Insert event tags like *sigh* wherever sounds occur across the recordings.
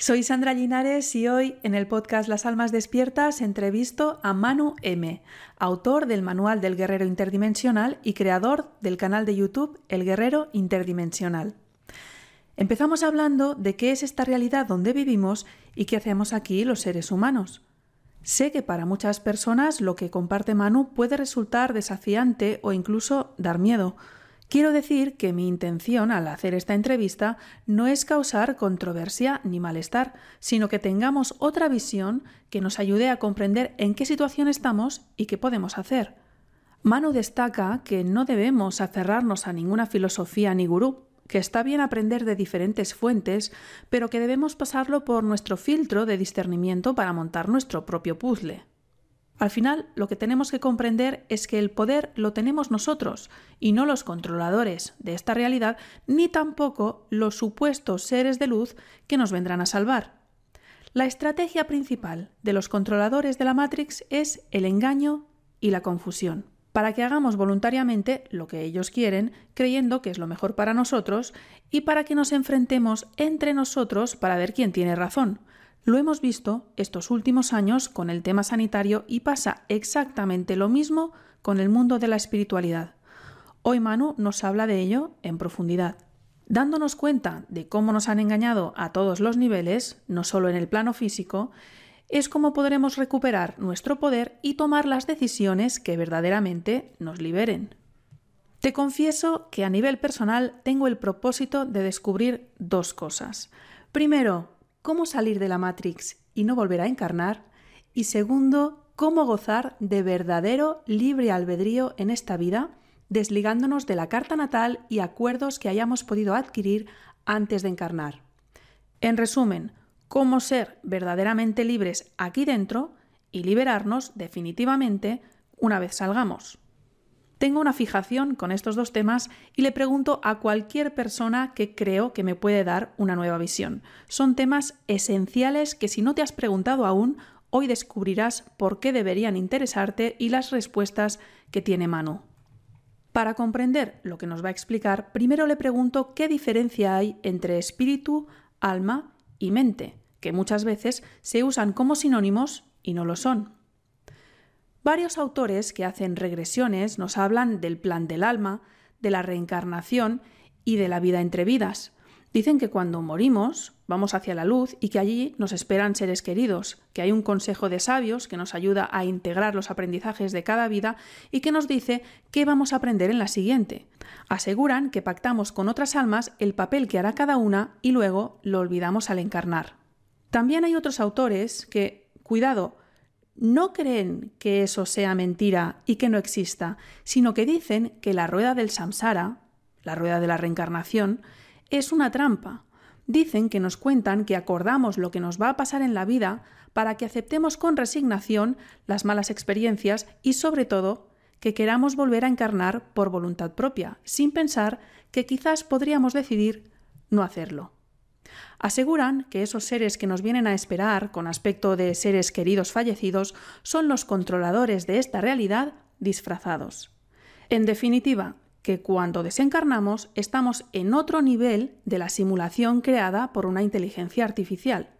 Soy Sandra Linares y hoy en el podcast Las Almas Despiertas entrevisto a Manu M, autor del Manual del Guerrero Interdimensional y creador del canal de YouTube El Guerrero Interdimensional. Empezamos hablando de qué es esta realidad donde vivimos y qué hacemos aquí los seres humanos. Sé que para muchas personas lo que comparte Manu puede resultar desafiante o incluso dar miedo, Quiero decir que mi intención al hacer esta entrevista no es causar controversia ni malestar, sino que tengamos otra visión que nos ayude a comprender en qué situación estamos y qué podemos hacer. Manu destaca que no debemos aferrarnos a ninguna filosofía ni gurú, que está bien aprender de diferentes fuentes, pero que debemos pasarlo por nuestro filtro de discernimiento para montar nuestro propio puzzle. Al final, lo que tenemos que comprender es que el poder lo tenemos nosotros y no los controladores de esta realidad, ni tampoco los supuestos seres de luz que nos vendrán a salvar. La estrategia principal de los controladores de la Matrix es el engaño y la confusión, para que hagamos voluntariamente lo que ellos quieren, creyendo que es lo mejor para nosotros, y para que nos enfrentemos entre nosotros para ver quién tiene razón, lo hemos visto estos últimos años con el tema sanitario y pasa exactamente lo mismo con el mundo de la espiritualidad. Hoy Manu nos habla de ello en profundidad. Dándonos cuenta de cómo nos han engañado a todos los niveles, no solo en el plano físico, es como podremos recuperar nuestro poder y tomar las decisiones que verdaderamente nos liberen. Te confieso que a nivel personal tengo el propósito de descubrir dos cosas. Primero, cómo salir de la Matrix y no volver a encarnar. Y segundo, cómo gozar de verdadero libre albedrío en esta vida, desligándonos de la carta natal y acuerdos que hayamos podido adquirir antes de encarnar. En resumen, cómo ser verdaderamente libres aquí dentro y liberarnos definitivamente una vez salgamos. Tengo una fijación con estos dos temas y le pregunto a cualquier persona que creo que me puede dar una nueva visión. Son temas esenciales que si no te has preguntado aún, hoy descubrirás por qué deberían interesarte y las respuestas que tiene Manu. Para comprender lo que nos va a explicar, primero le pregunto qué diferencia hay entre espíritu, alma y mente, que muchas veces se usan como sinónimos y no lo son. Varios autores que hacen regresiones nos hablan del plan del alma, de la reencarnación y de la vida entre vidas. Dicen que cuando morimos vamos hacia la luz y que allí nos esperan seres queridos, que hay un consejo de sabios que nos ayuda a integrar los aprendizajes de cada vida y que nos dice qué vamos a aprender en la siguiente. Aseguran que pactamos con otras almas el papel que hará cada una y luego lo olvidamos al encarnar. También hay otros autores que, cuidado, no creen que eso sea mentira y que no exista, sino que dicen que la rueda del samsara, la rueda de la reencarnación, es una trampa. Dicen que nos cuentan que acordamos lo que nos va a pasar en la vida para que aceptemos con resignación las malas experiencias y sobre todo que queramos volver a encarnar por voluntad propia, sin pensar que quizás podríamos decidir no hacerlo. Aseguran que esos seres que nos vienen a esperar con aspecto de seres queridos fallecidos son los controladores de esta realidad disfrazados. En definitiva, que cuando desencarnamos estamos en otro nivel de la simulación creada por una inteligencia artificial,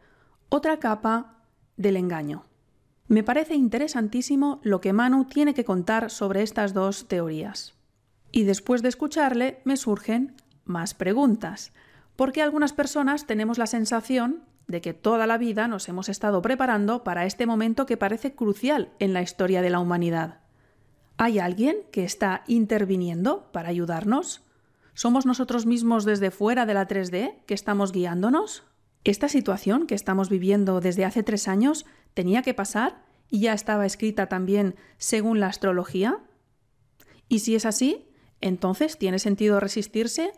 otra capa del engaño. Me parece interesantísimo lo que Manu tiene que contar sobre estas dos teorías. Y después de escucharle me surgen más preguntas porque algunas personas tenemos la sensación de que toda la vida nos hemos estado preparando para este momento que parece crucial en la historia de la humanidad. ¿Hay alguien que está interviniendo para ayudarnos? ¿Somos nosotros mismos desde fuera de la 3D que estamos guiándonos? ¿Esta situación que estamos viviendo desde hace tres años tenía que pasar y ya estaba escrita también según la astrología? Y si es así, entonces ¿tiene sentido resistirse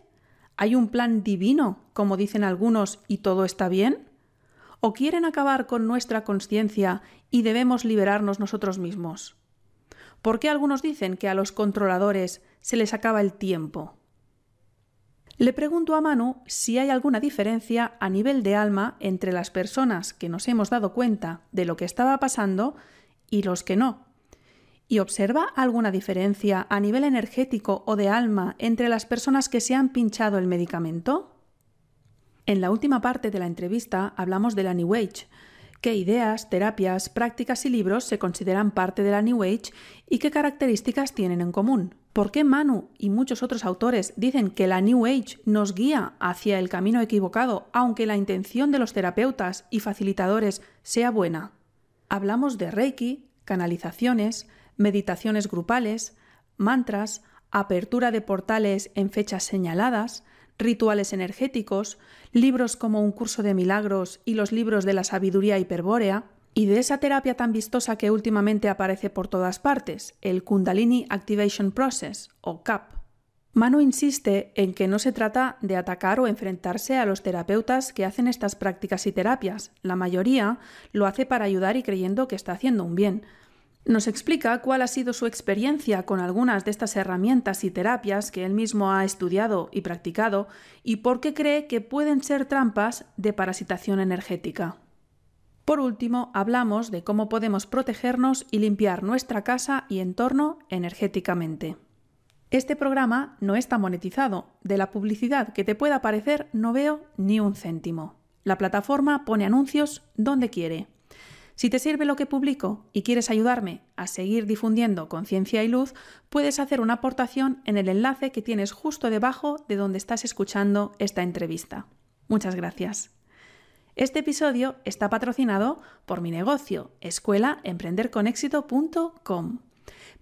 ¿Hay un plan divino, como dicen algunos, y todo está bien? ¿O quieren acabar con nuestra conciencia y debemos liberarnos nosotros mismos? ¿Por qué algunos dicen que a los controladores se les acaba el tiempo? Le pregunto a Manu si hay alguna diferencia a nivel de alma entre las personas que nos hemos dado cuenta de lo que estaba pasando y los que no, ¿Y observa alguna diferencia a nivel energético o de alma entre las personas que se han pinchado el medicamento? En la última parte de la entrevista hablamos de la New Age, qué ideas, terapias, prácticas y libros se consideran parte de la New Age y qué características tienen en común. ¿Por qué Manu y muchos otros autores dicen que la New Age nos guía hacia el camino equivocado, aunque la intención de los terapeutas y facilitadores sea buena? Hablamos de Reiki, canalizaciones, meditaciones grupales, mantras, apertura de portales en fechas señaladas, rituales energéticos, libros como Un curso de milagros y los libros de la sabiduría hiperbórea, y de esa terapia tan vistosa que últimamente aparece por todas partes, el Kundalini Activation Process o CAP. Manu insiste en que no se trata de atacar o enfrentarse a los terapeutas que hacen estas prácticas y terapias. La mayoría lo hace para ayudar y creyendo que está haciendo un bien. Nos explica cuál ha sido su experiencia con algunas de estas herramientas y terapias que él mismo ha estudiado y practicado y por qué cree que pueden ser trampas de parasitación energética. Por último, hablamos de cómo podemos protegernos y limpiar nuestra casa y entorno energéticamente. Este programa no está monetizado. De la publicidad que te pueda aparecer no veo ni un céntimo. La plataforma pone anuncios donde quiere. Si te sirve lo que publico y quieres ayudarme a seguir difundiendo conciencia y luz, puedes hacer una aportación en el enlace que tienes justo debajo de donde estás escuchando esta entrevista. Muchas gracias. Este episodio está patrocinado por mi negocio, escuelaemprenderconexito.com.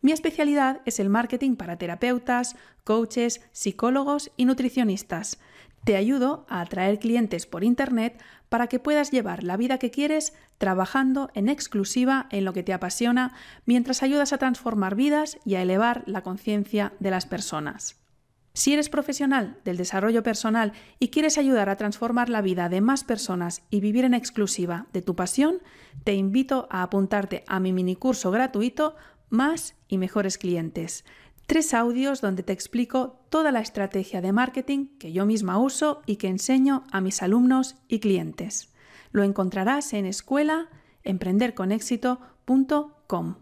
Mi especialidad es el marketing para terapeutas, coaches, psicólogos y nutricionistas. Te ayudo a atraer clientes por Internet para que puedas llevar la vida que quieres trabajando en exclusiva en lo que te apasiona mientras ayudas a transformar vidas y a elevar la conciencia de las personas. Si eres profesional del desarrollo personal y quieres ayudar a transformar la vida de más personas y vivir en exclusiva de tu pasión, te invito a apuntarte a mi minicurso gratuito Más y mejores clientes tres audios donde te explico toda la estrategia de marketing que yo misma uso y que enseño a mis alumnos y clientes. Lo encontrarás en escuelaemprenderconexito.com.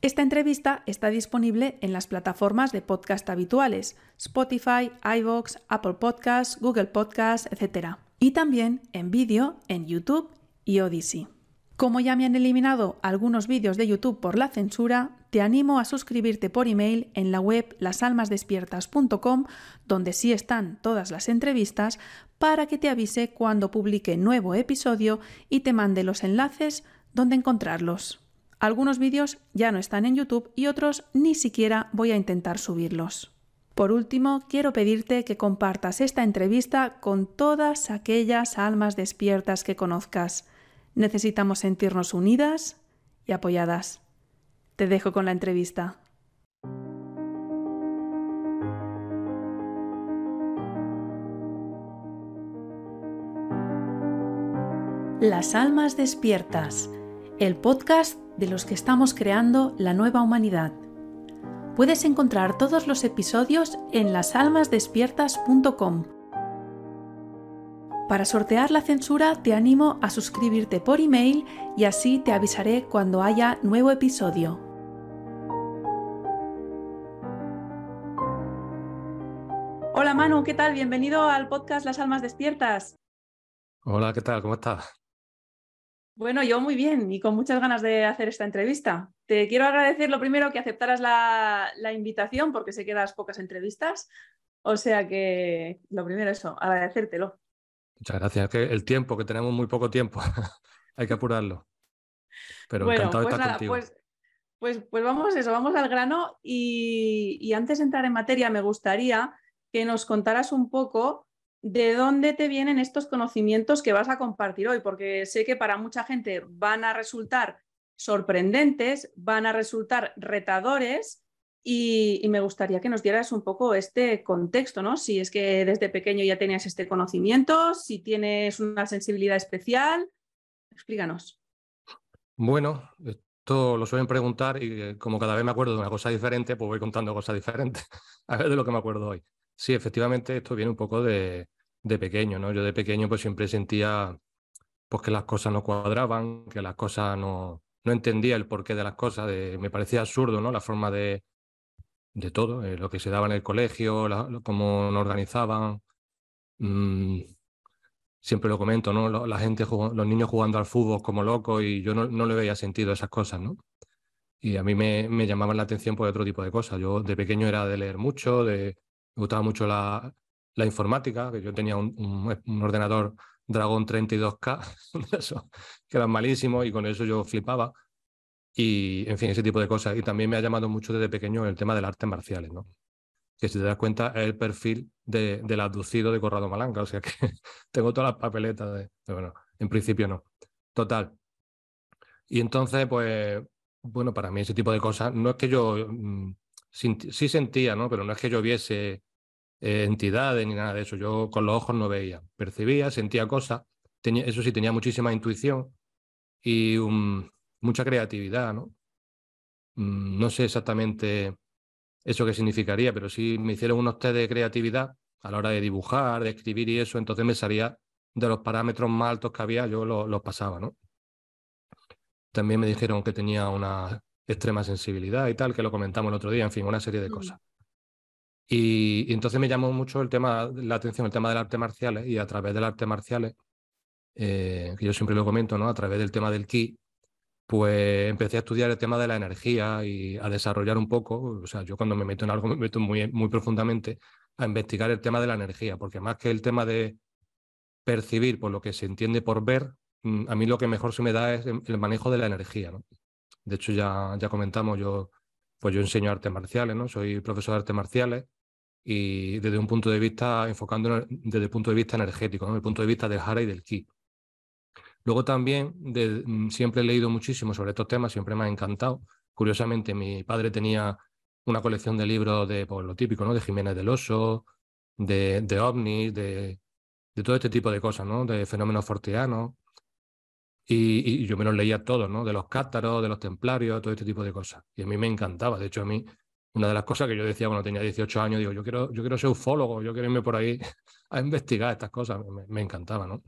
Esta entrevista está disponible en las plataformas de podcast habituales, Spotify, iVoox, Apple Podcasts, Google Podcasts, etc. Y también en vídeo en YouTube y Odyssey. Como ya me han eliminado algunos vídeos de YouTube por la censura, te animo a suscribirte por email en la web lasalmasdespiertas.com, donde sí están todas las entrevistas, para que te avise cuando publique nuevo episodio y te mande los enlaces donde encontrarlos. Algunos vídeos ya no están en YouTube y otros ni siquiera voy a intentar subirlos. Por último, quiero pedirte que compartas esta entrevista con todas aquellas almas despiertas que conozcas. Necesitamos sentirnos unidas y apoyadas. Te dejo con la entrevista. Las Almas Despiertas, el podcast de los que estamos creando la nueva humanidad. Puedes encontrar todos los episodios en lasalmasdespiertas.com para sortear la censura te animo a suscribirte por email y así te avisaré cuando haya nuevo episodio. Manu, ¿qué tal? Bienvenido al podcast Las Almas Despiertas. Hola, ¿qué tal? ¿Cómo estás? Bueno, yo muy bien y con muchas ganas de hacer esta entrevista. Te quiero agradecer lo primero que aceptaras la, la invitación porque sé que das pocas entrevistas. O sea que lo primero eso, agradecértelo. Muchas gracias. que el tiempo, que tenemos muy poco tiempo, *laughs* hay que apurarlo. Pero encantado de pues estar contigo. Pues, pues, pues, vamos eso, vamos al grano y, antes de entrar en materia me gustaría que nos contaras un poco de dónde te vienen estos conocimientos que vas a compartir hoy, porque sé que para mucha gente van a resultar sorprendentes, van a resultar retadores y, me gustaría que nos dieras un poco este contexto, ¿no? Si es que desde pequeño ya tenías este conocimiento, si tienes una sensibilidad especial, explícanos. Bueno, esto lo suelen preguntar y eh, como cada vez me acuerdo de una cosa diferente, pues voy contando cosas diferentes *laughs* a ver de lo que me acuerdo hoy. Sí, efectivamente esto viene un poco de, de pequeño, ¿no? Yo de pequeño pues siempre sentía pues que las cosas no cuadraban, que las cosas no, no entendía el porqué de las cosas, me parecía absurdo, ¿no? La forma de, de todo, eh, lo que se daba en el colegio, cómo nos organizaban. Mm, siempre lo comento, ¿no? La gente, los niños jugando al fútbol como locos y yo no, no le veía sentido esas cosas, ¿no? Y a mí me, me, llamaban la atención por otro tipo de cosas. Yo de pequeño era de leer mucho, de, me gustaba mucho la, informática, que yo tenía un, ordenador Dragon 32K, *laughs* eso, que era malísimo y con eso yo flipaba. Y, en fin, ese tipo de cosas. Y también me ha llamado mucho desde pequeño el tema del arte marciales, ¿no? Que si te das cuenta es el perfil de, del abducido de Corrado Malanga. O sea que *laughs* tengo todas las papeletas de... Bueno, en principio no. Total. Y entonces, pues, bueno, para mí ese tipo de cosas, no es que yo mm, sí sentía, ¿no? Pero no es que yo viese eh, entidades ni nada de eso. Yo con los ojos no veía, percibía, sentía cosas. Tenía, eso sí, tenía muchísima intuición y mucha creatividad, ¿no? Mm, no sé exactamente eso qué significaría, pero si me hicieron unos test de creatividad a la hora de dibujar, de escribir y eso, entonces me salía de los parámetros más altos que había, yo los pasaba, ¿no? También me dijeron que tenía una extrema sensibilidad y tal, que lo comentamos el otro día, en fin, una serie de mm. cosas. Y, entonces me llamó mucho el tema, la atención el tema del arte marciales y a través del arte marciales, eh, que yo siempre lo comento, ¿no? A través del tema del ki, pues empecé a estudiar el tema de la energía y a desarrollar un poco, o sea, yo cuando me meto en algo *laughs* me meto muy, profundamente a investigar el tema de la energía, porque más que el tema de percibir por lo que se entiende por ver, mm, a mí lo que mejor se me da es el manejo de la energía. De hecho, ya, ya comentamos, yo, pues yo enseño artes marciales, ¿no? Soy profesor de artes marciales y desde un punto de vista, enfocando desde el punto de vista energético, desde el punto de vista del Hara y del Ki. Luego también mm, siempre he leído muchísimo sobre estos temas, siempre me ha encantado. Curiosamente, mi padre tenía una colección de libros de pues, lo típico, ¿no? De Jiménez del Oso, de, de ovnis, de, de, todo este tipo de cosas, ¿no? De fenómenos forteanos. Y, y, yo me los leía todos, ¿no? De los cátaros, de los templarios, todo este tipo de cosas. Y a mí me encantaba. De hecho, a mí una de las cosas que yo decía cuando tenía 18 años, digo, yo quiero, yo quiero ser ufólogo, yo quiero irme por ahí *laughs* a investigar estas cosas, me, encantaba, ¿no?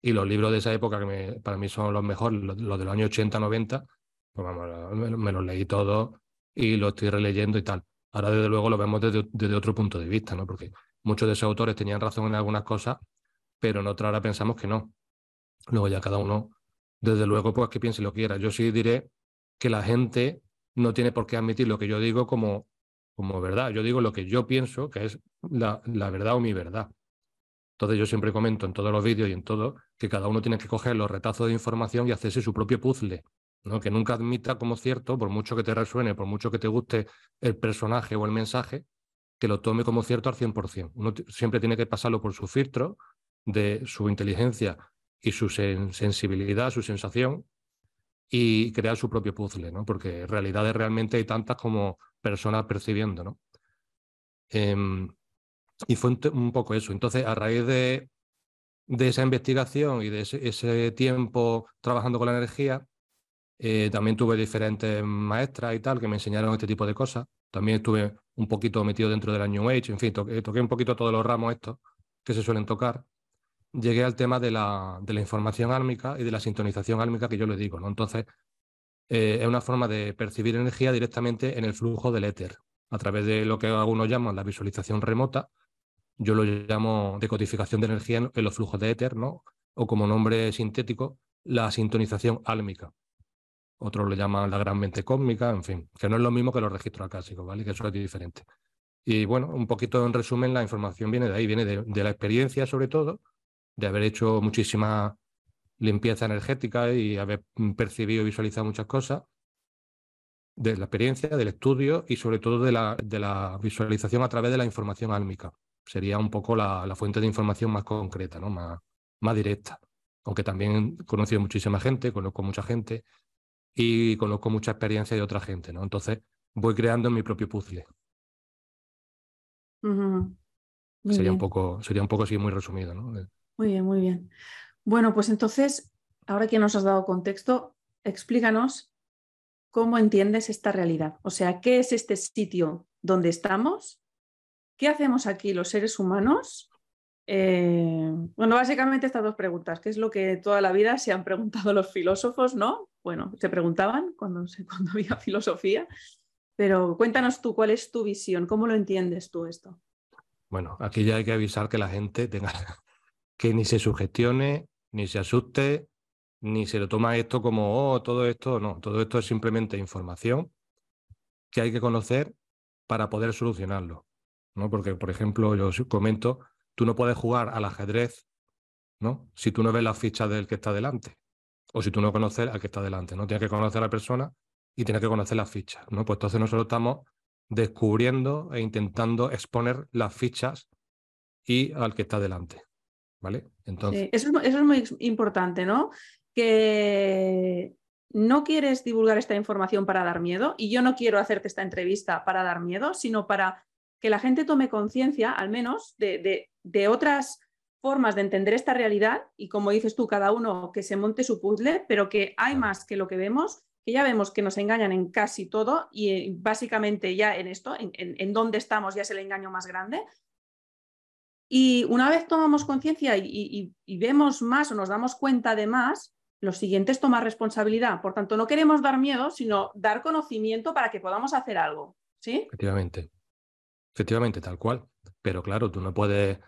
Y los libros de esa época, que para mí son los mejores, los, de los años 80, 90, pues vamos, me, los leí todos y los estoy releyendo y tal. Ahora, desde luego, lo vemos desde, desde, otro punto de vista, ¿no? Porque muchos de esos autores tenían razón en algunas cosas, pero en otras ahora pensamos que no. Luego ya cada uno, desde luego, pues que piense lo quiera. Yo sí diré que la gente no tiene por qué admitir lo que yo digo como, como verdad. Yo digo lo que yo pienso que es la, la verdad o mi verdad. Entonces yo siempre comento en todos los vídeos y en todo que cada uno tiene que coger los retazos de información y hacerse su propio puzzle. ¿no? Que nunca admita como cierto, por mucho que te resuene, por mucho que te guste el personaje o el mensaje, que lo tome como cierto al 100%. Uno siempre tiene que pasarlo por su filtro de su inteligencia y su sensibilidad, su sensación, y crear su propio puzzle, ¿no? Porque realidades realmente hay tantas como personas percibiendo, ¿no? Em, y fue un, poco eso. Entonces, a raíz de, de esa investigación y de ese, tiempo trabajando con la energía, eh, también tuve diferentes maestras y tal que me enseñaron este tipo de cosas. También estuve un poquito metido dentro de la New Age, en fin, toqué, toqué un poquito todos los ramos estos que se suelen tocar llegué al tema de la, de la información álmica y de la sintonización álmica que yo le digo. ¿no? Entonces, eh, es una forma de percibir energía directamente en el flujo del éter, a través de lo que algunos llaman la visualización remota. Yo lo llamo decodificación de energía en, los flujos de éter, ¿no? o como nombre sintético, la sintonización álmica. Otros lo llaman la gran mente cósmica, en fin, que no es lo mismo que los registros acásicos, ¿vale? Que eso es diferente. Y bueno, un poquito en resumen, la información viene de ahí, viene de la experiencia sobre todo, de haber hecho muchísima limpieza energética y haber percibido y visualizado muchas cosas, de la experiencia, del estudio y sobre todo de la, de la visualización a través de la información álmica. Sería un poco la, la fuente de información más concreta, ¿no? más, más directa. Aunque también he conocido muchísima gente, conozco mucha gente y conozco mucha experiencia de otra gente. ¿no? Entonces voy creando mi propio puzzle. sería un, poco, sería un poco así muy resumido. ¿no? Muy bien, muy bien. Bueno, pues entonces, ahora que nos has dado contexto, explícanos cómo entiendes esta realidad. O sea, ¿qué es este sitio donde estamos? ¿Qué hacemos aquí los seres humanos? Eh, bueno, básicamente estas dos preguntas, ¿qué es lo que toda la vida se han preguntado los filósofos, ¿no? Bueno, se preguntaban cuando, *laughs* cuando había filosofía, pero cuéntanos tú, ¿cuál es tu visión? ¿Cómo lo entiendes tú esto? Bueno, aquí ya hay que avisar que la gente tenga que ni se sugestione, ni se asuste, ni se lo toma esto como, oh, todo esto, no, todo esto es simplemente información que hay que conocer para poder solucionarlo. ¿no? Porque, por ejemplo, yo os comento, tú no puedes jugar al ajedrez ¿no? si tú no ves las fichas del que está delante o si tú no conoces al que está delante. ¿no? Tienes que conocer a la persona y tienes que conocer las fichas. ¿no? Pues entonces nosotros estamos descubriendo e intentando exponer las fichas y al que está delante. ¿Vale? Entonces... eso, es, eso es muy importante, ¿no? que no quieres divulgar esta información para dar miedo y yo no quiero hacerte esta entrevista para dar miedo, sino para que la gente tome conciencia, al menos, de, de, otras formas de entender esta realidad y, como dices tú, cada uno que se monte su puzzle, pero que hay más que lo que vemos, que ya vemos que nos engañan en casi todo y eh, básicamente ya en esto, en, en, dónde estamos, ya es el engaño más grande. Y una vez tomamos conciencia y, vemos más o nos damos cuenta de más, lo siguiente es tomar responsabilidad. Por tanto, no queremos dar miedo, sino dar conocimiento para que podamos hacer algo. ¿Sí? Efectivamente. Efectivamente, tal cual. Pero claro, tú no puedes.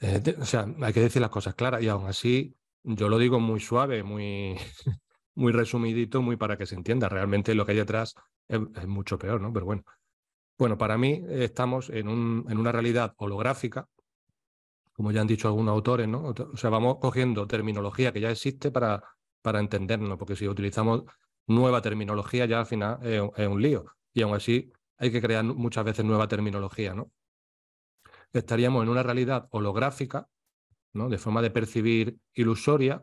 Eh, o sea, hay que decir las cosas claras y aún así yo lo digo muy suave, muy, *laughs* muy resumidito, muy para que se entienda. Realmente lo que hay detrás es, mucho peor, ¿no? Pero bueno. Bueno, para mí estamos en, un, en una realidad holográfica como ya han dicho algunos autores, ¿no? O sea, vamos cogiendo terminología que ya existe para, para entendernos, porque si utilizamos nueva terminología ya al final es, un lío. Y aún así hay que crear muchas veces nueva terminología, ¿no? Estaríamos en una realidad holográfica. De forma de percibir ilusoria,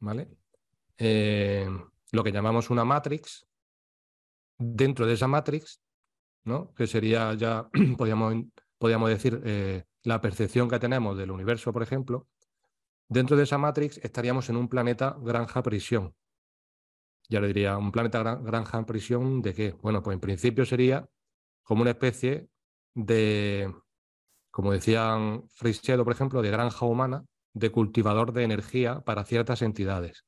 ¿vale? Eh, lo que llamamos una matrix. Dentro de esa matrix, ¿no? Que sería ya, *clears throat* podríamos, podríamos decir, eh, la percepción que tenemos del universo, por ejemplo, dentro de esa matrix estaríamos en un planeta granja prisión. Ya le diría, ¿un planeta granja prisión de qué? Bueno, pues en principio sería como una especie de, como decían Frisedo, por ejemplo, de granja humana, de cultivador de energía para ciertas entidades.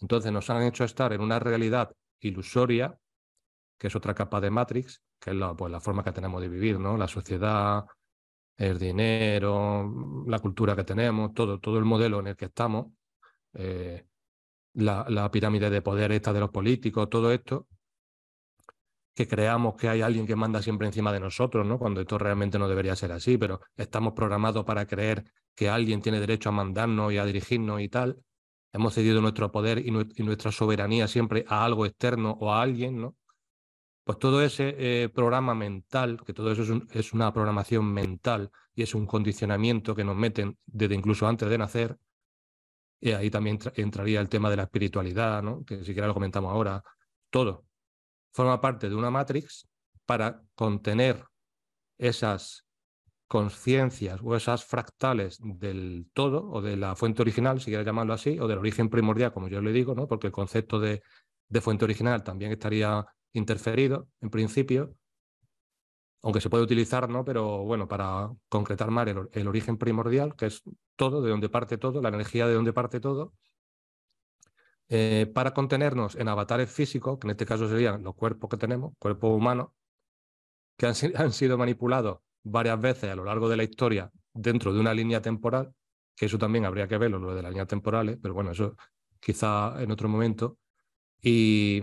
Entonces nos han hecho estar en una realidad ilusoria, que es otra capa de Matrix, que es la, pues, la forma que tenemos de vivir, ¿no? La sociedad, el dinero, la cultura que tenemos, todo, todo el modelo en el que estamos, eh, la, pirámide de poder esta de los políticos, todo esto, que creamos que hay alguien que manda siempre encima de nosotros, ¿no? Cuando esto realmente no debería ser así, pero estamos programados para creer que alguien tiene derecho a mandarnos y a dirigirnos y tal. Hemos cedido nuestro poder y nuestra soberanía siempre a algo externo o a alguien, ¿no? Pues todo ese eh, programa mental, que todo eso es, una programación mental y es un condicionamiento que nos meten desde incluso antes de nacer, y ahí también entraría el tema de la espiritualidad, ¿no? que siquiera lo comentamos ahora, todo forma parte de una matrix para contener esas conciencias o esas fractales del todo o de la fuente original, si quieres llamarlo así, o del origen primordial, como yo le digo, ¿no? porque el concepto de, de fuente original también estaría interferido, en principio, aunque se puede utilizar, ¿no? Pero bueno, para concretar más el, origen primordial, que es todo, de donde parte todo, la energía de donde parte todo, eh, para contenernos en avatares físicos, que en este caso serían los cuerpos que tenemos, cuerpos humanos, que *laughs* han, sido manipulados varias veces a lo largo de la historia dentro de una línea temporal, que eso también habría que verlo, lo de las líneas temporales, pero bueno, eso quizá en otro momento. Y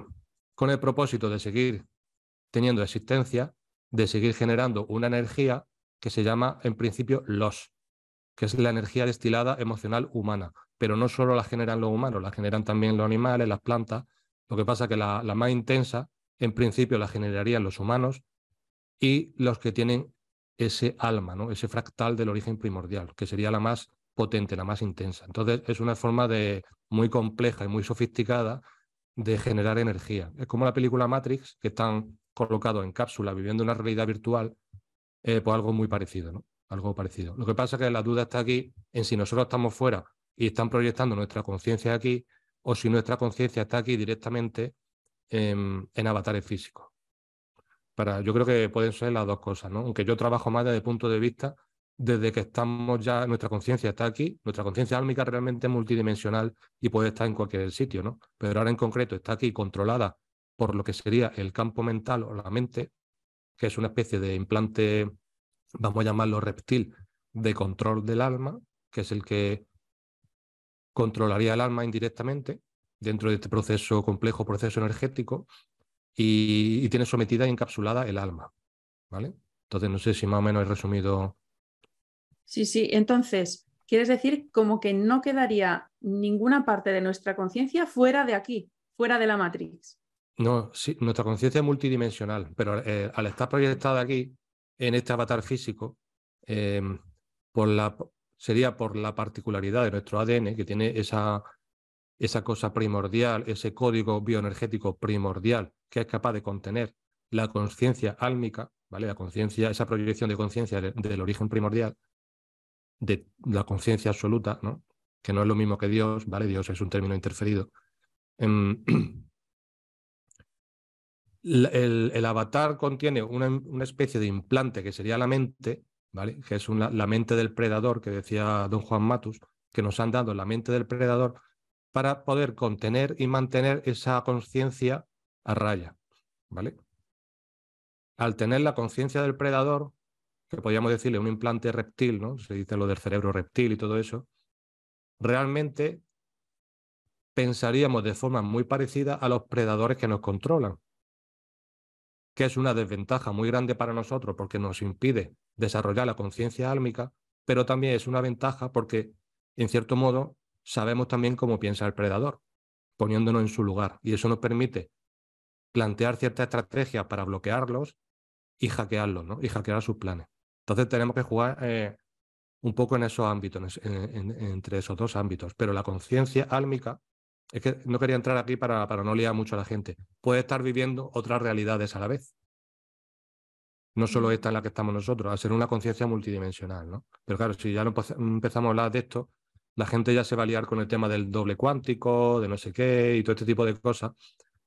con el propósito de seguir teniendo existencia, de seguir generando una energía que se llama en principio los, que es la energía destilada emocional humana. Pero no solo la generan los humanos, la generan también los animales, las plantas. Lo que pasa es que la, la más intensa, en principio, la generarían los humanos y los que tienen ese alma, ¿no? ese fractal del origen primordial, que sería la más potente, la más intensa. Entonces, es una forma de muy compleja y muy sofisticada de generar energía. Es como la película Matrix, que están colocados en cápsula viviendo una realidad virtual, eh, pues algo muy parecido, ¿no? Algo parecido. Lo que pasa es que la duda está aquí en si nosotros estamos fuera y están proyectando nuestra conciencia aquí, o si nuestra conciencia está aquí directamente en, avatares físicos. Para, yo creo que pueden ser las dos cosas, ¿no? Aunque yo trabajo más desde el punto de vista desde que estamos ya, nuestra conciencia está aquí, nuestra conciencia álmica realmente es multidimensional y puede estar en cualquier sitio, ¿no? Pero ahora en concreto está aquí controlada por lo que sería el campo mental o la mente, que es una especie de implante, vamos a llamarlo reptil, de control del alma, que es el que controlaría el alma indirectamente dentro de este proceso complejo, proceso energético, y, tiene sometida y encapsulada el alma. ¿Vale? Entonces, no sé si más o menos he resumido. Sí, sí. Entonces, quieres decir como que no quedaría ninguna parte de nuestra conciencia fuera de aquí, fuera de la Matrix. No, sí, nuestra conciencia es multidimensional, pero eh, al estar proyectada aquí, en este avatar físico, em, por la, sería por la particularidad de nuestro ADN, que tiene esa, esa cosa primordial, ese código bioenergético primordial que es capaz de contener la conciencia álmica, ¿vale? La conciencia, esa proyección de conciencia del, origen primordial, de la conciencia absoluta, ¿no? Que no es lo mismo que Dios, ¿vale? Dios es un término interferido. Em, *clears throat* el, avatar contiene una, especie de implante que sería la mente, ¿vale? que es la mente del predador, que decía don Juan Matus, que nos han dado la mente del predador para poder contener y mantener esa conciencia a raya. ¿vale? Al tener la conciencia del predador, que podríamos decirle un implante reptil, ¿no? se dice lo del cerebro reptil y todo eso, realmente pensaríamos de forma muy parecida a los predadores que nos controlan que es una desventaja muy grande para nosotros porque nos impide desarrollar la conciencia álmica, pero también es una ventaja porque, en cierto modo, sabemos también cómo piensa el predador, poniéndonos en su lugar. Y eso nos permite plantear ciertas estrategias para bloquearlos y hackearlos, ¿no? Y hackear sus planes. Entonces tenemos que jugar eh, un poco en esos ámbitos, entre esos dos ámbitos. Pero la conciencia álmica es que no quería entrar aquí para, para no liar mucho a la gente, puede estar viviendo otras realidades a la vez. No solo esta en la que estamos nosotros, a ser una conciencia multidimensional, ¿no? Pero claro, si ya no empezamos a hablar de esto, la gente ya se va a liar con el tema del doble cuántico, de no sé qué y todo este tipo de cosas.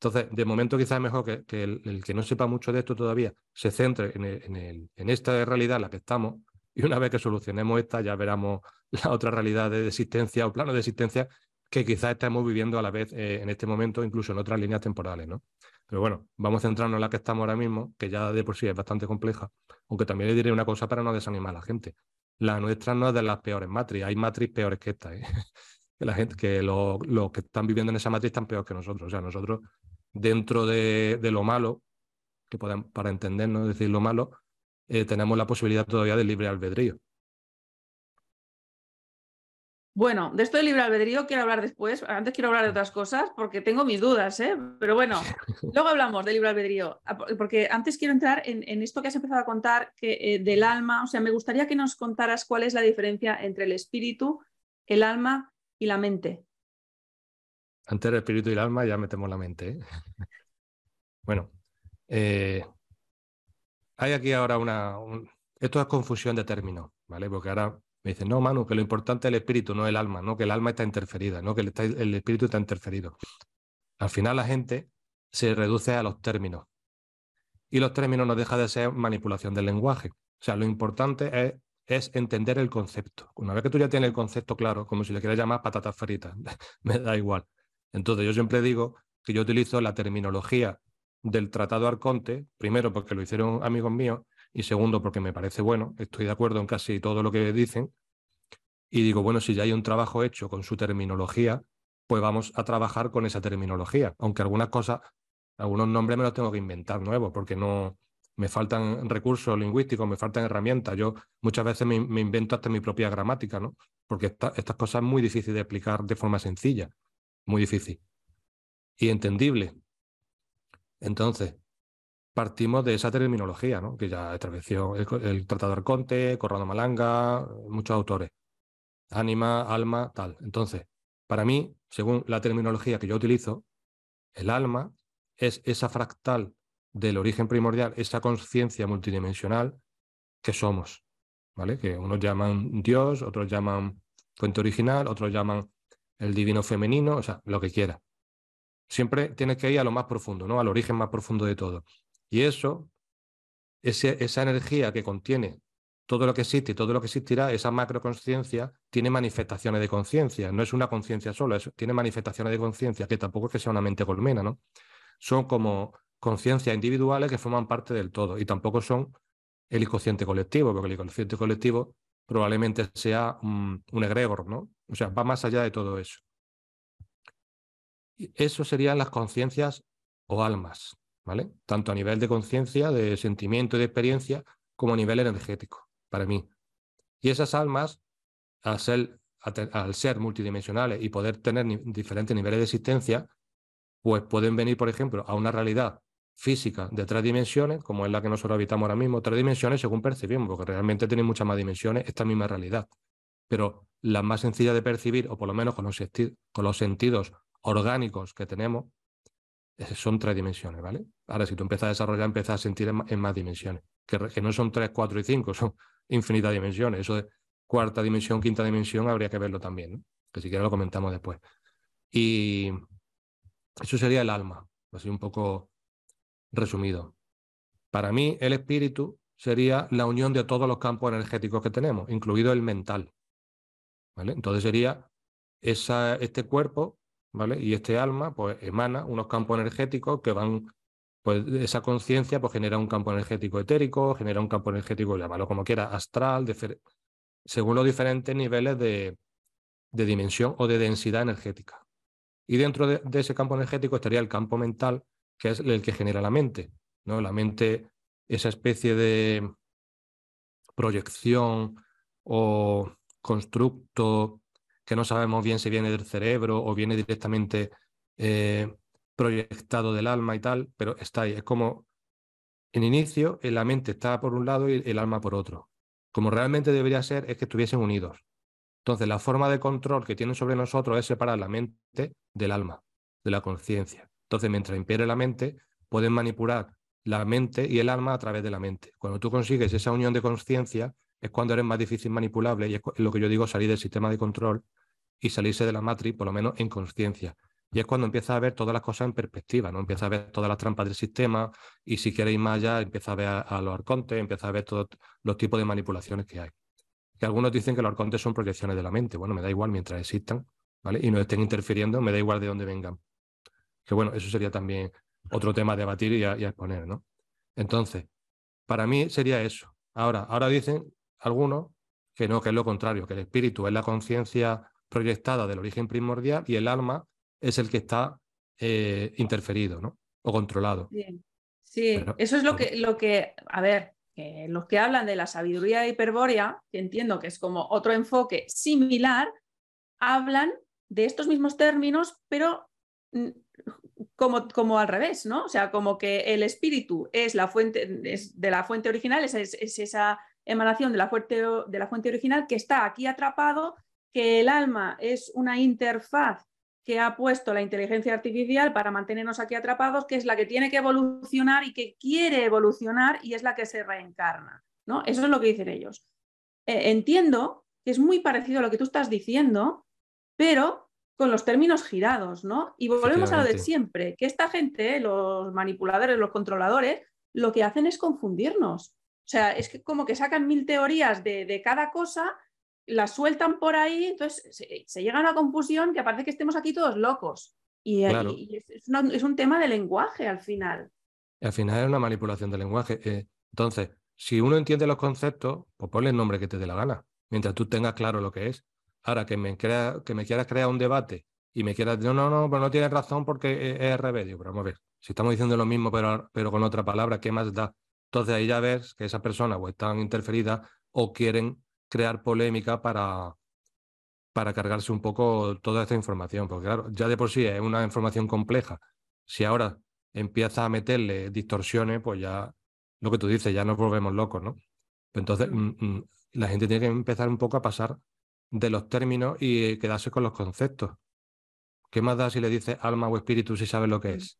Entonces, de momento quizás es mejor que, el, que no sepa mucho de esto todavía se centre en, en, esta realidad en la que estamos y una vez que solucionemos esta ya veremos *laughs* la otra realidad de existencia o plano de existencia que quizás estemos viviendo a la vez eh, en este momento, incluso en otras líneas temporales, ¿no? Pero bueno, vamos a centrarnos en la que estamos ahora mismo, que ya de por sí es bastante compleja, aunque también le diré una cosa para no desanimar a la gente. La nuestra no es de las peores matrices, hay matrices peores que esta, ¿eh? *laughs* que la gente, que los, que están viviendo en esa matriz están peores que nosotros. O sea, nosotros, dentro de, lo malo, que podemos, para entendernos, decir lo malo, eh, tenemos la posibilidad todavía del libre albedrío. Bueno, de esto del libre albedrío quiero hablar después. Antes quiero hablar de otras cosas porque tengo mis dudas, ¿eh? Pero bueno, *laughs* luego hablamos del libre albedrío. Ah, porque antes quiero entrar en, esto que has empezado a contar que, eh, del alma. O sea, me gustaría que nos contaras cuál es la diferencia entre el espíritu, el alma y la mente. Antes del espíritu y el alma ya metemos la mente. ¿eh? *laughs* bueno, eh, hay aquí ahora una... Esto es confusión de términos, ¿vale? Porque ahora me dicen, no, Manu, que lo importante es el espíritu, no el alma, no que el alma está interferida, no que el, espíritu está interferido. Al final la gente se reduce a los términos. Y los términos no deja de ser manipulación del lenguaje. O sea, lo importante es, es entender el concepto. Una vez que tú ya tienes el concepto claro, como si le quieras llamar patatas fritas, *laughs* me da igual. Entonces yo siempre digo que yo utilizo la terminología del Tratado Arconte, primero porque lo hicieron amigos míos, y segundo porque me parece bueno, estoy de acuerdo en casi todo lo que dicen, y digo, bueno, si ya hay un trabajo hecho con su terminología, pues vamos a trabajar con esa terminología, aunque algunas cosas, algunos nombres me los tengo que inventar nuevos, porque no me faltan recursos lingüísticos, me faltan herramientas. Yo muchas veces me, invento hasta mi propia gramática, ¿no? Porque estas cosas es muy difícil de explicar de forma sencilla, muy difícil y entendible. Entonces, partimos de esa terminología, ¿no? que ya estableció el, el Tratado Arconte, Corrado Malanga, muchos autores. Ánima, alma, tal. Entonces, para mí, según la terminología que yo utilizo, el alma es esa fractal del origen primordial, esa conciencia multidimensional que somos, ¿vale? Que unos llaman Dios, otros llaman fuente original, otros llaman el divino femenino, o sea, lo que quiera. Siempre tienes que ir a lo más profundo, ¿no? Al origen más profundo de todo. Y eso, esa energía que contiene todo lo que existe y todo lo que existirá, esa macroconciencia tiene manifestaciones de conciencia, no es una conciencia sola, tiene manifestaciones de conciencia, que tampoco es que sea una mente colmena, ¿no? Son como conciencias individuales que forman parte del todo y tampoco son el inconsciente colectivo, porque el inconsciente colectivo probablemente sea un, egregor, ¿no? O sea, va más allá de todo eso. Eso serían las conciencias o almas, ¿vale? Tanto a nivel de conciencia, de sentimiento y de experiencia, como a nivel energético, para mí. Y esas almas, al ser, al ser multidimensionales y poder tener diferentes niveles de existencia, pues pueden venir, por ejemplo, a una realidad física de tres dimensiones, como es la que nosotros habitamos ahora mismo, tres dimensiones según percibimos, porque realmente tiene muchas más dimensiones esta misma realidad. Pero la más sencilla de percibir, o por lo menos con los, sentidos orgánicos que tenemos, son tres dimensiones, ¿vale? Ahora, si tú empiezas a desarrollar, empiezas a sentir en, más dimensiones, que, que, no son tres, cuatro y cinco, *laughs* son infinitas dimensiones. Eso de cuarta dimensión, quinta dimensión, habría que verlo también, ¿no? Que si quieres lo comentamos después. Y eso sería el alma, así un poco resumido. Para mí, el espíritu sería la unión de todos los campos energéticos que tenemos, incluido el mental. Entonces sería este cuerpo ¿vale? y este alma, pues emana unos campos energéticos que van, pues esa conciencia pues genera un campo energético etérico, genera un campo energético, llámalo como quiera, astral, según los diferentes niveles de, de, dimensión o de densidad energética. Y dentro de, de ese campo energético estaría el campo mental, que es el que genera la mente. ¿no? La mente, esa especie de proyección o constructo que no sabemos bien si viene del cerebro o viene directamente eh, proyectado del alma y tal, pero está ahí. Es como en inicio la mente está por un lado y el alma por otro. Como realmente debería ser es que estuviesen unidos. Entonces, la forma de control que tienen sobre nosotros es separar la mente del alma, de la conciencia. Entonces, mientras impere la mente, pueden manipular la mente y el alma a través de la mente. Cuando tú consigues esa unión de conciencia, es cuando eres más difícil manipulable y es lo que yo digo, salir del sistema de control y salirse de la matriz, por lo menos en conciencia. Y es cuando empieza a ver todas las cosas en perspectiva, ¿no? Empieza a ver todas las trampas del sistema y si quieres ir más allá, empieza a ver a, los arcontes, empieza a ver todos los tipos de manipulaciones que hay. Que algunos dicen que los arcontes son proyecciones de la mente. Bueno, me da igual mientras existan, ¿vale? Y no estén interfiriendo, me da igual de dónde vengan. Que bueno, eso sería también otro tema a debatir y a, exponer, ¿no? Entonces, para mí sería eso. Ahora, ahora dicen algunos que no, que es lo contrario, que el espíritu es la conciencia proyectada del origen primordial y el alma es el que está eh, interferido, ¿no? O controlado. Sí, eso es lo que, lo que, a ver, los que hablan de la sabiduría hiperbórea, que entiendo que es como otro enfoque similar, hablan de estos mismos términos, pero como, como al revés, ¿no? O sea, como que el espíritu es la fuente, es de la fuente original, es, es, esa emanación de la, fuente, de la fuente original que está aquí atrapado, que el alma es una interfaz que ha puesto la inteligencia artificial para mantenernos aquí atrapados, que es la que tiene que evolucionar y que quiere evolucionar y es la que se reencarna. ¿no? Eso es lo que dicen ellos. Eh, entiendo que es muy parecido a lo que tú estás diciendo, pero con los términos girados, ¿no? Y volvemos a lo de siempre, que esta gente, los manipuladores, los controladores, lo que hacen es confundirnos. O sea, es que como que sacan mil teorías de, cada cosa, las sueltan por ahí, entonces se, llega a una confusión que parece que estemos aquí todos locos. Y, es, un tema de lenguaje al final. Al final es una manipulación del lenguaje. Eh, entonces, si uno entiende los conceptos, pues ponle el nombre que te dé la gana, mientras tú tengas claro lo que es. Ahora, que me, crea, que me quieras crear un debate y me quieras decir, no, no, pero no tienes razón porque es, remedio. Pero vamos a ver, si estamos diciendo lo mismo, pero, pero con otra palabra, ¿qué más da? Entonces ahí ya ves que esa persona o están interferidas o quieren crear polémica para, para cargarse un poco toda esta información. Porque claro, ya de por sí es una información compleja. Si ahora empieza a meterle distorsiones, pues ya lo que tú dices, ya nos volvemos locos, ¿no? Entonces, mm, mm, la gente tiene que empezar un poco a pasar de los términos y quedarse con los conceptos. ¿Qué más da si le dices alma o espíritu si sabes lo que es?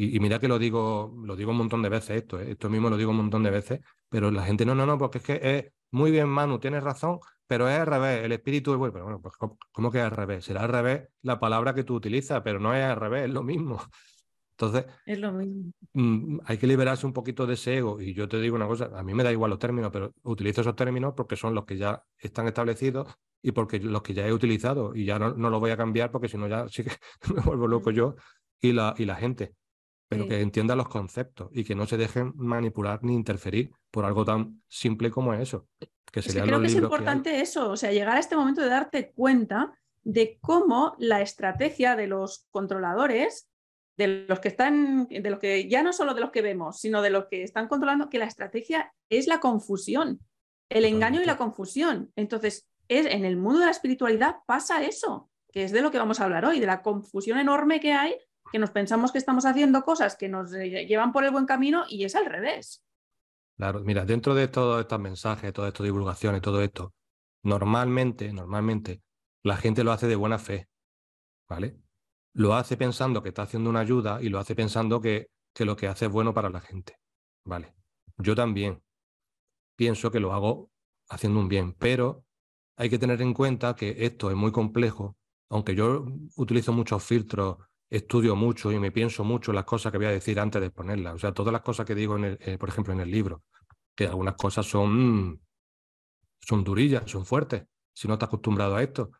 Y, mira que lo digo, lo digo un montón de veces esto, ¿eh? esto mismo lo digo un montón de veces, pero la gente no, no, no, porque es que es muy bien, Manu, tienes razón, pero es al revés, el espíritu es bueno. Pero bueno, pues ¿cómo, que es al revés? Será al revés la palabra que tú utilizas, pero no es al revés, es lo mismo. *laughs* Entonces, es lo mismo. Mm, hay que liberarse un poquito de ese ego. Y yo te digo una cosa, a mí me da igual los términos, pero utilizo esos términos porque son los que ya están establecidos y porque los que ya he utilizado y ya no, no los voy a cambiar porque si no ya sí que *laughs* me vuelvo loco yo y la, y la gente. Pero que entiendan los conceptos y que no se dejen manipular ni interferir por algo tan simple como eso. Que, es creo que es importante eso, o sea, llegar a este momento de darte cuenta de cómo la estrategia de los controladores, de los que están, de los que ya no solo de los que vemos, sino de los que están controlando, que la estrategia es la confusión, el engaño y la confusión. Entonces, es, en el mundo de la espiritualidad pasa eso, que es de lo que vamos a hablar hoy, de la confusión enorme que hay, que nos pensamos que estamos haciendo cosas que nos llevan por el buen camino y es al revés. Claro, mira, dentro de todos estos mensajes, todas estas divulgaciones, todo esto, normalmente, normalmente, la gente lo hace de buena fe, ¿vale? Lo hace pensando que está haciendo una ayuda y lo hace pensando que, que lo que hace es bueno para la gente, ¿vale? Yo también pienso que lo hago haciendo un bien, pero hay que tener en cuenta que esto es muy complejo, aunque yo utilizo muchos filtros, estudio mucho y me pienso mucho las cosas que voy a decir antes de ponerlas. O sea, todas las cosas que digo, en el, eh, por ejemplo, en el libro, que algunas cosas son, son durillas, son fuertes, si no estás acostumbrado a esto.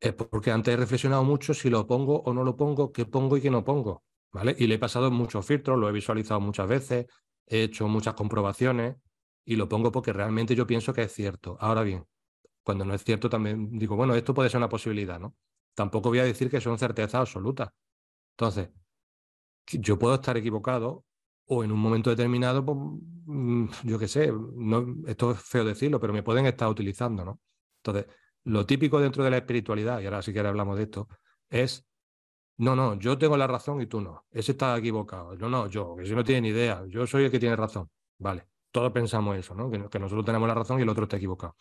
Es porque antes he reflexionado mucho si lo pongo o no lo pongo, qué pongo y qué no pongo. ¿vale? Y le he pasado muchos filtros, lo he visualizado muchas veces, he hecho muchas comprobaciones y lo pongo porque realmente yo pienso que es cierto. Ahora bien, cuando no es cierto también digo, bueno, esto puede ser una posibilidad, ¿no? Tampoco voy a decir que son certezas absolutas. Entonces, yo puedo estar equivocado o en un momento determinado, pues, mm, yo qué sé, no, esto es feo decirlo, pero me pueden estar utilizando, ¿no? Entonces, lo típico dentro de la espiritualidad, y ahora sí que hablamos de esto, es, no, no, yo tengo la razón y tú no, ese está equivocado, no, no, yo, que si no tiene ni idea, yo soy el que tiene razón, vale, todos pensamos eso, ¿no? Que, nosotros tenemos la razón y el otro está equivocado.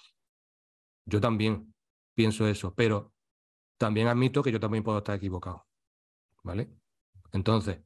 Yo también pienso eso, pero también admito que yo también puedo estar equivocado. ¿Vale? Entonces,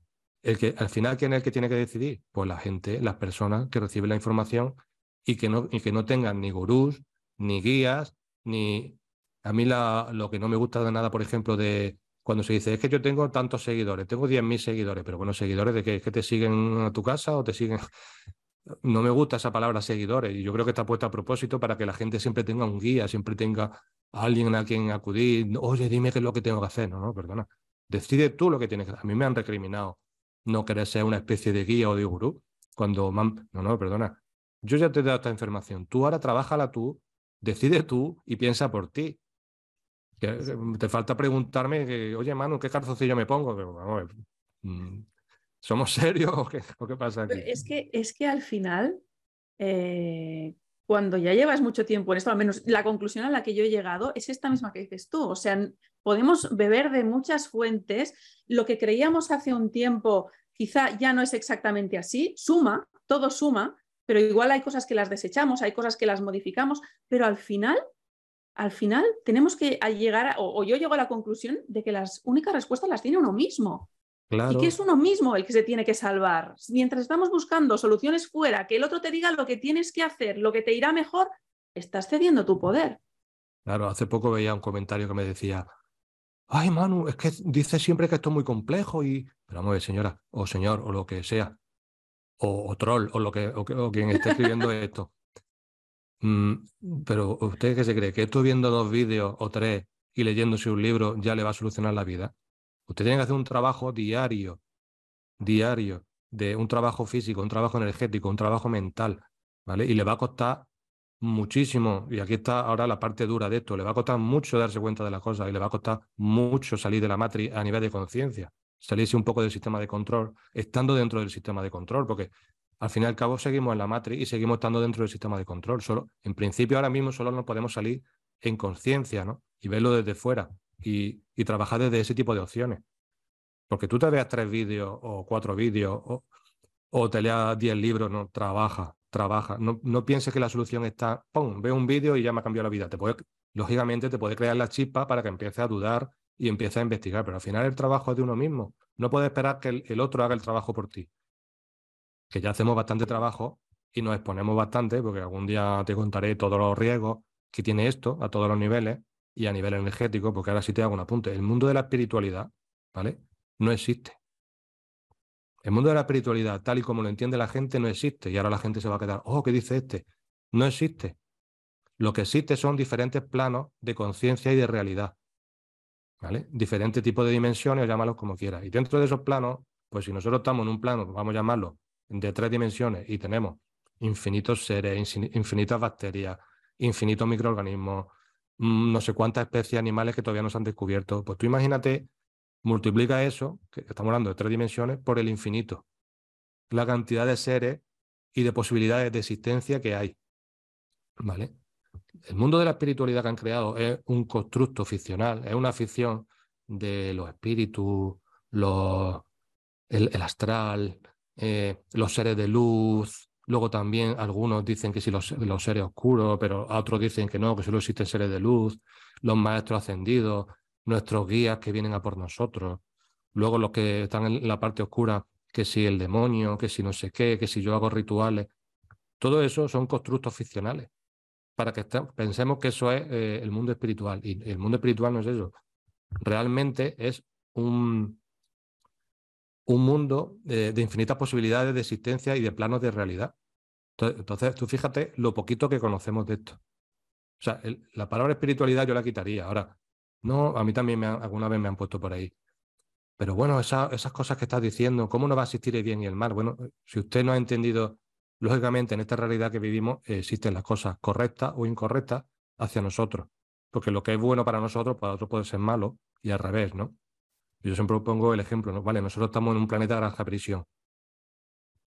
el que, al final, ¿quién es el que tiene que decidir? Pues la gente, las personas que reciben la información y que no, y que no tengan ni gurús, ni guías, ni... A mí lo que no me gusta de nada, por ejemplo, de cuando se dice, es que yo tengo tantos seguidores, tengo 10.000 seguidores, pero bueno, seguidores de qué? ¿Es que te siguen a tu casa o te siguen? *laughs* no me gusta esa palabra seguidores y yo creo que está puesta a propósito para que la gente siempre tenga un guía, siempre tenga alguien a quien acudir. Oye, dime qué es lo que tengo que hacer. No, no, perdona. Decide tú lo que tienes que hacer. A mí me han recriminado no querer ser una especie de guía o de gurú. Cuando No, no, perdona. Yo ya te he dado esta información. Tú ahora trabájala tú, decide tú y piensa por ti. Te falta preguntarme, que, oye, Manu, ¿qué calzoncillo me pongo? Mm, ¿Somos *laughs* serios o qué, pasa aquí? Es que, es que al final, eh, cuando ya llevas mucho tiempo en esto, al menos la conclusión a la que yo he llegado es esta misma que dices tú. O sea, podemos beber de muchas fuentes. Lo que creíamos hace un tiempo quizá ya no es exactamente así. Suma, todo suma, pero igual hay cosas que las desechamos, hay cosas que las modificamos, pero al final al final tenemos que llegar, o, yo llego a la conclusión de que las únicas respuestas las tiene uno mismo. Y que es uno mismo el que se tiene que salvar. Mientras estamos buscando soluciones fuera, que el otro te diga lo que tienes que hacer, lo que te irá mejor, estás cediendo tu poder. Claro, hace poco veía un comentario que me decía, ay Manu, es que dice siempre que esto es muy complejo y... Pero vamos a ver, señora, o señor, o lo que sea, o, troll, o, lo que, o, quien esté escribiendo *laughs* esto. Mm, pero ¿usted qué se cree? ¿Que esto viendo dos vídeos o tres y leyéndose un libro ya le va a solucionar la vida? Usted tiene que hacer un trabajo diario, diario, de un trabajo físico, un trabajo energético, un trabajo mental, ¿vale? Y le va a costar muchísimo, y aquí está ahora la parte dura de esto, le va a costar mucho darse cuenta de las cosas y le va a costar mucho salir de la matriz a nivel de conciencia, salirse un poco del sistema de control, estando dentro del sistema de control, porque al fin y al cabo seguimos en la matriz y seguimos estando dentro del sistema de control. Solo, en principio, ahora mismo solo nos podemos salir en conciencia, ¿no? Y verlo desde fuera y, trabajar desde ese tipo de opciones. Porque tú te veas tres vídeos o cuatro vídeos o, te leas diez libros, no, trabaja, trabaja. No, no pienses que la solución está, ¡pum!, ve un vídeo y ya me ha cambiado la vida. Lógicamente te puede crear la chispa para que empieces a dudar y empieces a investigar, pero al final el trabajo es de uno mismo. No puedes esperar que el, otro haga el trabajo por ti. Que ya hacemos bastante trabajo y nos exponemos bastante, porque algún día te contaré todos los riesgos que tiene esto a todos los niveles, y a nivel energético, porque ahora sí te hago un apunte, el mundo de la espiritualidad, ¿vale? No existe. El mundo de la espiritualidad, tal y como lo entiende la gente, no existe. Y ahora la gente se va a quedar, oh, ¿qué dice este? No existe. Lo que existe son diferentes planos de conciencia y de realidad. ¿vale? Diferentes tipos de dimensiones, llámalos como quieras. Y dentro de esos planos, pues si nosotros estamos en un plano, vamos a llamarlo, de tres dimensiones y tenemos infinitos seres, infinitas bacterias, infinitos microorganismos, no sé cuántas especies animales que todavía no se han descubierto, pues tú imagínate, multiplica eso, que estamos hablando de tres dimensiones, por el infinito. La cantidad de seres y de posibilidades de existencia que hay. ¿Vale? El mundo de la espiritualidad que han creado es un constructo ficcional, es una ficción de los espíritus, los, el, astral, eh, los seres de luz. Luego también algunos dicen que sí los, los seres oscuros, pero otros dicen que no, que solo existen seres de luz, los maestros ascendidos, nuestros guías que vienen a por nosotros. Luego los que están en la parte oscura, que si el demonio, que si no sé qué, que si yo hago rituales. Todo eso son constructos ficcionales para que pensemos que eso es eh, el mundo espiritual. Y el mundo espiritual no es eso. Realmente es un, un mundo de, infinitas posibilidades de existencia y de planos de realidad. Entonces, tú fíjate lo poquito que conocemos de esto. O sea, la palabra espiritualidad yo la quitaría. Ahora, no, a mí también me alguna vez me han puesto por ahí. Pero bueno, esas cosas que estás diciendo, ¿cómo no va a existir el bien y el mal? Bueno, si usted no ha entendido Lógicamente, en esta realidad que vivimos existen las cosas correctas o incorrectas hacia nosotros, porque lo que es bueno para nosotros, para otros puede ser malo y al revés, ¿no? Yo siempre pongo el ejemplo, ¿no? Vale, nosotros estamos en un planeta granja prisión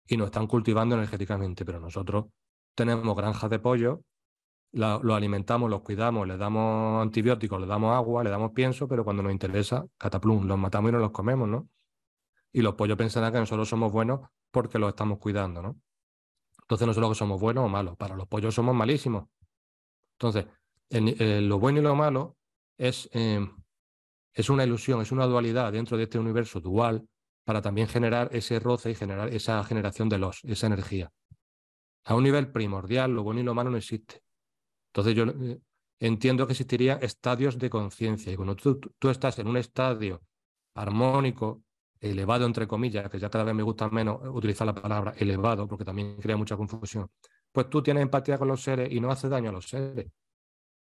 y nos están cultivando energéticamente, pero nosotros tenemos granjas de pollo, los alimentamos, los cuidamos, les damos antibióticos, les damos agua, le damos pienso, pero cuando nos interesa, cataplum, los matamos y nos los comemos, ¿no? Y los pollos pensarán que nosotros somos buenos porque los estamos cuidando, ¿no? Entonces no que somos buenos o malos, para los pollos somos malísimos. Entonces, eh, lo bueno y lo malo es, em, es una ilusión, es una dualidad dentro de este universo dual para también generar ese roce y generar esa generación de los, esa energía. A un nivel primordial, lo bueno y lo malo no existe. Entonces yo eh, entiendo que existirían estadios de conciencia y cuando tú estás en un estadio armónico, elevado, entre comillas, que ya cada vez me gusta menos utilizar la palabra elevado porque también crea mucha confusión, pues tú tienes empatía con los seres y no haces daño a los seres,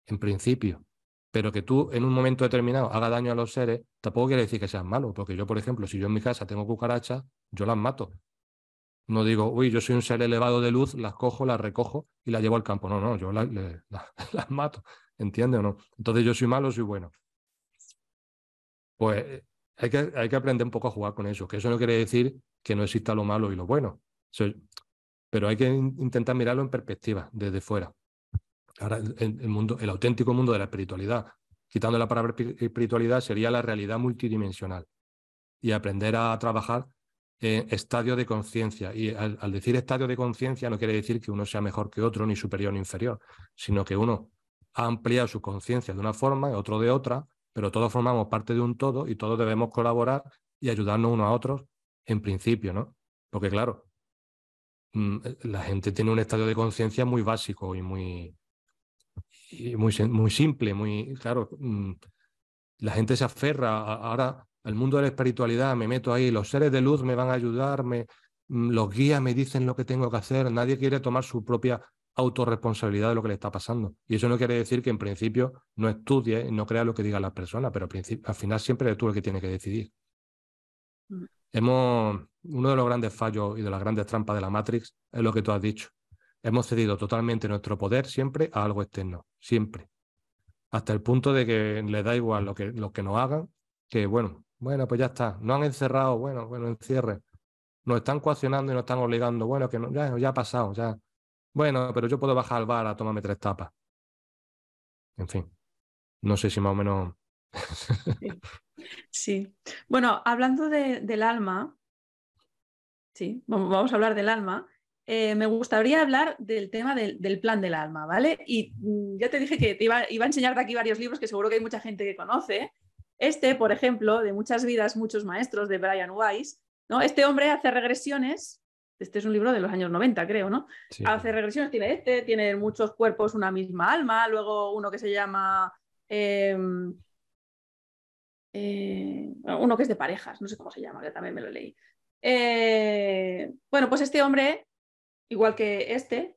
en principio. Pero que tú en un momento determinado hagas daño a los seres, tampoco quiere decir que seas malo, porque yo, por ejemplo, si yo en mi casa tengo cucarachas, yo las mato. No digo, uy, yo soy un ser elevado de luz, las cojo, las recojo y las llevo al campo. No, no, yo las, *laughs* las mato. ¿Entiendes o no? Entonces yo soy malo, soy bueno. Pues hay que, hay que aprender un poco a jugar con eso, que eso no quiere decir que no exista lo malo y lo bueno, pero hay que intentar mirarlo en perspectiva, desde fuera. Ahora, el, mundo, el auténtico mundo de la espiritualidad, quitando la palabra espiritualidad, sería la realidad multidimensional y aprender a trabajar en estadios de conciencia. Y al, decir estadio de conciencia no quiere decir que uno sea mejor que otro, ni superior ni inferior, sino que uno ha ampliado su conciencia de una forma otro de otra, pero todos formamos parte de un todo y todos debemos colaborar y ayudarnos unos a otros en principio, ¿no? Porque claro, mm, eh, la gente tiene un estado de conciencia muy básico y muy, muy, muy simple, muy claro. Mm, la gente se aferra ahora al mundo de la espiritualidad, me meto ahí, los seres de luz me van a ayudar, mm, los guías me dicen lo que tengo que hacer, nadie quiere tomar su propia autorresponsabilidad de lo que le está pasando. Y eso no quiere decir que en principio no estudie no crea lo que diga la persona, pero al final siempre es tú el que tiene que decidir. Mm. Hemos, uno de los grandes fallos y de las grandes trampas de la Matrix es lo que tú has dicho. Hemos cedido totalmente nuestro poder siempre a algo externo, siempre. Hasta el punto de que le da igual lo que, lo que nos hagan, que bueno, bueno, pues ya está. No han encerrado, bueno, bueno, encierre. Nos están coaccionando y nos están obligando, bueno, que no, ya, ya ha pasado, ya bueno, pero yo puedo bajar al bar a tomarme tres tapas. En fin, no sé si más o menos. sí. Bueno, hablando del alma, sí, vamos a hablar del alma. Eh, me gustaría hablar del tema del, plan del alma, ¿vale? Y mm, ya te dije que te iba, iba, a enseñarte aquí varios libros que seguro que hay mucha gente que conoce. Este, por ejemplo, de Muchas vidas, muchos maestros, de Brian Weiss, ¿no? Este hombre hace regresiones este es un libro de los años 90, creo, ¿no? Hace regresiones, tiene este, tiene muchos cuerpos una misma alma, luego uno que se llama... Em, eh, uno que es de parejas, no sé cómo se llama, que también me lo leí. Eh, bueno, pues este hombre, igual que este,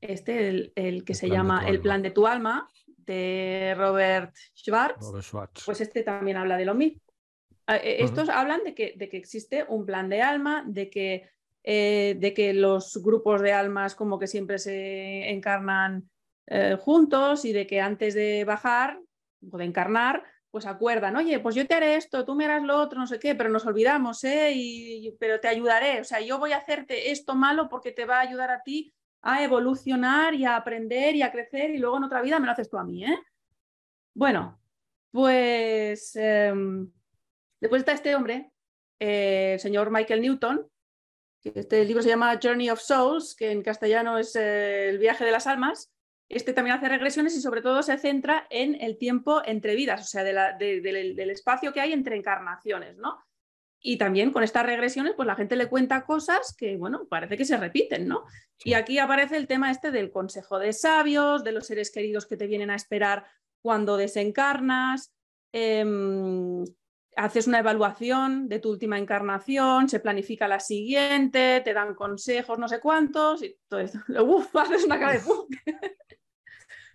este, el, que se llama El plan de tu alma, de Robert Schwartz, pues este también habla de lo mismo. Ah, eh, estos hablan de que, de que, existe un plan de alma, de que, eh, de que los grupos de almas como que siempre se encarnan eh, juntos y de que antes de bajar o de encarnar, pues acuerdan, oye, pues yo te haré esto, tú me harás lo otro, no sé qué, pero nos olvidamos, ¿eh? Pero te ayudaré, o sea, yo voy a hacerte esto malo porque te va a ayudar a ti a evolucionar y a aprender y a crecer y luego en otra vida me lo haces tú a mí, ¿eh? Bueno, pues em, después está este hombre, eh, el señor Michael Newton, que este libro se llama Journey of Souls, que en castellano es eh, El viaje de las almas, este también hace regresiones y sobre todo se centra en el tiempo entre vidas, o sea, del espacio que hay entre encarnaciones, ¿no? Y también con estas regresiones, pues la gente le cuenta cosas que, bueno, parece que se repiten, ¿no? Y aquí aparece el tema este del consejo de sabios, de los seres queridos que te vienen a esperar cuando desencarnas, em, haces una evaluación de tu última encarnación, se planifica la siguiente, te dan consejos, no sé cuántos, y todo esto. *laughs* Uf, haces una cara de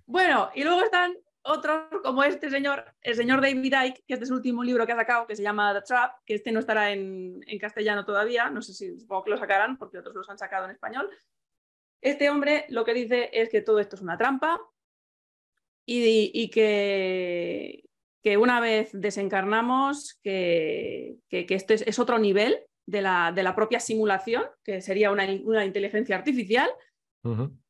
bueno, y luego están otros como este señor, el señor David Icke, que este es el último libro que ha sacado, que se llama The Trap, que este no estará en, castellano todavía, no sé si supongo que lo sacarán porque otros los han sacado en español. Este hombre lo que dice es que todo esto es una trampa y, que, una vez desencarnamos, que, este es, otro nivel de la, propia simulación, que sería una inteligencia artificial,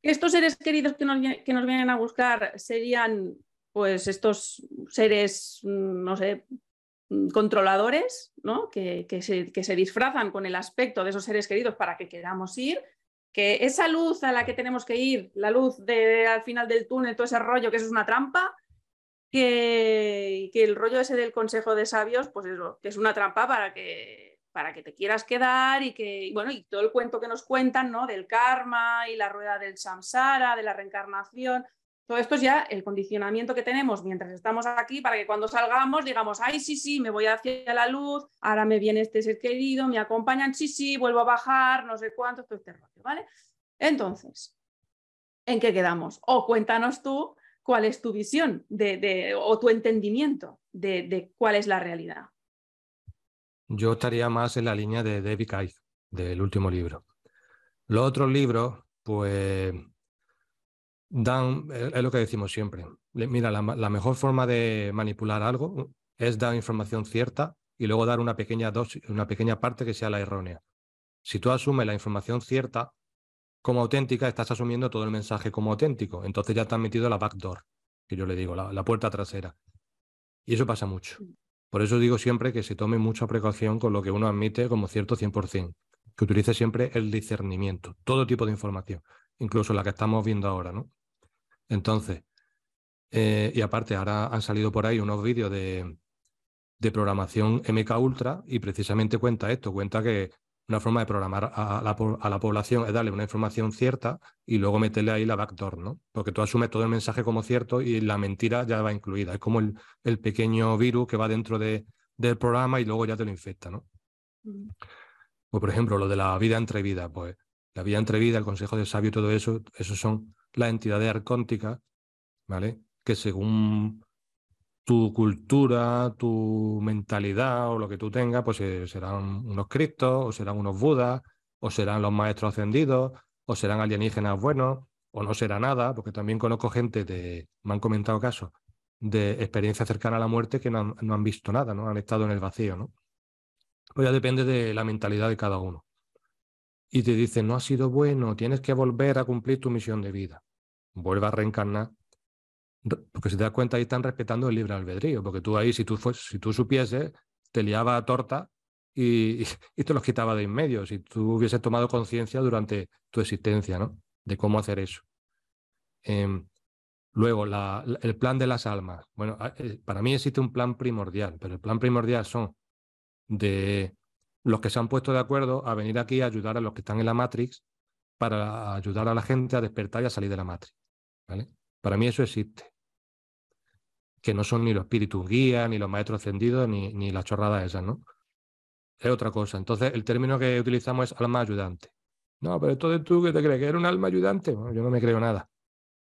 estos seres queridos que nos, vienen a buscar serían pues estos seres, mm, no sé, mm, controladores, ¿no? Que, que, se, que, se, disfrazan con el aspecto de esos seres queridos para que queramos ir, que esa luz a la que tenemos que ir, la luz de, al final del túnel, todo ese rollo, que eso es una trampa, que, que el rollo ese del consejo de sabios, pues eso, que es una trampa para que para que te quieras quedar y que, bueno, y todo el cuento que nos cuentan, ¿no? Del karma y la rueda del samsara, de la reencarnación. Todo esto es ya el condicionamiento que tenemos mientras estamos aquí para que cuando salgamos digamos, ay, sí, sí, me voy hacia la luz, ahora me viene este ser querido, me acompañan, sí, sí, vuelvo a bajar, no sé cuánto, todo este rollo, ¿vale? Entonces, ¿en qué quedamos? O cuéntanos tú cuál es tu visión de, o tu entendimiento de, de cuál es la realidad. Yo estaría más en la línea de David Icke, del último libro. Los otros libros, pues, dan, es lo que decimos siempre. Mira, la, mejor forma de manipular algo es dar información cierta y luego dar una pequeña dosis, una pequeña parte que sea la errónea. Si tú asumes la información cierta como auténtica, estás asumiendo todo el mensaje como auténtico. Entonces ya te has metido la backdoor, que yo le digo, la puerta trasera. Y eso pasa mucho. Por eso digo siempre que se tome mucha precaución con lo que uno admite como cierto 100%, que utilice siempre el discernimiento, todo tipo de información, incluso la que estamos viendo ahora, ¿no? Entonces, eh, y aparte ahora han salido por ahí unos vídeos de, de programación MK Ultra y precisamente cuenta esto, cuenta que una forma de programar a la, a la, población es darle una información cierta y luego meterle ahí la backdoor, ¿no? Porque tú asumes todo el mensaje como cierto y la mentira ya va incluida. Es como el, el pequeño virus que va dentro de, del programa y luego ya te lo infecta, ¿no? Mm. O por ejemplo, lo de la vida entre vida, pues la vida entre vida, el consejo de sabio y todo eso, eso son las entidades arcónticas, ¿vale? Que según tu cultura, tu mentalidad o lo que tú tengas, pues eh, serán unos cristos, o serán unos budas, o serán los maestros ascendidos, o serán alienígenas buenos, o no será nada, porque también conozco gente, de, me han comentado casos, de experiencia cercana a la muerte que no han, visto nada, ¿no? Han estado en el vacío, ¿no? Pues ya depende de la mentalidad de cada uno. Y te dicen, no ha sido bueno, tienes que volver a cumplir tu misión de vida. Vuelve a reencarnar porque si te das cuenta, ahí están respetando el libre albedrío, porque tú ahí, si tú, si tú supieses, te liaba torta y, *laughs* y, te los quitaba de en medio, si tú hubieses tomado conciencia durante tu existencia, ¿no? De cómo hacer eso. Em, luego, la, el plan de las almas. Bueno, eh, para mí existe un plan primordial, pero el plan primordial son de los que se han puesto de acuerdo a venir aquí a ayudar a los que están en la Matrix para ayudar a la gente a despertar y a salir de la Matrix. ¿vale? Para mí eso existe que no son ni los espíritus guías, ni los maestros ascendidos, ni, ni las chorradas esas, ¿no? Es otra cosa. Entonces, el término que utilizamos es alma ayudante, No, pero esto de tú que te crees que eres un alma ayudante, yo no me creo nada.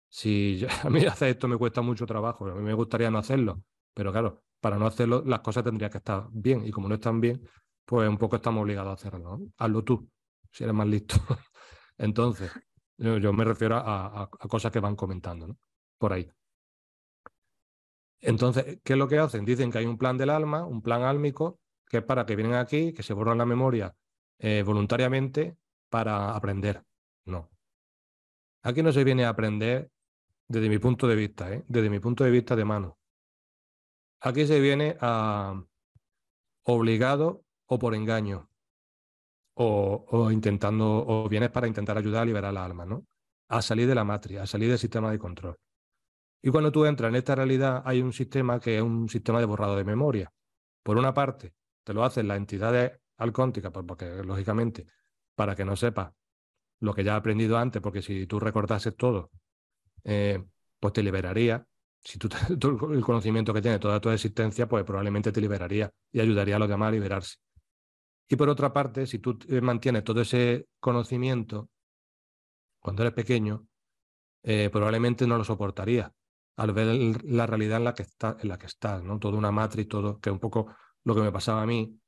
Si *laughs* a mí hacer esto me cuesta mucho trabajo, a mí me gustaría no hacerlo, pero claro, para no hacerlo las cosas tendrían que estar bien y como no están bien, pues un poco estamos obligados a hacerlo. Hazlo tú, si eres más listo. *laughs* Entonces, yo, me refiero a, cosas que van comentando, ¿no? Por ahí. Entonces, ¿qué es lo que hacen? Dicen que hay un plan del alma, un plan álmico, que es para que vienen aquí, que se borran la memoria eh, voluntariamente para aprender. No. Aquí no se viene a aprender desde mi punto de vista, ¿eh? desde mi punto de vista de mano. Aquí se viene a obligado o por engaño, o, intentando, o vienes para intentar ayudar a liberar la alma, ¿no? A salir de la matriz, a salir del sistema de control. Y cuando tú entras en esta realidad, hay un sistema que es un sistema de borrado de memoria. Por una parte, te lo hacen las entidades alcónticas, porque lógicamente, para que no sepas lo que ya has aprendido antes, porque si tú recordases todo, eh, pues te liberaría. Si tú, *laughs* el conocimiento que tiene toda tu existencia, pues probablemente te liberaría y ayudaría a los demás a liberarse. Y por otra parte, si tú eh, mantienes todo ese conocimiento cuando eres pequeño, eh, probablemente no lo soportarías al ver la realidad en la que, está, en la que estás, ¿no? Toda una matriz, todo, que es un poco lo que me pasaba a mí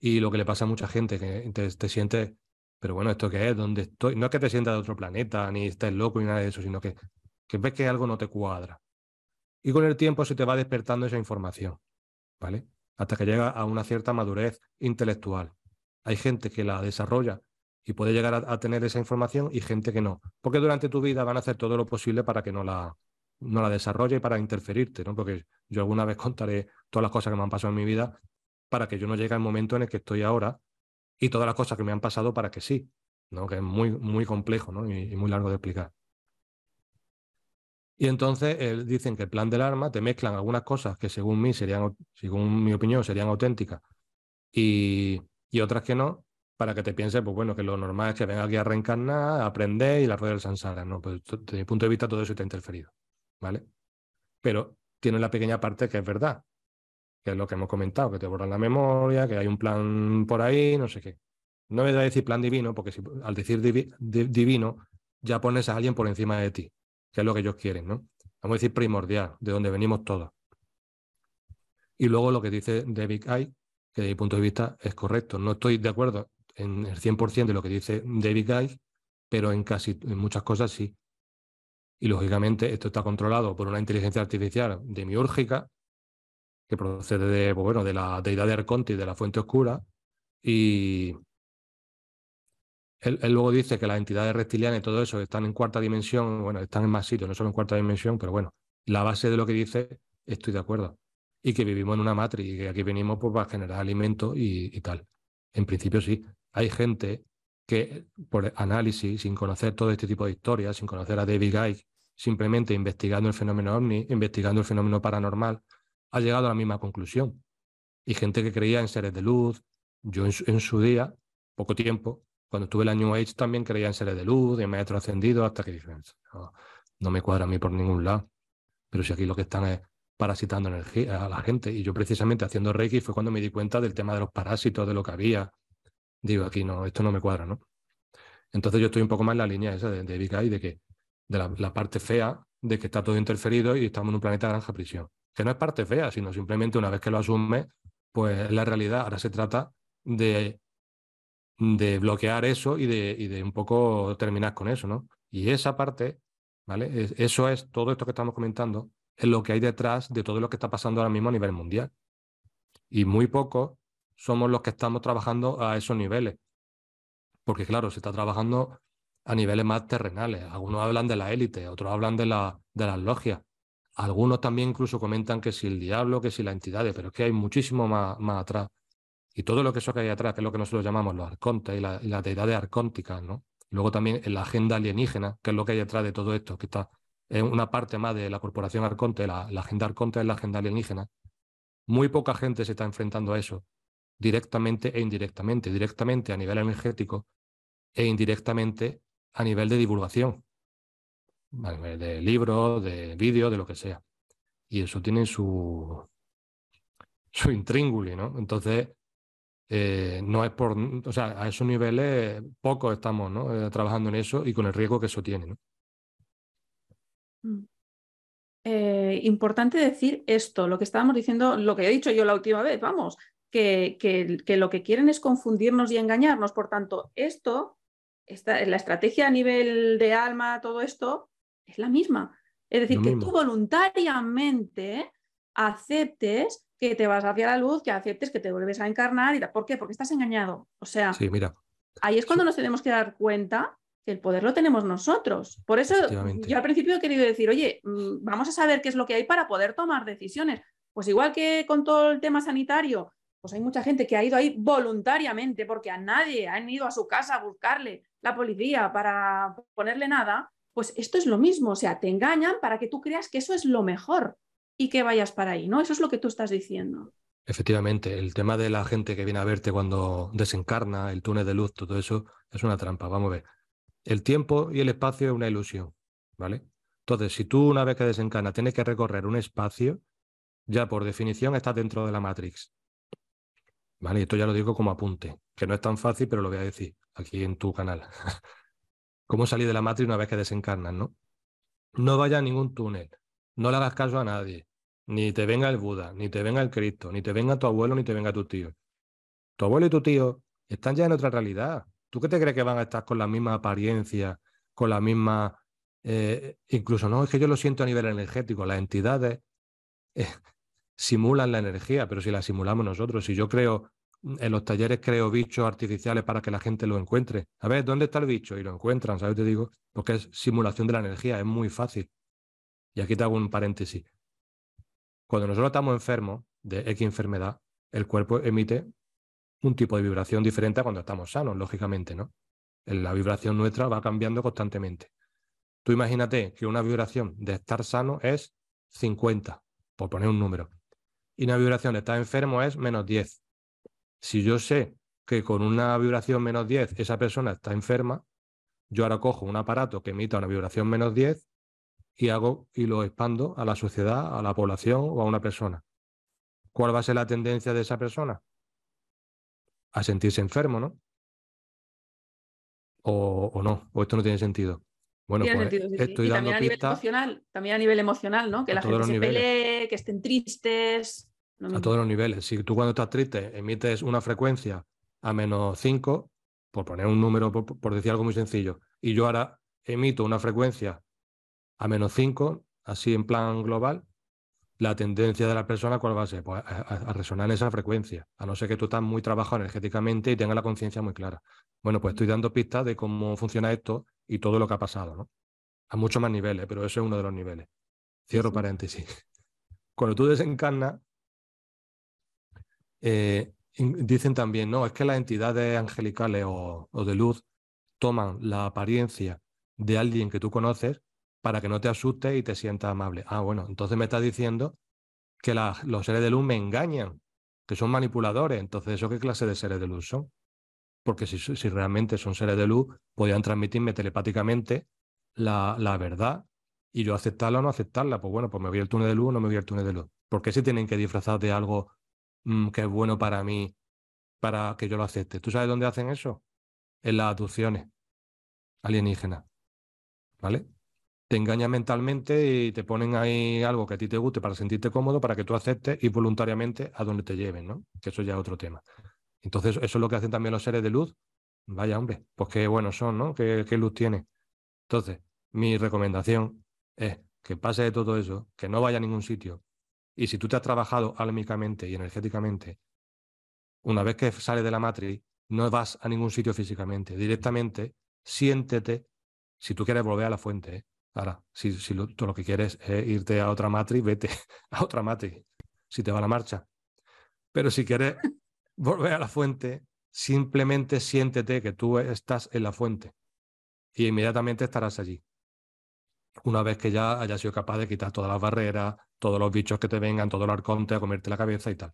y lo que le pasa a mucha gente, que te, te sientes, pero bueno, ¿esto qué es? ¿Dónde estoy? No es que te sientas de otro planeta, ni estés loco, ni nada de eso, sino que, que ves que algo no te cuadra. Y con el tiempo se te va despertando esa información, ¿vale? hasta que llega a una cierta madurez intelectual. Hay gente que la desarrolla y puede llegar a, tener esa información y gente que no, porque durante tu vida van a hacer todo lo posible para que no la, no la desarrolle para interferirte, ¿no? Porque yo alguna vez *laughs* contaré todas las cosas que me han pasado en mi vida para que yo no llegue al momento en el que estoy ahora y todas las cosas que me han pasado para que sí, ¿no? Que es muy, muy complejo ¿no? y muy largo de explicar. Y entonces dicen que el plan del arma te mezclan algunas cosas que según mí serían, según mi opinión, serían auténticas y, y otras que no, para que te pienses, pues bueno, que lo normal es que venga aquí a reencarnar, aprender y la rueda del sansara. No, pues desde mi punto de vista todo eso está interferido, ¿vale? Pero tiene la pequeña parte que es verdad, que es lo que hemos comentado, que te borran la memoria, que hay un plan por ahí, no sé qué. No voy a decir plan divino, porque si, al decir divino ya pones a alguien por encima de ti que es lo que ellos quieren, ¿no? Vamos a decir primordial, de donde venimos todos. Y luego lo que dice David Guy, que desde mi punto de vista es correcto. No estoy de acuerdo en el 100% de lo que dice David Guy, pero en casi en muchas cosas sí. Y lógicamente esto está controlado por una inteligencia artificial demiúrgica que procede de, pues bueno, de la deidad de Arconte y de la fuente oscura. Y, él, luego dice que las entidades reptilianas y todo eso están en cuarta dimensión, bueno, están en más sitios, no solo en cuarta dimensión, pero bueno, la base de lo que dice, estoy de acuerdo. Y que vivimos en una matriz y que aquí venimos pues, para generar alimento y, tal. En principio sí. Hay gente que por análisis, sin conocer todo este tipo de historias, sin conocer a David Guy, simplemente investigando el fenómeno ovni, investigando el fenómeno paranormal, ha llegado a la misma conclusión. Y gente que creía en seres de luz, yo en su día, poco tiempo, cuando estuve en la New Age también creía en seres de luz, en maestro ascendido, hasta que dije, no, me cuadra a mí por ningún lado. Pero si aquí lo que están es parasitando energía a la gente. Y yo precisamente haciendo Reiki fue cuando me di cuenta del tema de los parásitos, de lo que había. Digo, aquí no, esto no me cuadra, ¿no? Entonces yo estoy un poco más en la línea esa de, de de que de la, parte fea de que está todo interferido y estamos en un planeta granja prisión. Que no es parte fea, sino simplemente una vez que lo asume, pues es la realidad. Ahora se trata de de bloquear eso y de, y de un poco terminar con eso, ¿no? Y esa parte, ¿vale? Eso es todo esto que estamos comentando, es lo que hay detrás de todo lo que está pasando ahora mismo a nivel mundial. Y muy pocos somos los que estamos trabajando a esos niveles. Porque claro, se está trabajando a niveles más terrenales. Algunos hablan de la élite, otros hablan de, la, de las logias. Algunos también incluso comentan que si el diablo, que si las entidades, pero es que hay muchísimo más, más atrás. Y todo lo que eso que hay atrás, que es lo que nosotros llamamos los arcontes y la, y la deidades arcónticas, ¿no? Luego también en la agenda alienígena, que es lo que hay detrás de todo esto, que está en una parte más de la corporación arconte, la, agenda arconte es la agenda alienígena. Muy poca gente se está enfrentando a eso, directamente e indirectamente, directamente a nivel energético e indirectamente a nivel de divulgación, de libros, de vídeos, de lo que sea. Y eso tiene su, su intríngulo, ¿no? Entonces, eh, no es por, o sea, a esos niveles pocos estamos ¿no? Eh, trabajando en eso y con el riesgo que eso tiene. Mm. Eh, importante decir esto, lo que estábamos diciendo, lo que he dicho yo la última vez, vamos, que, que, lo que quieren es confundirnos y engañarnos. Por tanto, esto, esta, la estrategia a nivel de alma, todo esto, es la misma. Es decir, que tú voluntariamente aceptes que te vas hacia la luz, que aceptes que te vuelves a encarnar. Y ¿Por qué? Porque estás engañado. O sea, sí, mira. ahí es cuando nos tenemos que dar cuenta que el poder lo tenemos nosotros. Por eso yo al principio he querido decir, oye, mm, vamos a saber qué es lo que hay para poder tomar decisiones. Pues igual que con todo el tema sanitario, pues hay mucha gente que ha ido ahí voluntariamente porque a nadie han ido a su casa a buscarle la policía para ponerle nada. Pues esto es lo mismo, o sea, te engañan para que tú creas que eso es lo mejor y que vayas para ahí, ¿no? Eso es lo que tú estás diciendo. Efectivamente, el tema de la gente que viene a verte cuando desencarna, el túnel de luz, todo eso es una trampa. Vamos a ver el tiempo y el espacio es una ilusión, ¿vale? Entonces, si tú una vez que desencana tienes que recorrer un espacio, ya por definición estás dentro de la Matrix. ¿Vale? Y esto ya lo digo como apunte, que no es tan fácil, pero lo voy a decir aquí en tu canal. *laughs* ¿Cómo salir de la Matrix una vez que desencarnas, no? No vayas a ningún túnel, no le hagas caso a nadie, ni te venga el Buda, ni te venga el Cristo, ni te venga tu abuelo, ni te venga tu tío. Tu abuelo y tu tío están ya en otra realidad. ¿Tú qué te crees que van a estar con la misma apariencia, con la misma... Eh, incluso no, es que yo lo siento a nivel energético, las entidades eh, simulan la energía, pero si la simulamos nosotros, si yo creo, en los talleres creo bichos artificiales para que la gente lo encuentre. A ver, ¿dónde está el bicho? Y lo encuentran, ¿sabes? Te digo, porque es simulación de la energía, es muy fácil. Y aquí te hago un paréntesis. Cuando nosotros estamos enfermos de X enfermedad, el cuerpo emite un tipo de vibración diferente a cuando estamos sanos, lógicamente, ¿no? La vibración nuestra va cambiando constantemente. Tú imagínate que una vibración de estar sano es 50, por poner un número, y una vibración de estar enfermo es menos 10. Si yo sé que con una vibración menos 10 esa persona está enferma, yo ahora cojo un aparato que emita una vibración menos 10 y hago y lo expando a la sociedad, a la población o a una persona. ¿Cuál va a ser la tendencia de esa persona? a sentirse enfermo, ¿no? O, no, o esto no tiene sentido. Bueno, pues estoy dando también a nivel emocional, también a nivel emocional, ¿no? Que la gente se pelee, que estén tristes. A todos los niveles. Si tú cuando estás triste emites una frecuencia a menos 5, por poner un número, por, decir algo muy sencillo, y yo ahora emito una frecuencia a menos 5, así en plan global, la tendencia de la persona, ¿cuál va a ser? Pues a, resonar en esa frecuencia, a no ser que tú estás muy trabajado energéticamente y tengas la conciencia muy clara. Bueno, pues estoy dando pistas de cómo funciona esto y todo lo que ha pasado, ¿no? A muchos más niveles, pero ese es uno de los niveles. Cierro paréntesis. *laughs* Cuando tú desencarnas, eh, dicen también, no, es que las entidades angelicales o de luz toman la apariencia de alguien que tú conoces para que no te asustes y te sientas amable. Ah, bueno, entonces me estás diciendo que los seres de luz me engañan, que son manipuladores. Entonces, ¿eso qué clase de seres de luz son? Porque si, realmente son seres de luz, podrían transmitirme telepáticamente la, la, verdad y yo aceptarla o no aceptarla. Pues bueno, pues me voy al túnel de luz o no me voy al túnel de luz. ¿Por qué se tienen que disfrazar de algo mm, que es bueno para mí, para que yo lo acepte? ¿Tú sabes dónde hacen eso? En las aducciones alienígenas. ¿Vale? te engañan mentalmente y te ponen ahí algo que a ti te guste para sentirte cómodo, para que tú aceptes y voluntariamente a donde te lleven, ¿no? Que eso ya es otro tema. Entonces, eso es lo que hacen también los seres de luz. Vaya, hombre, pues qué buenos son, ¿no? ¿Qué, qué luz tiene? Entonces, mi recomendación es que pase de todo eso, que no vaya a ningún sitio. Y si tú te has trabajado álmicamente y energéticamente, una vez que sales de la matriz, no vas a ningún sitio físicamente. Directamente, siéntete, si tú quieres volver a la fuente, ¿eh? Ahora, si, si lo, tú lo que quieres es irte a otra matriz, vete *laughs* a otra matriz, si te va la marcha. Pero si quieres *laughs* volver a la fuente, simplemente siéntete que tú estás en la fuente y inmediatamente estarás allí. Una vez que ya hayas sido capaz de quitar todas las barreras, todos los bichos que te vengan, todos los arcontes a comerte la cabeza y tal.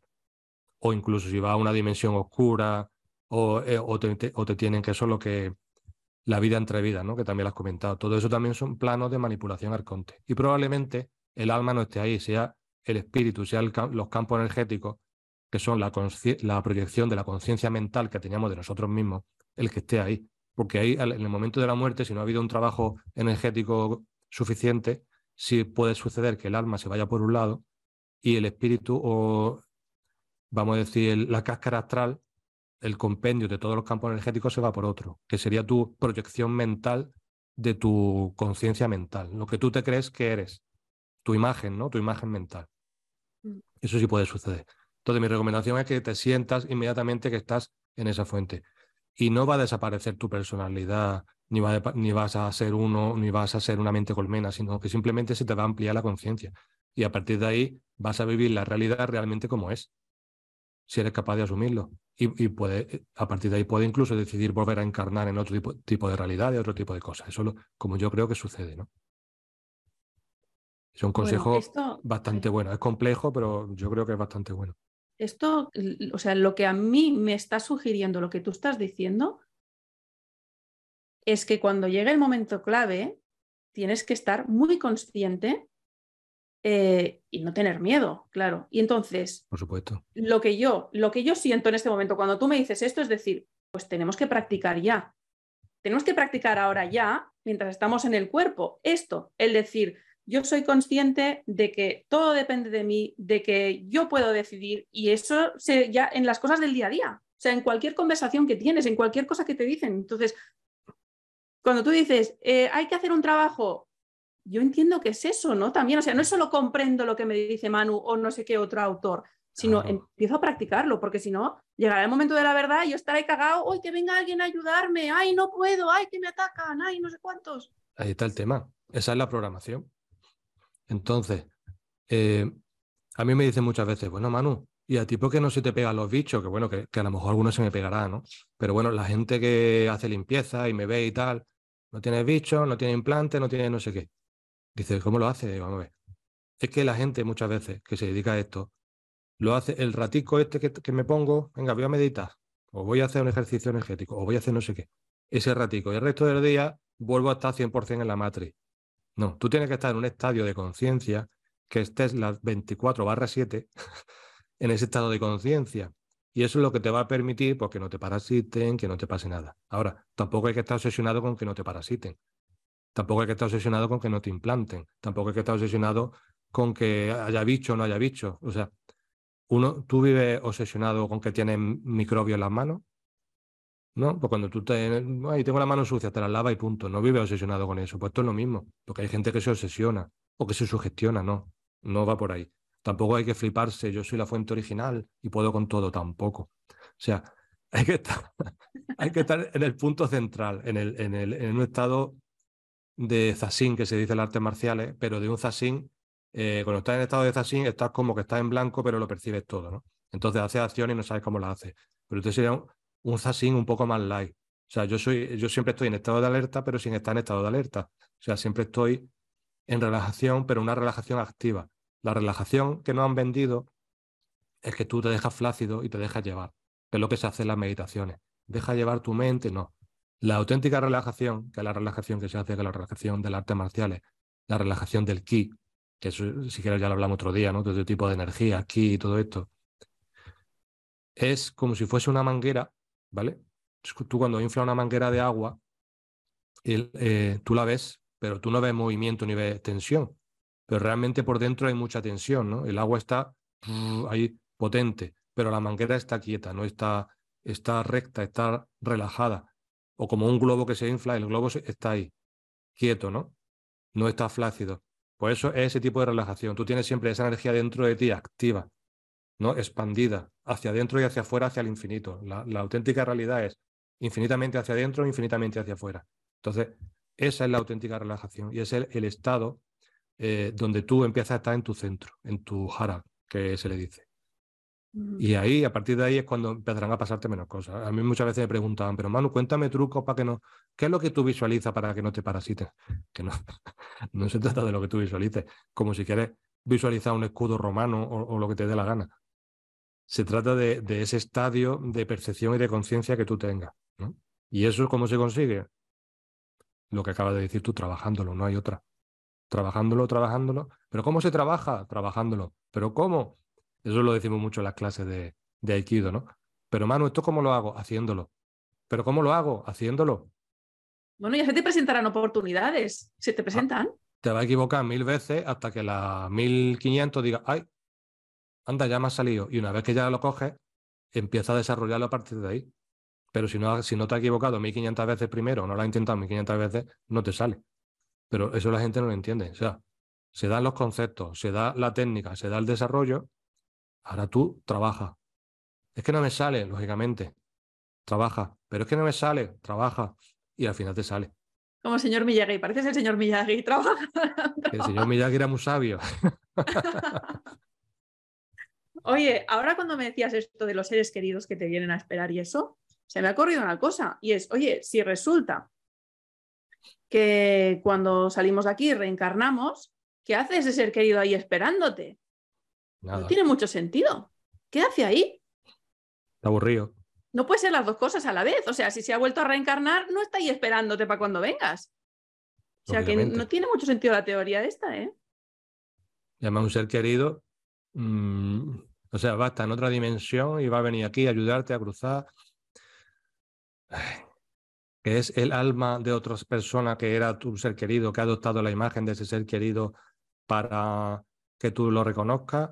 O incluso si vas a una dimensión oscura o, eh, o, te, o te tienen que eso lo que la vida entre vidas, ¿no? que también lo has comentado. Todo eso también son planos de manipulación arconte. Y probablemente el alma no esté ahí, sea el espíritu, sea los campos energéticos que son la, la proyección de la conciencia mental que teníamos de nosotros mismos, el que esté ahí. Porque ahí, en el momento de la muerte, si no ha habido un trabajo energético suficiente, sí puede suceder que el alma se vaya por un lado y el espíritu o, vamos a decir, la cáscara astral, el compendio de todos los campos energéticos se va por otro, que sería tu proyección mental de tu conciencia mental, lo que tú te crees que eres, tu imagen, ¿no? Tu imagen mental. Mm. Eso sí puede suceder. Entonces, mi recomendación es que te sientas inmediatamente que estás en esa fuente. Y no va a desaparecer tu personalidad, ni, ni vas a ser uno, ni vas a ser una mente colmena, sino que simplemente se te va a ampliar la conciencia. Y a partir de ahí vas a vivir la realidad realmente como es, si eres capaz de asumirlo. Y, puede, a partir de ahí puede incluso decidir volver a encarnar en otro tipo, tipo de realidad, de otro tipo de cosas. Eso es como yo creo que sucede, ¿no? Es un consejo bastante bueno. Es complejo, pero yo creo que es bastante bueno. Esto, o sea, lo que a mí me está sugiriendo, lo que tú estás diciendo, es que cuando llegue el momento clave, tienes que estar muy consciente eh, y no tener miedo, claro. Y entonces, por supuesto, lo que yo, lo que yo siento en este momento cuando tú me dices esto es decir, pues tenemos que practicar ya. Tenemos que practicar ahora ya, mientras estamos en el cuerpo, esto, el decir, yo soy consciente de que todo depende de mí, de que yo puedo decidir y eso se, ya en las cosas del día a día, o sea, en cualquier conversación que tienes, en cualquier cosa que te dicen. Entonces, cuando tú dices, eh, hay que hacer un trabajo, yo entiendo que es eso, ¿no? También, o sea, no es solo comprendo lo que me dice Manu o no sé qué otro autor, sino empiezo a practicarlo, porque si no, llegará el momento de la verdad y yo estaré cagado, ¡ay, que venga alguien a ayudarme! ¡Ay, no puedo! ¡Ay, que me atacan! ¡Ay, no sé cuántos! Ahí está el tema. Esa es la programación. Entonces, eh, a mí me dicen muchas veces, bueno, Manu, ¿y a ti por qué no se te pegan los bichos? Que bueno, que, a lo mejor alguno se me pegará, ¿no? Pero bueno, la gente que hace limpieza y me ve y tal, no tiene bichos, no tiene implante, no tiene no sé qué. Dice, ¿cómo lo hace? Vamos a ver. Es que la gente muchas veces que se dedica a esto, lo hace el ratico este que, que me pongo, venga, voy a meditar, o voy a hacer un ejercicio energético, o voy a hacer no sé qué. Ese ratico. Y el resto del día vuelvo a estar 100% en la matriz. No, tú tienes que estar en un estadio de conciencia que estés las 24 barra 7 *laughs* en ese estado de conciencia. Y eso es lo que te va a permitir pues, que no te parasiten, que no te pase nada. Ahora, tampoco hay que estar obsesionado con que no te parasiten. Tampoco hay que estar obsesionado con que no te implanten. Tampoco hay que estar obsesionado con que haya bicho o no haya bicho. O sea, uno, tú vives obsesionado con que tienes microbios en las manos. ¿No? Pues cuando tú te, ay, tengo la mano sucia, te la lava y punto. No vive obsesionado con eso. Pues esto es lo mismo, porque hay gente que se obsesiona o que se sugestiona, no, no va por ahí. Tampoco hay que fliparse, yo soy la fuente original y puedo con todo, tampoco. O sea, *laughs* hay que estar, hay que estar en el punto central, en, el, en, el, en un estado de zasin, que se dice en las artes marciales, pero de un zasin, eh, cuando estás en estado de zasin, estás como que estás en blanco, pero lo percibes todo, ¿no? Entonces haces acciones y no sabes cómo las haces. Pero usted sería un zasín un poco más light. O sea, yo, soy, yo siempre estoy en estado de alerta, pero sin estar en estado de alerta. O sea, siempre estoy en relajación, pero una relajación activa. La relajación que nos han vendido es que tú te dejas flácido y te dejas llevar, que es lo que se hace en las meditaciones. Deja llevar tu mente, no. La auténtica relajación, que es la relajación que se hace, que la relajación del arte marciales, la relajación del ki, que si quieres ya lo hablamos otro día, ¿no? De otro tipo de energía, ki y todo esto, es como si fuese una manguera ¿vale? Tú cuando infla una manguera de agua, eh, tú la ves, pero tú no ves movimiento ni ves tensión. Pero realmente por dentro hay mucha tensión, ¿no? El agua está *sniffs* ahí potente, pero la manguera está quieta, no está, está recta, está relajada. O como un globo que se infla, el globo está ahí, quieto, ¿no? No está flácido. Por eso es ese tipo de relajación. Tú tienes siempre esa energía dentro de ti activa. ¿No? expandida hacia adentro y hacia afuera, hacia el infinito. La, auténtica realidad es infinitamente hacia adentro, infinitamente hacia afuera. Entonces, esa es la auténtica relajación y es el, estado eh, donde tú empiezas a estar en tu centro, en tu jara, que se le dice. Y ahí, a partir de ahí, es cuando empezarán a pasarte menos cosas. A mí muchas veces me preguntaban, pero Manu, cuéntame trucos para que no. ¿Qué es lo que tú visualizas para que no te parasites? *laughs* Que no, *laughs* no se trata de lo que tú visualices, como si quieres visualizar un escudo romano o lo que te dé la gana se trata de, ese estadio de percepción y de conciencia que tú tengas. ¿Y eso cómo se consigue? Lo que acabas de decir tú, trabajándolo, no hay otra. Trabajándolo, trabajándolo. ¿Pero cómo se trabaja? Trabajándolo. ¿Pero cómo? Eso lo decimos mucho en las clases de, de Aikido, ¿no? Pero Manu, ¿esto cómo lo hago? Haciéndolo. ¿Pero cómo lo hago? Haciéndolo. Bueno, ya se te presentarán oportunidades. Se te ah, presentan. te va a equivocar mil veces hasta que las 1500 diga, ay, anda, ya me ha salido. Y una vez que ya lo coges, empieza a desarrollarlo a partir de ahí. Pero si no, si no te has equivocado 1500 veces primero, o no lo has intentado 1500 veces, no te sale. Pero eso la gente no lo entiende. O sea, se dan los conceptos, se da la técnica, se da el desarrollo. Ahora tú trabaja. Es que no me sale, lógicamente. Trabaja. Pero es que no me sale, trabaja. Y al final te sale. Como el señor Miyagi, pareces el señor Miyagi, *laughs* trabaja. El señor Miyagi era muy sabio. *laughs* Oye, ahora cuando me decías esto de los seres queridos que te vienen a esperar y eso, se me ha ocurrido una cosa, y es, oye, si resulta que cuando salimos de aquí reencarnamos, ¿qué hace ese ser querido ahí esperándote? No tiene mucho sentido. ¿Qué hace ahí? Está aburrido. No puede ser las dos cosas a la vez. O sea, si se ha vuelto a reencarnar, no está ahí esperándote para cuando vengas. O sea que no tiene mucho sentido la teoría esta, ¿eh? Llama a un ser querido. Mm, o sea, va a estar en otra dimensión y va a venir aquí a ayudarte a cruzar *sighs* que es el alma de otras personas que era tu ser querido, que ha adoptado la imagen de ese ser querido para que tú lo reconozcas.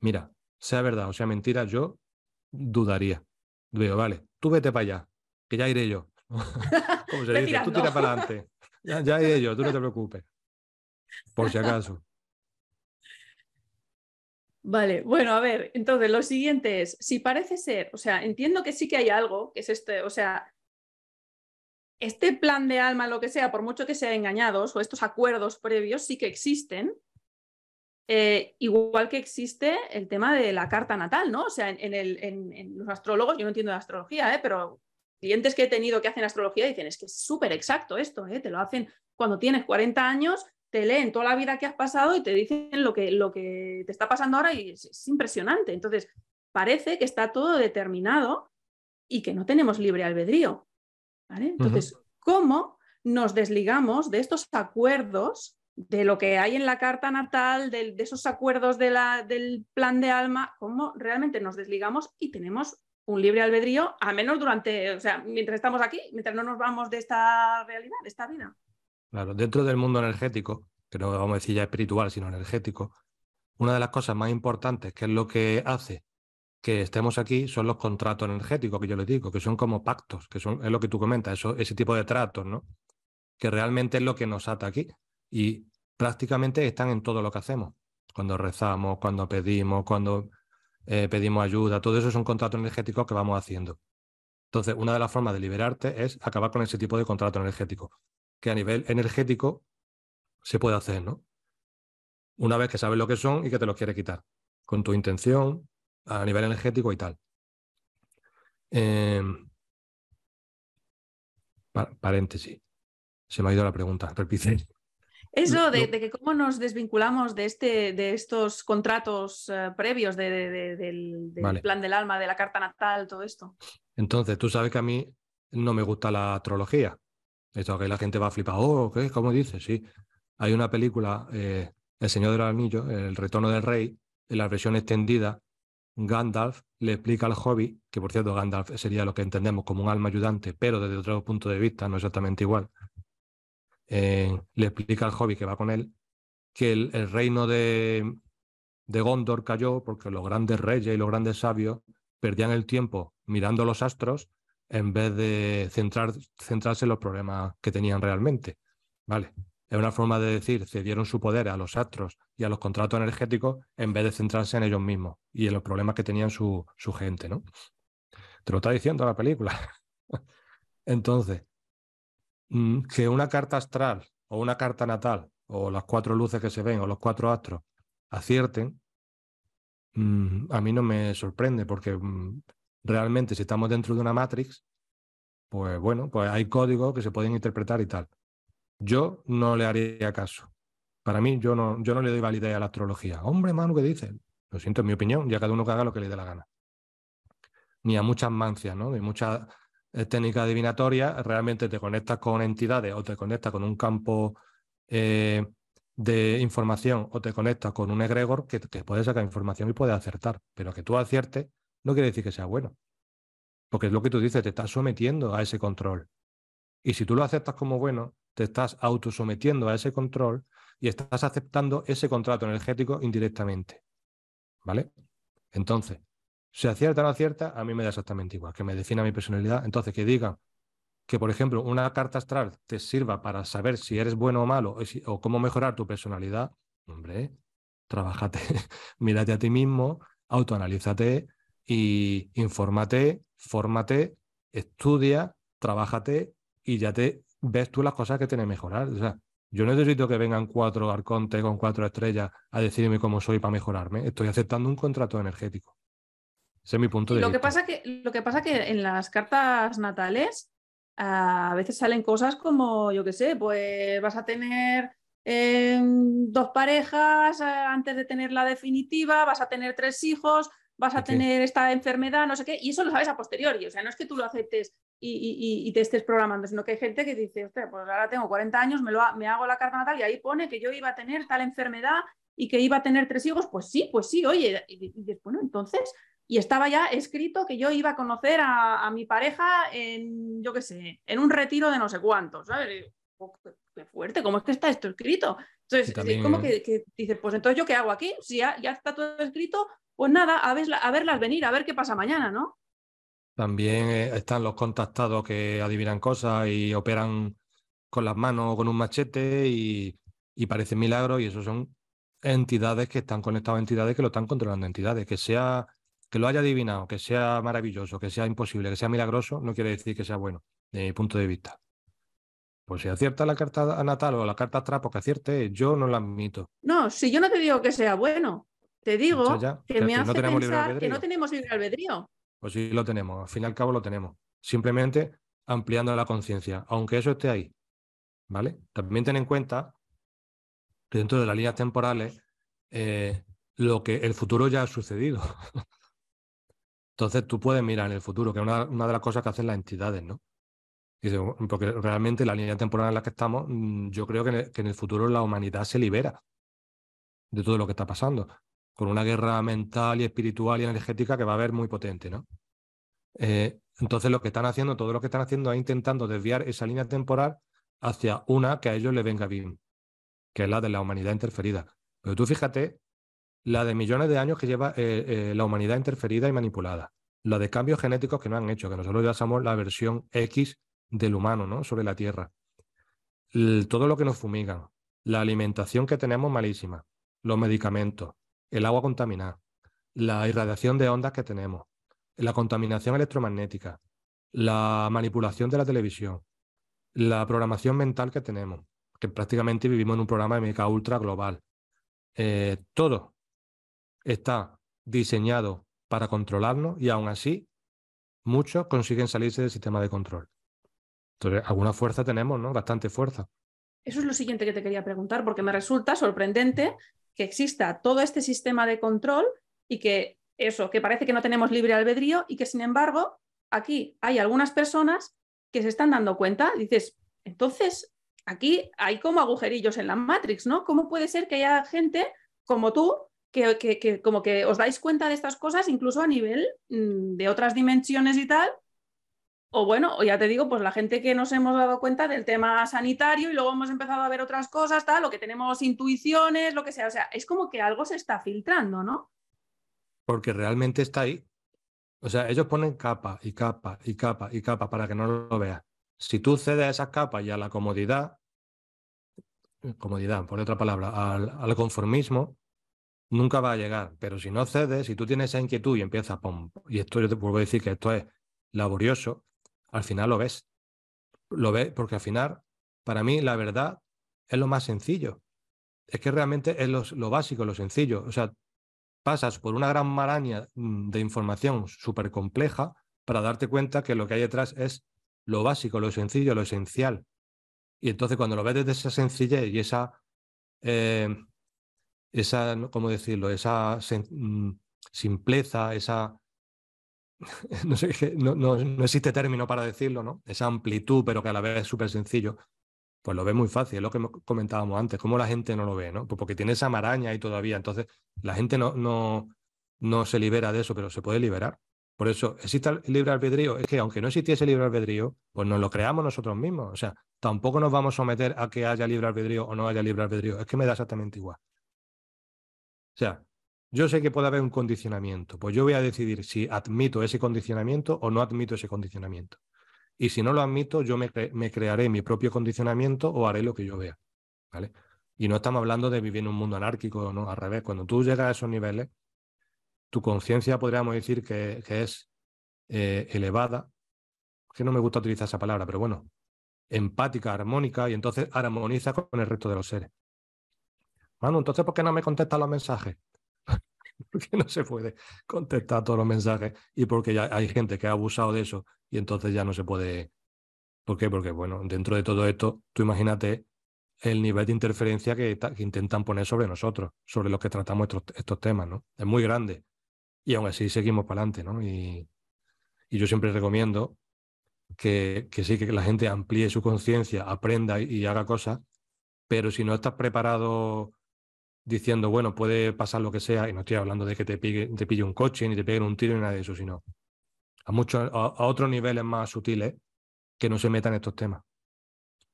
Mira, sea verdad o sea mentira, yo dudaría. Digo, vale, tú vete para allá, que ya iré yo. *laughs* *laughs* Como se dice, tú tira para adelante. Ya, ya iré yo, tú no te preocupes. Por si acaso. Vale, bueno, a ver, entonces lo siguiente es, si parece ser, o sea, entiendo que sí que hay algo, que es este, o sea, este plan de alma, lo que sea, por mucho que sean engañados, o estos acuerdos previos, sí que existen, eh, igual que existe el tema de la carta natal, ¿no? O sea, en, el, en, los astrólogos, yo no entiendo de astrología, ¿eh? pero clientes que he tenido que hacen astrología dicen, es que es súper exacto esto, ¿eh? te lo hacen cuando tienes 40 años te leen toda la vida que has pasado y te dicen lo que, lo que te está pasando ahora y es, impresionante. Entonces, parece que está todo determinado y que no tenemos libre albedrío. Entonces, ¿cómo nos desligamos de estos acuerdos, de lo que hay en la carta natal, de, esos acuerdos de la, del plan de alma? ¿Cómo realmente nos desligamos y tenemos un libre albedrío, a menos durante, o sea, mientras estamos aquí, mientras no nos vamos de esta realidad, de esta vida? Claro, dentro del mundo energético, que no vamos a decir ya espiritual, sino energético, una de las cosas más importantes, que es lo que hace que estemos aquí, son los contratos energéticos que yo les digo, que son como pactos, que son, es lo que tú comentas, eso, ese tipo de tratos, ¿no? Que realmente es lo que nos ata aquí. Y prácticamente están en todo lo que hacemos. Cuando rezamos, cuando pedimos, cuando eh, pedimos ayuda, todo eso son contratos energéticos que vamos haciendo. Entonces, una de las formas de liberarte es acabar con ese tipo de contrato energético que a nivel energético se puede hacer, ¿no? Una vez que sabes lo que son y que te los quiere quitar, con tu intención a nivel energético y tal. Em, paréntesis. Se me ha ido la pregunta, repite. Eso de, que cómo nos desvinculamos de, este, de estos contratos eh, previos del, plan del alma, de la carta natal, todo esto. Entonces, tú sabes que a mí no me gusta la astrología. Esto que la gente va a flipar. Oh, ¿qué? ¿Cómo dices? Sí. Hay una película, eh, El Señor de los Anillos, El Retorno del Rey, en la versión extendida, Gandalf le explica al hobby, que por cierto Gandalf sería lo que entendemos como un alma ayudante, pero desde otro punto de vista, no exactamente igual. Eh, le explica al hobby que va con él que el, reino de, de Gondor cayó porque los grandes reyes y los grandes sabios perdían el tiempo mirando los astros en vez de centrar, centrarse en los problemas que tenían realmente. ¿Vale? Es una forma de decir, cedieron su poder a los astros y a los contratos energéticos en vez de centrarse en ellos mismos y en los problemas que tenían su, su gente, ¿no? Te lo está diciendo la película. *laughs* Entonces, mm, que una carta astral o una carta natal o las cuatro luces que se ven o los cuatro astros acierten, mm, a mí no me sorprende porque mm, realmente si estamos dentro de una matrix, pues bueno, pues hay códigos que se pueden interpretar y tal. Yo no le haría caso. Para mí, yo no, yo no le doy validez a la astrología. Hombre, mano, ¿qué dice? Lo siento, en mi opinión, ya cada uno que haga lo que le dé la gana. Ni a muchas mancias, ¿no? De muchas eh, técnicas adivinatorias, realmente te conectas con entidades o te conectas con un campo eh, de información o te conectas con un egregor que, que puede sacar información y puede acertar, pero que tú aciertes no quiere decir que sea bueno. Porque es lo que tú dices, te estás sometiendo a ese control. Y si tú lo aceptas como bueno, te estás autosometiendo a ese control y estás aceptando ese contrato energético indirectamente. ¿Vale? Entonces, si acierta o no acierta, a mí me da exactamente igual, que me defina mi personalidad. Entonces, que digan que, por ejemplo, una carta astral te sirva para saber si eres bueno o malo o, cómo mejorar tu personalidad, hombre, trabájate, *laughs* mírate a ti mismo, autoanalízate y infórmate, fórmate, estudia, trabájate y ya te ves tú las cosas que tienes que mejorar. O sea, yo necesito que vengan cuatro arcontes con cuatro estrellas a decirme cómo soy para mejorarme. Estoy aceptando un contrato energético. Ese es mi punto de lo vista. Que pasa que, lo que pasa que en las cartas natales a veces salen cosas como, yo qué sé, pues vas a tener em, dos parejas eh, antes de tener la definitiva, vas a tener tres hijos, vas a tener esta enfermedad, no sé qué, y eso lo sabes a posteriori, o sea, no es que tú lo aceptes y, te estés programando, sino que hay gente que dice, pues ahora tengo 40 años, me, lo, me hago la carta natal y ahí pone que yo iba a tener tal enfermedad y que iba a tener tres hijos, pues sí, pues sí, oye, y, dices, bueno, entonces, y estaba ya escrito que yo iba a conocer a, mi pareja en, yo qué sé, en un retiro de no sé cuántos, ¿sabes? Oh, qué, fuerte, ¿cómo es que está esto escrito? Entonces, es como que, que, dices, pues entonces yo qué hago aquí, si ya, ya está todo escrito, pues nada, a, a verlas venir, a ver qué pasa mañana, ¿no? También eh, están los contactados que adivinan cosas y operan con las manos o con un machete y, y parecen milagros y esos son entidades que están conectadas a entidades que lo están controlando entidades. Que sea que lo haya adivinado, que sea maravilloso, que sea imposible, que sea milagroso, no quiere decir que sea bueno, de mi punto de vista. Pues si acierta la carta natal o la carta astral, porque acierte, yo no la admito. No, si yo no te digo que sea bueno, te digo que, me hace pensar que no tenemos libre albedrío. Pues sí lo tenemos, al fin y al cabo lo tenemos. Simplemente ampliando la conciencia, aunque eso esté ahí. ¿Vale? También ten en cuenta que dentro de las líneas temporales, eh, lo que el futuro ya ha sucedido. *laughs* Entonces tú puedes mirar en el futuro, que es una, de las cosas que hacen las entidades, ¿no? Porque realmente la línea temporal en la que estamos, mm, yo creo que en el futuro la humanidad se libera de todo lo que está pasando con una guerra mental y espiritual y energética que va a haber muy potente, ¿no? Eh, entonces lo que están haciendo, todo lo que están haciendo es intentando desviar esa línea temporal hacia una que a ellos les venga bien, que es la de la humanidad interferida. Pero tú fíjate la de millones de años que lleva eh, eh, la humanidad interferida y manipulada, la de cambios genéticos que no han hecho, que nosotros ya somos la versión X del humano, ¿no? Sobre la Tierra. todo lo que nos fumigan, la alimentación que tenemos malísima, los medicamentos, el agua contaminada, la irradiación de ondas que tenemos, la contaminación electromagnética, la manipulación de la televisión, la programación mental que tenemos, que prácticamente vivimos en un programa de meca ultra global. Eh, todo está diseñado para controlarnos y aún así muchos consiguen salirse del sistema de control. Entonces, alguna fuerza tenemos, ¿no? Bastante fuerza. Eso es lo siguiente que te quería preguntar, porque me resulta sorprendente que exista todo este sistema de control y que eso, que parece que no tenemos libre albedrío y que sin embargo aquí hay algunas personas que se están dando cuenta, dices, entonces aquí hay como agujerillos en la Matrix, ¿no? ¿Cómo puede ser que haya gente como tú que, que, como que os dais cuenta de estas cosas incluso a nivel mm, de otras dimensiones y tal o bueno, o ya te digo, pues la gente que nos hemos dado cuenta del tema sanitario y luego hemos empezado a ver otras cosas, tal, lo que tenemos intuiciones, lo que sea. O sea, es como que algo se está filtrando, ¿no? Porque realmente está ahí. O sea, ellos ponen capa y capa y capa y capa para que no lo veas. Si tú cedes a esas capas y a la comodidad, comodidad, por otra palabra, al, conformismo, nunca va a llegar. Pero si no cedes, si tú tienes esa inquietud y empiezas, y esto yo te puedo decir que esto es laborioso, al final lo ves. Lo ves porque al final, para mí, la verdad es lo más sencillo. Es que realmente es lo, básico, lo sencillo. O sea, pasas por una gran maraña mm, de información súper compleja para darte cuenta que lo que hay detrás es lo básico, lo sencillo, lo esencial. Y entonces cuando lo ves desde esa sencillez y esa, eh, esa ¿cómo decirlo? Esa mm, simpleza, esa *laughs* no sé, no, no, existe término para decirlo, ¿no? Esa amplitud, pero que a la vez es súper sencillo. Pues lo ve muy fácil, es lo que comentábamos antes, cómo la gente no lo ve, ¿no? Pues porque tiene esa maraña ahí todavía, entonces la gente no, no, no se libera de eso, pero se puede liberar. Por eso, ¿existe el libre albedrío? Es que aunque no existiese libre albedrío, pues nos lo creamos nosotros mismos. O sea, tampoco nos vamos a someter a que haya libre albedrío o no haya libre albedrío. Es que me da exactamente igual. O sea, yo sé que puede haber un condicionamiento, pues yo voy a decidir si admito ese condicionamiento o no admito ese condicionamiento. Y si no lo admito, yo me, crearé mi propio condicionamiento o haré lo que yo vea. ¿vale? Y no estamos hablando de vivir en un mundo anárquico, no, al revés. Cuando tú llegas a esos niveles, tu conciencia podríamos decir que, es eh, elevada, que no me gusta utilizar esa palabra, pero bueno, empática, armónica, y entonces armoniza con el resto de los seres. Manu, entonces, ¿por qué no me contestan los mensajes? *laughs* porque no se puede contestar todos los mensajes y porque ya hay gente que ha abusado de eso y entonces ya no se puede. ¿Por qué? Porque, bueno, dentro de todo esto, tú imagínate el nivel de interferencia que, intentan poner sobre nosotros, sobre los que tratamos estos, temas, ¿no? Es muy grande. Y aún así seguimos para adelante, ¿no? Y, yo siempre recomiendo que, sí, que la gente amplíe su conciencia, aprenda y haga cosas, pero si no estás preparado diciendo, bueno, puede pasar lo que sea, y no estoy hablando de que te, te pille un coche, ni te peguen un tiro, ni nada de eso, sino a, muchos, a, otros niveles más sutiles que no se metan estos temas.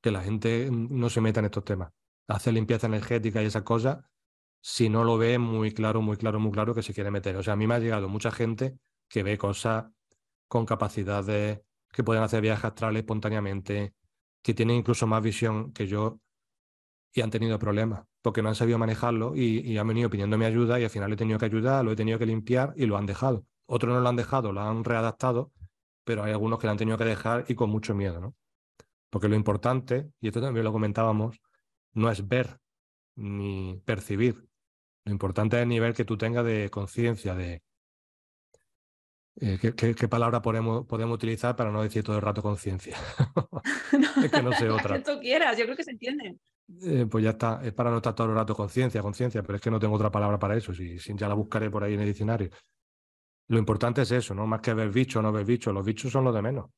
Que la gente no se meta en estos temas. Hacer limpieza energética y esas cosas, si no lo ve muy claro, muy claro, muy claro que se quiere meter. O sea, a mí me ha llegado mucha gente que ve cosas con capacidades que pueden hacer viajes astrales espontáneamente, que tienen incluso más visión que yo y han tenido problemas porque no han sabido manejarlo y, han venido pidiendo mi ayuda y al final he tenido que ayudar, lo he tenido que limpiar y lo han dejado. Otros no lo han dejado, lo han readaptado, pero hay algunos que lo han tenido que dejar y con mucho miedo, ¿no? Porque lo importante, y esto también lo comentábamos, no es ver ni percibir. Lo importante es el nivel que tú tengas de conciencia, de, eh, ¿qué, palabra podemos, podemos, utilizar para no decir todo el rato conciencia? *laughs* *laughs* es que no sé *laughs* otra. que tú quieras, yo creo que se entiende. Eh, pues ya está, es para no estar todo el rato conciencia, conciencia, pero es que no tengo otra palabra para eso, si, ya la buscaré por ahí en el diccionario. Lo importante es eso, ¿no? Más que ver bichos o no ver bichos, los bichos son los de menos.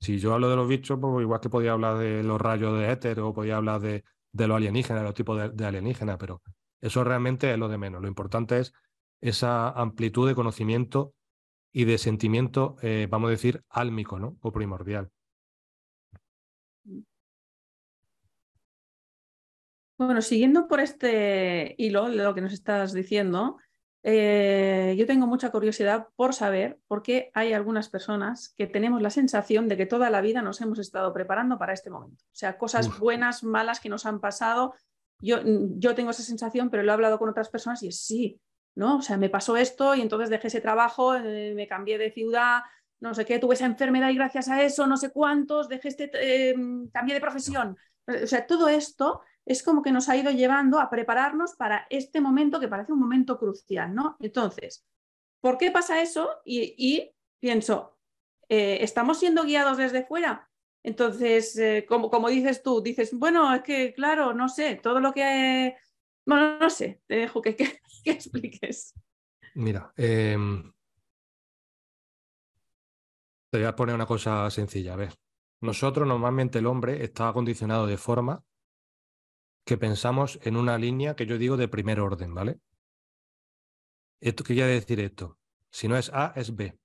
Si yo hablo de los bichos, pues igual que podía hablar de los rayos de éter o podía hablar de, de los alienígenas, los tipos de, de alienígenas, pero eso realmente es lo de menos. Lo importante es esa amplitud de conocimiento y de sentimiento, eh, vamos a decir, álmico, ¿no? O primordial. Bueno, siguiendo por este hilo de lo que nos estás diciendo, eh, yo tengo mucha curiosidad por saber por qué hay algunas personas que tenemos la sensación de que toda la vida nos hemos estado preparando para este momento. O sea, cosas buenas, malas que nos han pasado. Yo, yo tengo esa sensación, pero lo he hablado con otras personas y es sí, ¿no? O sea, me pasó esto y entonces dejé ese trabajo, eh, me cambié de ciudad, no sé qué, tuve esa enfermedad y gracias a eso, no sé cuántos, dejé este, eh, cambié de profesión. O sea, todo esto es como que nos ha ido llevando a prepararnos para este momento que parece un momento crucial, ¿no? Entonces, ¿por qué pasa eso? Y, pienso, eh, ¿estamos siendo guiados desde fuera? Entonces, como, como, dices tú, dices, bueno, es que, claro, no sé, todo lo que bueno, no sé, te dejo que, expliques. Mira, em, te voy a poner una cosa sencilla. A ver, nosotros normalmente el hombre está acondicionado de forma que pensamos en una línea que yo digo de primer orden, ¿vale? Esto qué quiere decir esto. Si no es A, es B.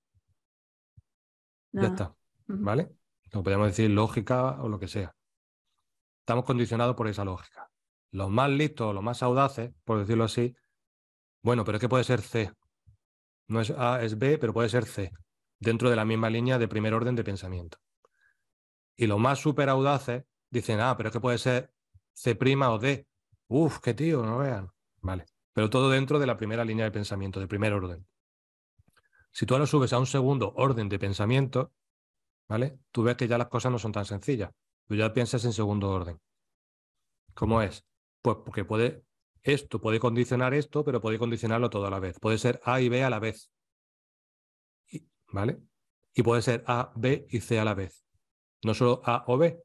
Ya ah, está, ¿vale? Lo podemos decir lógica o lo que sea. Estamos condicionados por esa lógica los más listos, los más audaces, por decirlo así, bueno, pero es que puede ser C. No es A, es B, pero puede ser C, dentro de la misma línea de primer orden de pensamiento. Y los más súper audaces dicen, ah, pero es que puede ser C' o D. Uf, qué tío, no vean. Vale. Pero todo dentro de la primera línea de pensamiento, de primer orden. Si tú ahora subes a un segundo orden de pensamiento, ¿vale? Tú ves que ya las cosas no son tan sencillas. Tú ya piensas en segundo orden. ¿Cómo es? Pues porque puede, esto puede condicionar esto, pero puede condicionarlo todo a la vez. Puede ser A y B a la vez. ¿Vale? Y puede ser A, B y C a la vez. No solo A o B.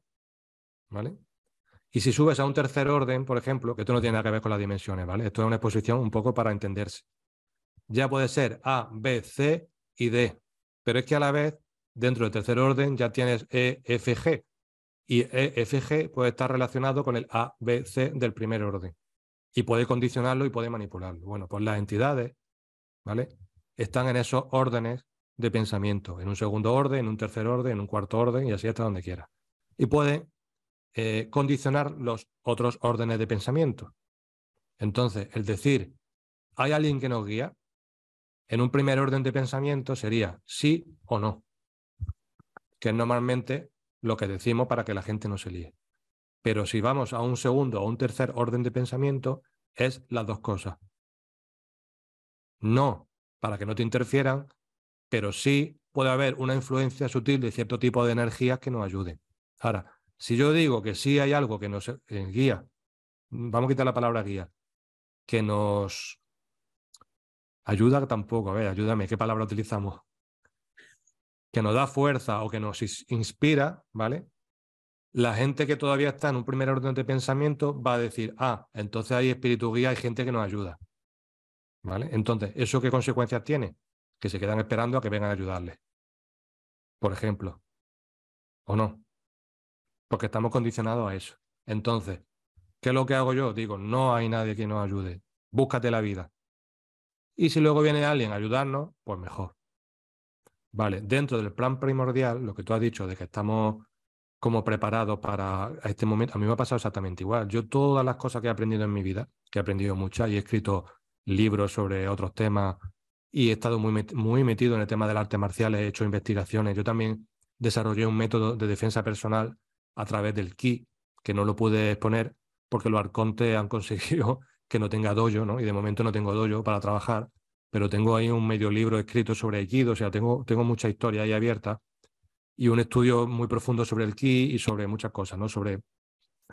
¿Vale? Y si subes a un tercer orden, por ejemplo, que esto no tiene nada que ver con las dimensiones, ¿vale? Esto es una exposición un poco para entenderse. Ya puede ser A, B, C y D. Pero es que a la vez, dentro del tercer orden, ya tienes E, F, G. Y EFG puede estar relacionado con el ABC del primer orden. Y puede condicionarlo y puede manipularlo. Bueno, pues las entidades, ¿vale? Están en esos órdenes de pensamiento, en un segundo orden, en un tercer orden, en un cuarto orden y así hasta donde quiera. Y puede eh, condicionar los otros órdenes de pensamiento. Entonces, el decir, ¿hay alguien que nos guía? En un primer orden de pensamiento sería sí o no, que es normalmente lo que decimos para que la gente no se líe. Pero si vamos a un segundo o un tercer orden de pensamiento, es las dos cosas. No, para que no te interfieran, pero sí puede haber una influencia sutil de cierto tipo de energías que nos ayuden. Ahora, si yo digo que sí hay algo que nos guía, vamos a quitar la palabra guía, que nos ayuda tampoco, a ver, ayúdame, ¿qué palabra utilizamos? Que nos da fuerza o que nos inspira, ¿vale? La gente que todavía está en un primer orden de pensamiento va a decir, ah, entonces hay espíritu guía, hay gente que nos ayuda. ¿Vale? Entonces, ¿eso qué consecuencias tiene? Que se quedan esperando a que vengan a ayudarles. Por ejemplo. ¿O no? Porque estamos condicionados a eso. Entonces, ¿qué es lo que hago yo? Digo, no hay nadie que nos ayude. Búscate la vida. Y si luego viene alguien a ayudarnos, pues mejor. Vale, dentro del plan primordial, lo que tú has dicho de que estamos como preparados para este momento, a mí me ha pasado exactamente igual. Yo todas las cosas que he aprendido en mi vida, que he aprendido muchas y he escrito libros sobre otros temas y he estado muy, muy metido en el tema del arte marcial, he hecho investigaciones. Yo también desarrollé un método de defensa personal a través del ki, que no lo pude exponer porque los arcontes han *laughs* conseguido que no tenga dojo, ¿no? Y de momento no tengo dojo para trabajar, pero tengo ahí un medio libro escrito sobre Aikido, o sea, tengo, tengo mucha historia ahí abierta y un estudio muy profundo sobre el ki y sobre muchas cosas, ¿no? Sobre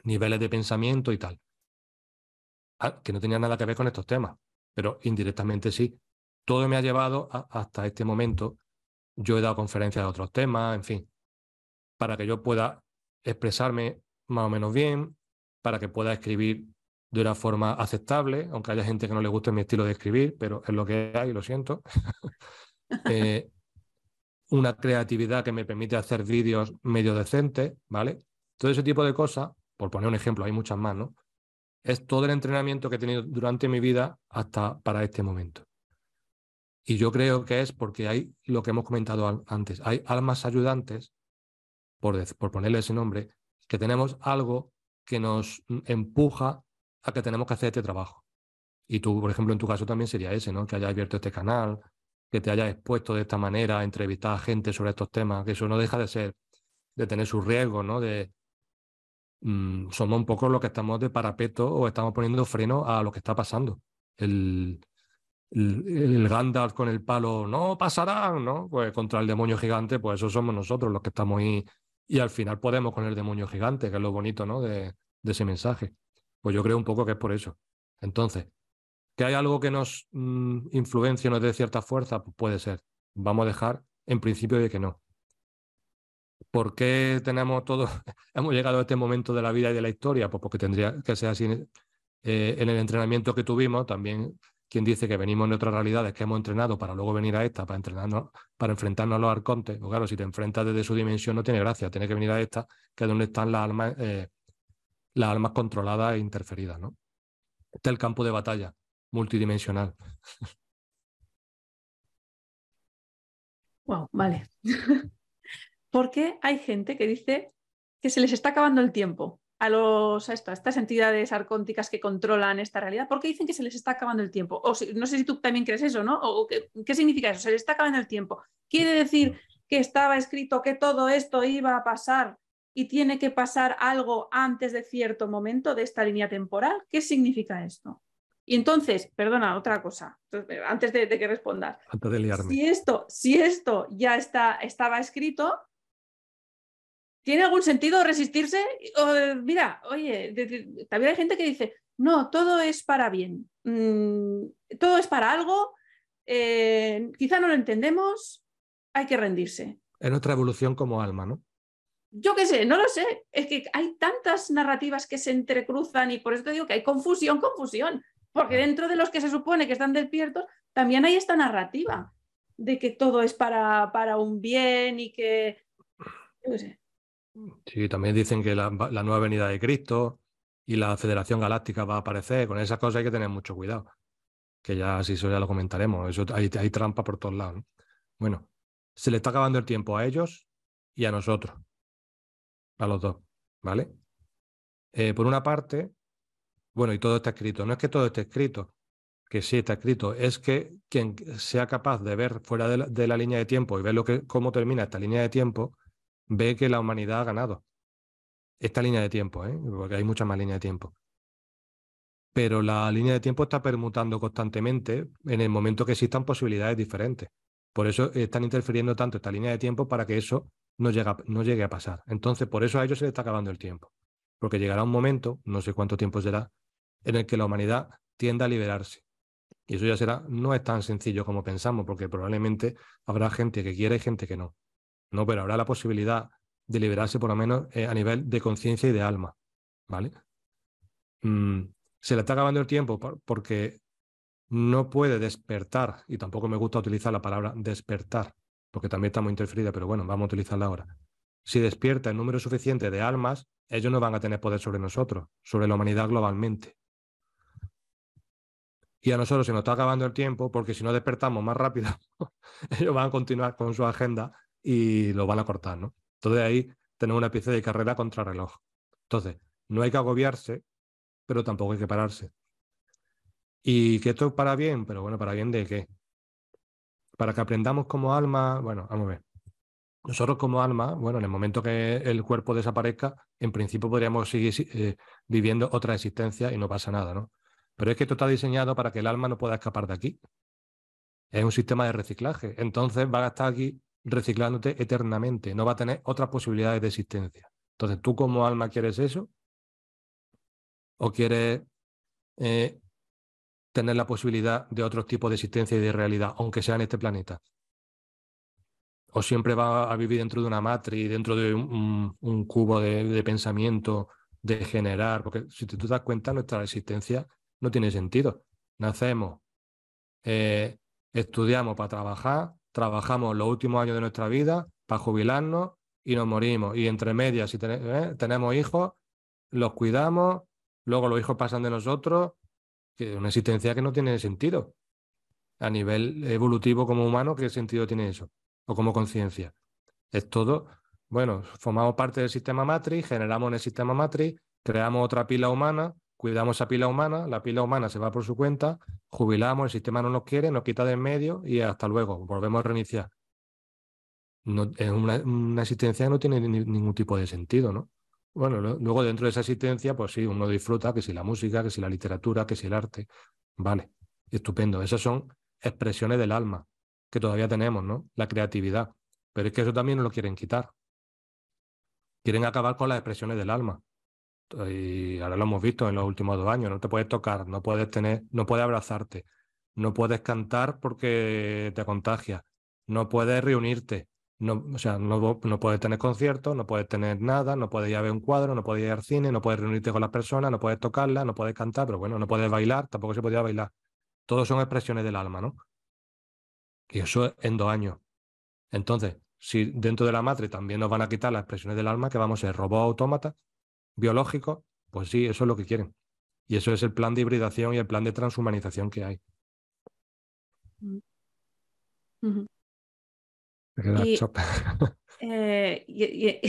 niveles de pensamiento y tal. Ah, que no tenía nada que ver con estos temas, pero indirectamente sí. Todo me ha llevado hasta este momento. Yo he dado conferencias de otros temas, en fin, para que yo pueda expresarme más o menos bien, para que pueda escribir de una forma aceptable, aunque haya gente que no le guste mi estilo de escribir, pero es lo que hay, lo siento. *laughs* Eh, una creatividad que me permite hacer vídeos medio decentes, ¿vale? Todo ese tipo de cosas, por poner un ejemplo, hay muchas más, ¿no? Es todo el entrenamiento que he tenido durante mi vida hasta para este momento. Y yo creo que es porque hay lo que hemos comentado antes, hay almas ayudantes, por, ponerle ese nombre, que tenemos algo que nos empuja a que tenemos que hacer este trabajo. Y tú, por ejemplo, en tu caso también sería ese, ¿no? Que hayas abierto este canal, que te hayas expuesto de esta manera entrevistar a gente sobre estos temas, que eso no deja de ser, de tener sus riesgos, ¿no? De, mm, somos un poco los que estamos de parapeto o estamos poniendo freno a lo que está pasando. El, el, el, Gandalf con el palo, no pasarán, ¿no? Pues contra el demonio gigante, pues eso somos nosotros los que estamos ahí. Y al final podemos con el demonio gigante, que es lo bonito, ¿no? De, ese mensaje. Pues yo creo un poco que es por eso. Entonces, ¿que hay algo que nos mm, influencia nos dé cierta fuerza? Pues puede ser. Vamos a dejar en principio de que no. ¿Por qué tenemos todo, *laughs* hemos llegado a este momento de la vida y de la historia? Pues porque tendría que ser así. Eh, en el entrenamiento que tuvimos, también quien dice que venimos de otras realidades que hemos entrenado para luego venir a esta, para entrenarnos, para enfrentarnos a los arcontes. Pues claro, si te enfrentas desde su dimensión no tiene gracia, tiene que venir a esta, que es donde están las almas eh, las almas controladas e interferidas, ¿no? Este es el campo de batalla multidimensional. *laughs* Wow, vale. *laughs* ¿Por qué hay gente que dice que se les está acabando el tiempo a, los, a, estas entidades arcónticas que controlan esta realidad? ¿Por qué dicen que se les está acabando el tiempo? O no sé si tú también crees eso, ¿no? ¿O qué, qué significa eso? Se les está acabando el tiempo. ¿Quiere decir que estaba escrito que todo esto iba a pasar y tiene que pasar algo antes de cierto momento de esta línea temporal. ¿Qué significa esto? Y entonces, perdona, otra cosa, antes de, que respondas. Antes de liarme. Si esto, si esto ya está, estaba escrito, ¿tiene algún sentido resistirse? mira, oye, también hay gente que dice, no, todo es para bien, mm, todo es para algo, eh, quizá no lo entendemos, hay que rendirse. Es nuestra evolución como alma, ¿no? yo qué sé, no lo sé. Es que hay tantas narrativas que se entrecruzan y por eso te digo que hay confusión, confusión. Porque dentro de los que se supone que están despiertos, también hay esta narrativa de que todo es para, para un bien y que. Yo qué sé. Sí, también dicen que la, nueva venida de Cristo y la Federación Galáctica va a aparecer. Con esas cosas hay que tener mucho cuidado. Que ya, si eso ya lo comentaremos. Eso, hay, trampa por todos lados. Bueno, se le está acabando el tiempo a ellos y a nosotros. A los dos. ¿Vale? Eh, por una parte, bueno, y todo está escrito. No es que todo esté escrito, que sí está escrito, es que quien sea capaz de ver fuera de la, línea de tiempo y ver lo que, cómo termina esta línea de tiempo, ve que la humanidad ha ganado. Esta línea de tiempo, ¿eh? porque hay muchas más líneas de tiempo. Pero la línea de tiempo está permutando constantemente en el momento que existan posibilidades diferentes. Por eso están interfiriendo tanto esta línea de tiempo para que eso no, no llegue a pasar. Entonces, por eso a ellos se les está acabando el tiempo. Porque llegará un momento, no sé cuánto tiempo será, en el que la humanidad tienda a liberarse. Y eso ya será, no es tan sencillo como pensamos, porque probablemente habrá gente que quiera y gente que no. No, pero habrá la posibilidad de liberarse por lo menos eh, a nivel de conciencia y de alma. ¿Vale? Mm, se le está acabando el tiempo porque no puede despertar, y tampoco me gusta utilizar la palabra despertar, porque también está muy interferida, pero bueno, vamos a utilizarla ahora. Si despierta el número suficiente de almas, ellos no van a tener poder sobre nosotros, sobre la humanidad globalmente. Y a nosotros se nos está acabando el tiempo porque si no despertamos más rápido, *laughs* ellos van a continuar con su agenda y lo van a cortar, ¿no? Entonces ahí tenemos una pieza de carrera contra reloj. Entonces, no hay que agobiarse, pero tampoco hay que pararse. Y que esto es para bien, pero bueno, ¿para bien de qué? Para que aprendamos como alma, bueno, vamos a ver. Nosotros como alma, bueno, en el momento que el cuerpo desaparezca, en principio podríamos seguir eh, viviendo otra existencia y no pasa nada, ¿no? Pero es que esto está diseñado para que el alma no pueda escapar de aquí. Es un sistema de reciclaje. Entonces va a estar aquí reciclándote eternamente. No va a tener otras posibilidades de existencia. Entonces, ¿tú como alma quieres eso? ¿O quieres eh, tener la posibilidad de otros tipos de existencia y de realidad, aunque sea en este planeta? ¿O siempre va a vivir dentro de una matriz, dentro de un, cubo de, pensamiento, de generar? Porque si tú te das cuenta, nuestra existencia no tiene sentido. Nacemos, eh, estudiamos para trabajar, trabajamos los últimos años de nuestra vida para jubilarnos y nos morimos. Y entre medias, si ¿eh? tenemos hijos, los cuidamos, luego los hijos pasan de nosotros, que una existencia que no tiene sentido. A nivel evolutivo como humano, ¿qué sentido tiene eso? O como conciencia. Es todo, bueno, formamos parte del sistema matriz, generamos en el sistema matriz, creamos otra pila humana, cuidamos esa pila humana, la pila humana se va por su cuenta, jubilamos, el sistema no nos quiere, nos quita de en medio y hasta luego, volvemos a reiniciar. No, es una, existencia que no tiene ningún tipo de sentido, ¿no? Bueno, luego dentro de esa existencia, pues sí, uno disfruta, que si la música, que si la literatura, que si el arte. Vale, estupendo. Esas son expresiones del alma que todavía tenemos, ¿no? La creatividad. Pero es que eso también nos lo quieren quitar. Quieren acabar con las expresiones del alma. Y ahora lo hemos visto en los últimos dos años. No te puedes tocar, no puedes tener, no puedes abrazarte, no puedes cantar porque te contagia, no puedes reunirte, no, o sea, no, no, puedes tener conciertos, no puedes tener nada, no puedes ir a ver un cuadro, no puedes ir al cine, no puedes reunirte con las personas, no puedes tocarlas, no puedes cantar, pero bueno, no puedes bailar, tampoco se podía bailar. Todos son expresiones del alma, ¿no? Y eso en dos años. Entonces, si dentro de la matriz también nos van a quitar las expresiones del alma, que vamos a ser robots autómatas, biológicos, pues sí, eso es lo que quieren. Y eso es el plan de hibridación y el plan de transhumanización que hay. *laughs* Eh, y,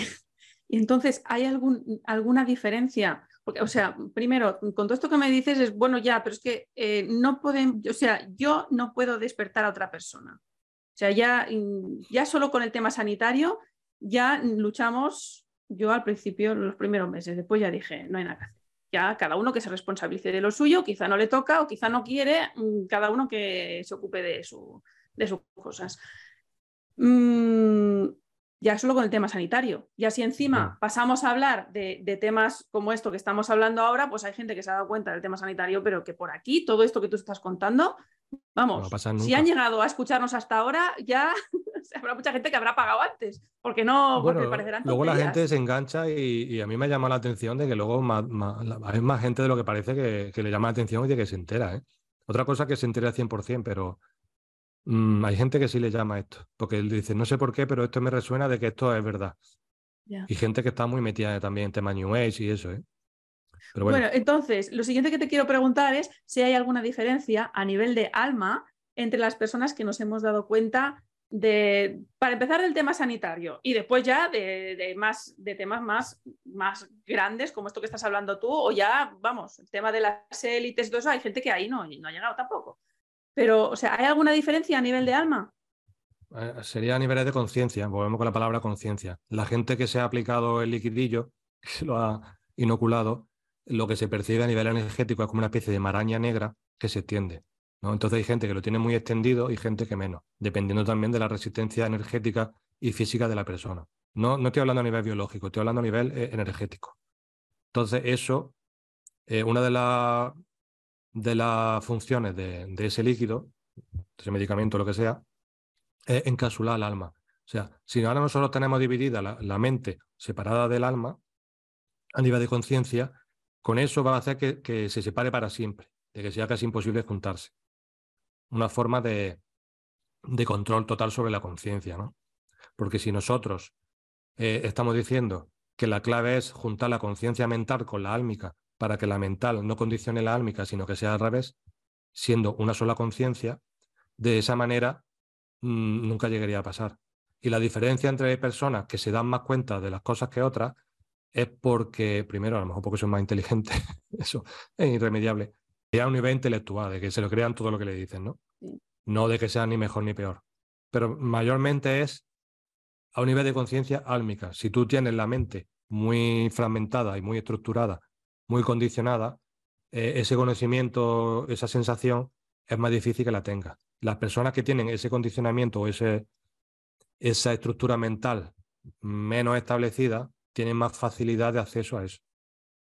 entonces, ¿hay algún, alguna diferencia? Porque, o sea, primero, con todo esto que me dices es, bueno, ya, pero es que eh, no pueden, o sea, yo no puedo despertar a otra persona. O sea, ya, ya solo con el tema sanitario, ya luchamos yo al principio, los primeros meses, después ya dije, no hay nada que hacer. Ya cada uno que se responsabilice de lo suyo, quizá no le toca o quizá no quiere, mm, cada uno que se ocupe de, su, de sus cosas. Mm, ya solo con el tema sanitario. Y así encima pasamos a hablar de, temas como esto que estamos hablando ahora, pues hay gente que se ha dado cuenta del tema sanitario, pero que por aquí, todo esto que tú estás contando, vamos, si han llegado a escucharnos hasta ahora, ya *laughs* habrá mucha gente que habrá pagado antes, porque no, porque parecerán Luego la gente se engancha y, a mí me llama la atención de que luego hay más gente de lo que parece que, le llama la atención y de que se entera. ¿eh? Otra cosa que se entera al 100%, pero mm, hay gente que sí le llama esto, porque él dice, no sé por qué, pero esto me resuena de que esto es verdad. Y gente que está muy metida también en temas New Age y eso, ¿eh? Bueno. entonces, lo siguiente que te quiero preguntar es si hay alguna diferencia a nivel de alma entre las personas que nos hemos dado cuenta de, para empezar, del tema sanitario y después ya de, más, de temas más, más grandes como esto que estás hablando tú, o ya, vamos, el tema de las élites, todo eso, hay gente que ahí no, no ha llegado tampoco. Pero, o sea, ¿hay alguna diferencia a nivel de alma? Eh, sería a nivel de conciencia, volvemos con la palabra conciencia. La gente que se ha aplicado el liquidillo, *laughs* que se lo ha inoculado, lo que se percibe a nivel energético es como una especie de maraña negra que se extiende. ¿no? Entonces hay gente que lo tiene muy extendido y gente que menos, dependiendo también de la resistencia energética y física de la persona. No, no estoy hablando a nivel biológico, estoy hablando a nivel eh, energético. Entonces eso, eh, una de, la, de las funciones de, ese líquido, ese medicamento, lo que sea, es encapsular el alma. O sea, si ahora nosotros tenemos dividida la mente separada del alma, a nivel de conciencia, con eso va a hacer que, se separe para siempre, de que sea casi imposible juntarse. Una forma de, control total sobre la conciencia, ¿no? Porque si nosotros eh, estamos diciendo que la clave es juntar la conciencia mental con la álmica para que la mental no condicione la álmica, sino que sea al revés, siendo una sola conciencia, de esa manera mm, nunca llegaría a pasar. Y la diferencia entre personas que se dan más cuenta de las cosas que otras es porque, primero, a lo mejor porque son más inteligentes, *laughs* eso es irremediable, y a un nivel intelectual, de que se lo crean todo lo que le dicen, ¿no? No de que sea ni mejor ni peor. Pero mayormente es a un nivel de conciencia álmica. Si tú tienes la mente muy fragmentada y muy estructurada, muy condicionada, eh, ese conocimiento, esa sensación, es más difícil que la tengas. Las personas que tienen ese condicionamiento o ese, esa estructura mental menos establecida, tienen más facilidad de acceso a eso.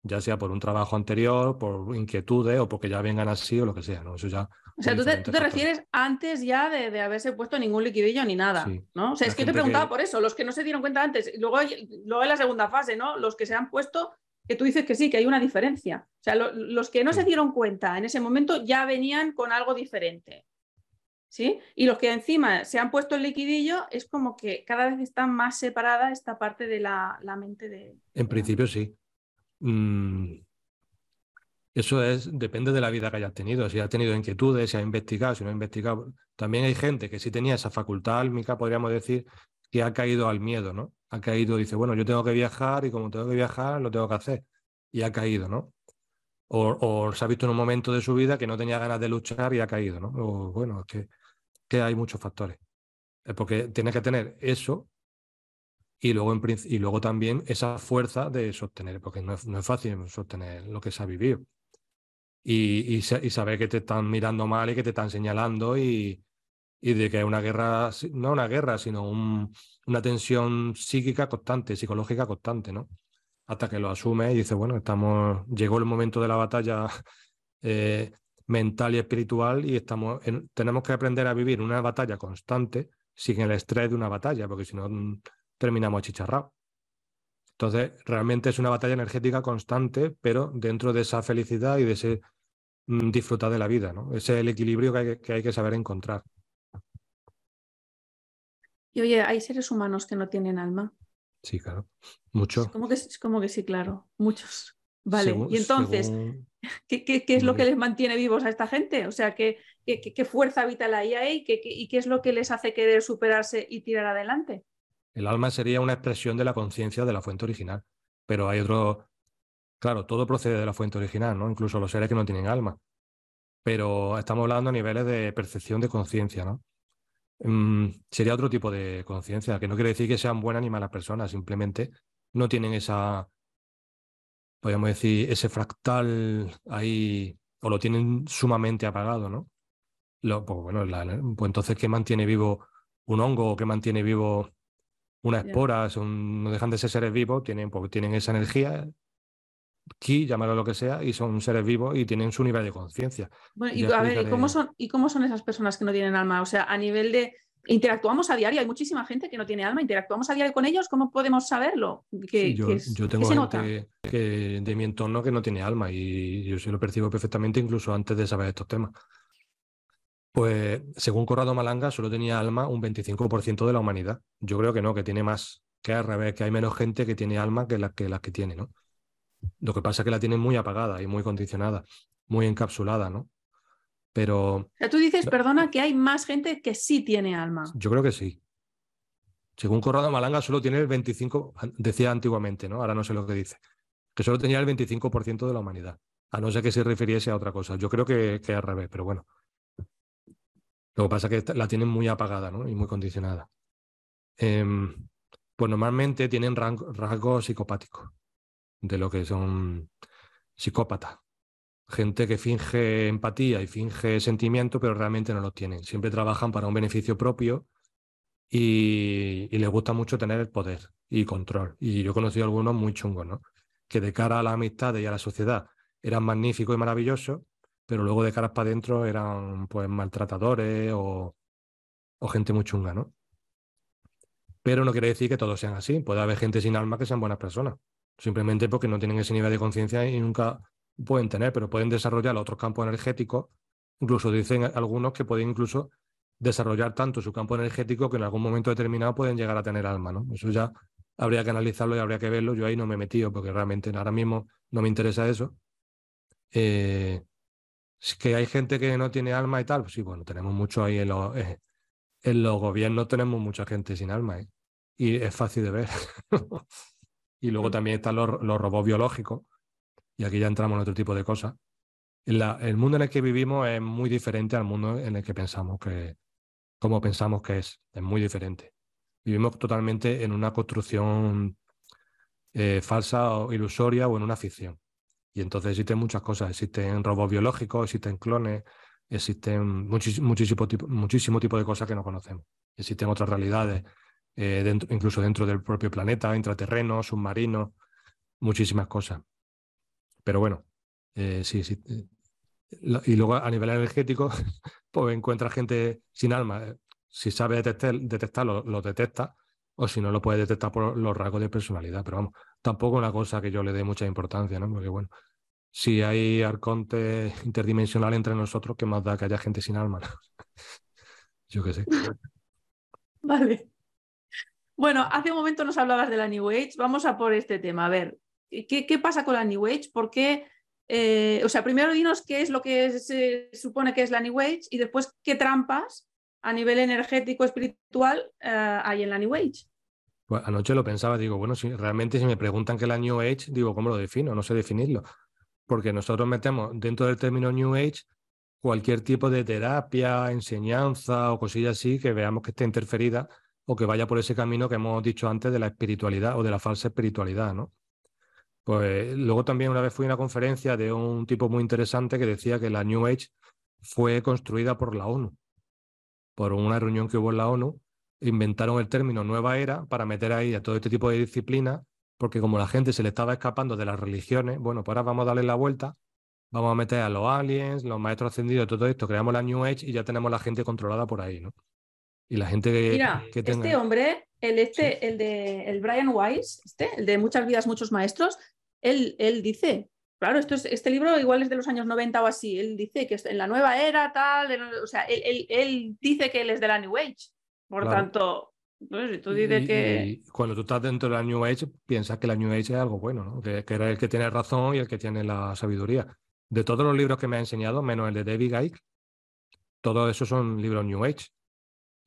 Ya sea por un trabajo anterior, por inquietudes o porque ya vengan así o lo que sea, ¿no? Eso ya. O sea, tú te, refieres antes ya de, haberse puesto ningún liquidillo ni nada, ¿no? O sea, es que yo te preguntaba por eso, los que no se dieron cuenta antes, luego, luego en la segunda fase, ¿no? Los que se han puesto, que tú dices que sí, que hay una diferencia. O sea, los que no se dieron cuenta en ese momento ya venían con algo diferente. ¿Sí? Y los que encima se han puesto el liquidillo es como que cada vez está más separada esta parte de la, mente de... En principio sí. Mm, eso es, depende de la vida que hayas tenido, si has tenido inquietudes, si has investigado, si no has investigado. También hay gente que sí tenía esa facultad álmica, podríamos decir, que ha caído al miedo, ¿no? Ha caído, dice, bueno, yo tengo que viajar y como tengo que viajar, lo tengo que hacer. Y ha caído, ¿no? O, o, se ha visto en un momento de su vida que no tenía ganas de luchar y ha caído, ¿no? O bueno, es que que hay muchos factores. Porque tienes que tener eso y luego, en, y luego también esa fuerza de sostener, porque no es, no es fácil sostener lo que se ha vivido. Y, y, saber que te están mirando mal y que te están señalando y, y de que es una guerra, no una guerra, sino una tensión psíquica constante, psicológica constante, ¿no? Hasta que lo asume y dice, bueno, estamos, llegó el momento de la batalla *laughs* eh, mental y espiritual y estamos tenemos que aprender a vivir una batalla constante sin el estrés de una batalla, porque si no mm, terminamos achicharrados. Entonces, realmente es una batalla energética constante, pero dentro de esa felicidad y de ese mm, disfrutar de la vida, ¿no? Ese es el equilibrio que hay que, saber encontrar. Y oye, ¿hay seres humanos que no tienen alma? Sí, claro. Muchos. Como que, como que sí, claro. Muchos. Vale. y entonces, ¿Qué, es lo que les mantiene vivos a esta gente? O sea, ¿qué, qué, fuerza vital hay ahí y qué es lo que les hace querer superarse y tirar adelante? El alma sería una expresión de la conciencia de la fuente original, pero hay otro, claro, todo procede de la fuente original, ¿no? Incluso los seres que no tienen alma. Pero estamos hablando a niveles de percepción de conciencia, ¿no? Mm, sería otro tipo de conciencia, que no quiere decir que sean buenas ni malas personas, simplemente no tienen esa podríamos decir, ese fractal ahí, o lo tienen sumamente apagado, ¿no? Lo, pues bueno, pues entonces, ¿qué mantiene vivo un hongo qué mantiene vivo una espora? Son, no dejan de ser seres vivos, tienen, porque tienen esa energía, ki, llamarlo lo que sea, y son seres vivos y tienen su nivel de conciencia. Bueno, y, a ver, ¿y cómo, son, ¿y cómo son esas personas que no tienen alma? O sea, a nivel de interactuamos a diario, hay muchísima gente que no tiene alma, interactuamos a diario con ellos, ¿cómo podemos saberlo? yo, tengo gente que, de mi entorno que no tiene alma y yo se lo percibo perfectamente incluso antes de saber estos temas. Pues según Corrado Malanga solo tenía alma un 25% de la humanidad. Yo creo que no, que tiene más, que al revés, que hay menos gente que tiene alma que las que, las que tiene, ¿no? Lo que pasa es que la tienen muy apagada y muy condicionada, muy encapsulada, ¿no? Pero... O sea, tú dices, perdona, que hay más gente que sí tiene alma. Yo creo que sí. Según Corrado Malanga, solo tiene el 25, decía antiguamente, ¿no? Ahora no sé lo que dice, que solo tenía el 25% de la humanidad. A no ser que se refiriese a otra cosa. Yo creo que, que al revés, pero bueno. Lo que pasa es que la tienen muy apagada ¿no? y muy condicionada. Em, pues normalmente tienen rasgos psicopáticos de lo que son psicópatas. Gente que finge empatía y finge sentimiento, pero realmente no lo tienen. Siempre trabajan para un beneficio propio y, les gusta mucho tener el poder y control. Y yo he conocido algunos muy chungos, ¿no? Que de cara a la amistad y a la sociedad eran magníficos y maravillosos, pero luego de caras para adentro eran pues maltratadores o, o gente muy chunga, ¿no? Pero no quiere decir que todos sean así. Puede haber gente sin alma que sean buenas personas simplemente porque no tienen ese nivel de conciencia y nunca pueden tener, pero pueden desarrollar otros campos energéticos. Incluso dicen algunos que pueden incluso desarrollar tanto su campo energético que en algún momento determinado pueden llegar a tener alma, ¿no? Eso ya habría que analizarlo y habría que verlo. Yo ahí no me he metido porque realmente ahora mismo no me interesa eso. Eh, que hay gente que no tiene alma y tal, pues sí, bueno, tenemos mucho ahí en los, eh, en los gobiernos, tenemos mucha gente sin alma, ¿eh? y es fácil de ver. *laughs* Y luego mm. también están los, robots biológicos, y aquí ya entramos en otro tipo de cosas. el mundo en el que vivimos es muy diferente al mundo en el que pensamos que, como pensamos que es, es muy diferente. Vivimos totalmente en una construcción eh, falsa o ilusoria o en una ficción. Y entonces existen muchas cosas, existen robots biológicos, existen clones, existen muchísimo, tipo, muchísimo tipo de cosas que no conocemos. Existen otras realidades, eh, incluso dentro del propio planeta, intraterrenos, submarinos, muchísimas cosas. Pero bueno, eh, sí, sí. Eh, y luego a nivel energético, *laughs* pues encuentra gente sin alma. Si sabe detectar, detectarlo, lo detecta, o si no, lo puede detectar por los rasgos de personalidad. Pero vamos, tampoco una cosa que yo le dé mucha importancia, ¿no? Porque bueno, si hay arconte *laughs* interdimensional entre nosotros, ¿qué más da que haya gente sin alma? *laughs* yo qué sé. Vale. Bueno, hace un momento nos hablabas de la New Age. Vamos a por este tema. A ver, ¿qué, pasa con la New Age? ¿Por qué? Eh, o sea, primero dinos qué es lo que se supone que es la New Age y después qué trampas a nivel energético, espiritual eh, hay en la New Age. Pues anoche lo pensaba, digo, bueno, si realmente si me preguntan qué es la New Age, digo, ¿cómo lo defino? No sé definirlo. Porque nosotros metemos dentro del término New Age cualquier tipo de terapia, enseñanza o cosilla así que veamos que esté interferida o que vaya por ese camino que hemos dicho antes de la espiritualidad o de la falsa espiritualidad, ¿no? Pues luego también una vez fui a una conferencia de un tipo muy interesante que decía que la New Age fue construida por la ONU. Por una reunión que hubo en la ONU, inventaron el término nueva era para meter ahí a todo este tipo de disciplinas, porque como la gente se le estaba escapando de las religiones, bueno, pues ahora vamos a darle la vuelta, vamos a meter a los aliens, los maestros ascendidos, todo esto, creamos la New Age y ya tenemos la gente controlada por ahí, ¿no? Y la gente que, Mira, este hombre, el, este, el de el Brian Weiss, este, el de Muchas vidas, muchos maestros, él, él dice, claro, esto es, este libro igual es de los años 90 o así, él dice que en la nueva era, tal, o sea, él, él, dice que él es de la New Age. Por tanto, pues, tú dices que... cuando tú estás dentro de la New Age, piensas que la New Age es algo bueno, ¿no? que, que, era el que tiene razón y el que tiene la sabiduría. De todos los libros que me ha enseñado, menos el de David Icke, todos esos son libros New Age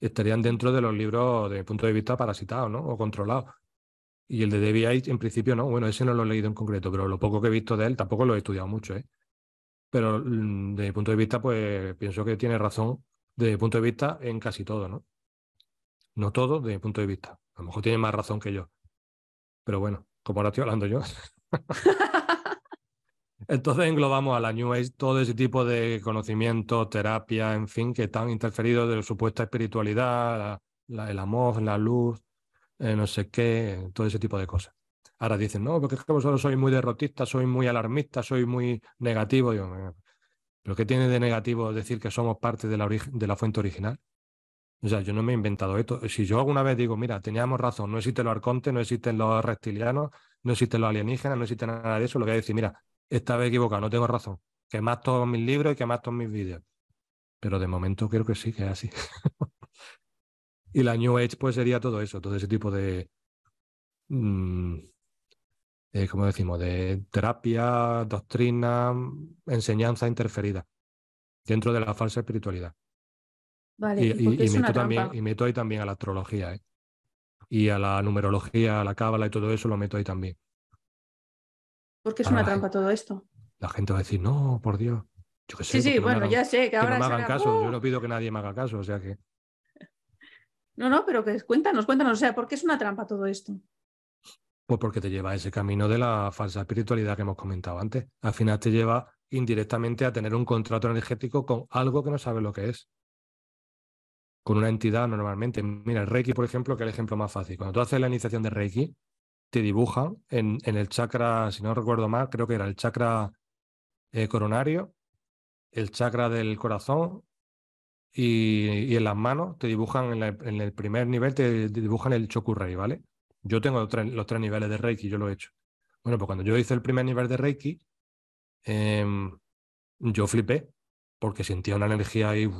estarían dentro de los libros de punto de vista parasitado ¿no? O controlado. Y el de Debbie en principio, no. Bueno, ese no lo he leído en concreto, pero lo poco que he visto de él tampoco lo he estudiado mucho, ¿eh? Pero mm, desde mi punto de vista, pues pienso que tiene razón desde mi punto de vista en casi todo, ¿no? No todo desde mi punto de vista. A lo mejor tiene más razón que yo. Pero bueno, como ahora estoy hablando yo. *laughs* Entonces englobamos a la New Age todo ese tipo de conocimiento, terapia, en fin, que están interferidos de la supuesta espiritualidad, el amor, la luz, eh, no sé qué, todo ese tipo de cosas. Ahora dicen, no, porque es que vosotros sois muy derrotistas, sois muy alarmistas, sois muy negativos. ¿pero qué tiene de negativo decir que somos parte de la, fuente original? O sea, yo no me he inventado esto. Si yo alguna vez digo, mira, teníamos razón, no existen los arcontes, no existen los reptilianos, no existen los alienígenas, no existe nada de eso, lo voy a decir, mira, esta vez equivocado, no tengo razón. Que más todos mis libros y que más todos mis vídeos. Pero de momento creo que sí, que es así. *laughs* y la New Age pues sería todo eso, todo ese tipo de, mm, eh, como decimos, de terapia, doctrina, enseñanza interferida dentro de la falsa espiritualidad. Vale, y, ¿y, meto también, y meto ahí también a la astrología, ¿eh? y a la numerología, a la cábala y todo eso lo meto ahí también. ¿Por qué es una trampa todo esto? La gente va a decir, no, por Dios. Yo qué sé, sí, sí, bueno, ya sé que ahora. no me hagan caso, yo no pido que nadie me haga caso, o sea que. No, no, pero que cuéntanos, cuéntanos, o sea, ¿por qué es una trampa todo esto? Pues porque te lleva a ese camino de la falsa espiritualidad que hemos comentado antes. Al final te lleva indirectamente a tener un contrato energético con algo que no sabes lo que es. Con una entidad normalmente. Mira, el Reiki, por ejemplo, que es el ejemplo más fácil. Cuando tú haces la iniciación de Reiki, te dibujan en, el chakra, si no recuerdo mal, creo que era el chakra eh, coronario, el chakra del corazón y, en las manos te dibujan en, el primer nivel, te, dibujan el Chokurei, ¿vale? Yo tengo los tres, niveles de Reiki, yo lo he hecho. Bueno, pues cuando yo hice el primer nivel de Reiki, em, yo flipé porque sentía una energía ahí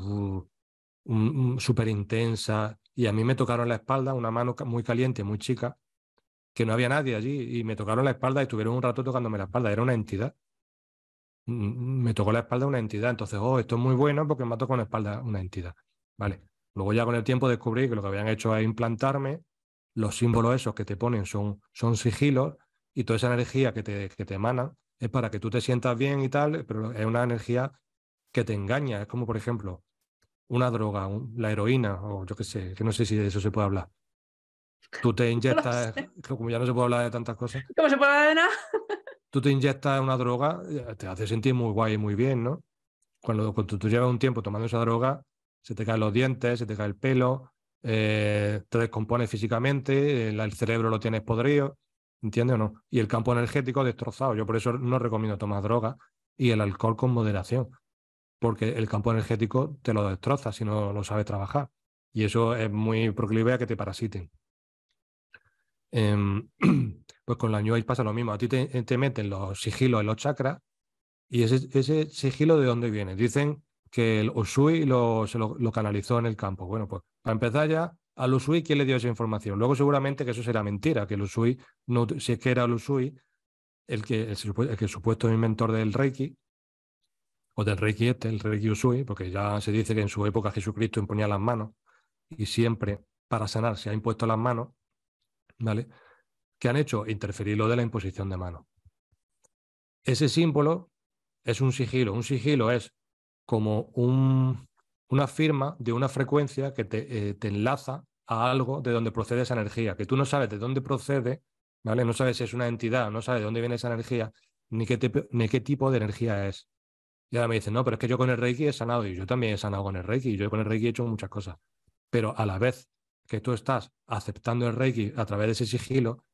súper intensa y a mí me tocaron la espalda, una mano muy caliente, muy chica, que no había nadie allí y me tocaron la espalda y estuvieron un rato tocándome la espalda, era una entidad. Me tocó la espalda una entidad, entonces, oh, esto es muy bueno porque me ha tocado la espalda una entidad. Vale. Luego ya con el tiempo descubrí que lo que habían hecho es implantarme, los símbolos esos que te ponen son, son sigilos y toda esa energía que te, que te emanan es para que tú te sientas bien y tal, pero es una energía que te engaña. Es como, por ejemplo, una droga, la heroína, o yo qué sé, que no sé si de eso se puede hablar. Tú te *laughs* inyectas, como ya no se puede hablar de tantas cosas. ¿Cómo se puede hablar de nada? Tú te inyectas una droga, eh, te hace sentir muy guay y muy bien, ¿no? Cuando, tú llevas un tiempo tomando esa droga, se te caen los dientes, se te cae el pelo, eh, te descompones físicamente, el, cerebro lo tienes podrido, ¿entiendes o no? Y el campo energético destrozado. Yo por eso no recomiendo tomar droga y el alcohol con moderación, porque el campo energético te lo destroza si no lo sabes trabajar. Y eso es muy proclive a que te parasiten. Em, *clears throat* *clears throat* pues con la New pasa lo mismo. A ti te, meten los sigilos en los chakras y ese, ese, sigilo de dónde viene. Dicen que el Usui lo, se lo, canalizó en el campo. Bueno, pues para empezar ya, al Usui, ¿quién le dio esa información? Luego seguramente que eso será mentira, que el Usui, no, si es que era el Usui, el que, el, que supuesto inventor del Reiki, o del Reiki este, el Reiki Usui, porque ya se dice que en su época Jesucristo imponía las manos y siempre para sanar se ha impuesto las manos, ¿vale? ¿Qué han hecho? Interferir lo de la imposición de mano. Ese símbolo es un sigilo. Un sigilo es como un, una firma de una frecuencia que te, eh, te, enlaza a algo de donde procede esa energía, que tú no sabes de dónde procede, ¿vale? No sabes si es una entidad, no sabes de dónde viene esa energía, ni qué, ni qué tipo de energía es. Y ahora me dicen, no, pero es que yo con el Reiki he sanado, y yo también he sanado con el Reiki, y yo con el Reiki he hecho muchas cosas. Pero a la vez que tú estás aceptando el Reiki a través de ese sigilo,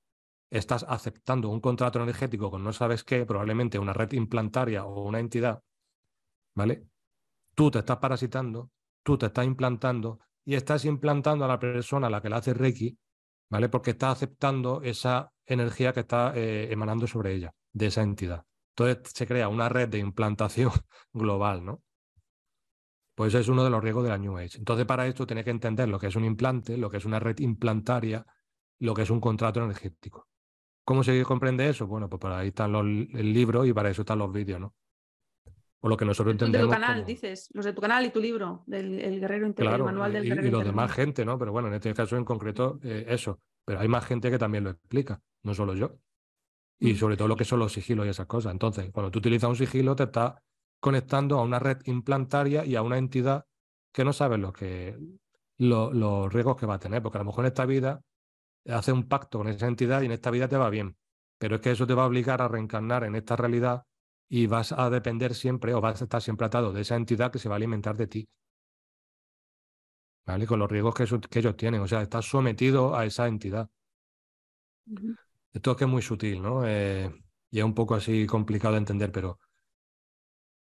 estás aceptando un contrato energético con no sabes qué, probablemente una red implantaria o una entidad, ¿vale? Tú te estás parasitando, tú te estás implantando y estás implantando a la persona a la que le hace Reiki, ¿vale? Porque estás aceptando esa energía que está eh, emanando sobre ella, de esa entidad. Entonces se crea una red de implantación *laughs* global, ¿no? Pues es uno de los riesgos de la New Age. Entonces, para esto tienes que entender lo que es un implante, lo que es una red implantaria, lo que es un contrato energético. ¿Cómo se comprende eso? Bueno, pues para ahí están los, el libro y para eso están los vídeos, ¿no? Por lo que nosotros entendemos. De tu canal, dices, los de tu canal y tu libro, del el Guerrero Interior, manual del y, Guerrero Y los demás gente, ¿no? Pero bueno, en este caso en concreto, eh, eso. Pero hay más gente que también lo explica, no solo yo. Y mm. sobre todo lo que son los sigilos y esas cosas. Entonces, cuando tú utilizas un sigilo, te estás conectando a una red implantaria y a una entidad que no sabes lo que, los riesgos que va a tener, porque a lo mejor en esta vida haces un pacto con esa entidad y en esta vida te va bien, pero es que eso te va a obligar a reencarnar en esta realidad y vas a depender siempre o vas a estar siempre atado de esa entidad que se va a alimentar de ti. ¿Vale? Con los riesgos que, que ellos tienen, o sea, estás sometido a esa entidad. Esto es que es muy sutil, ¿no? Eh, y es un poco así complicado de entender, pero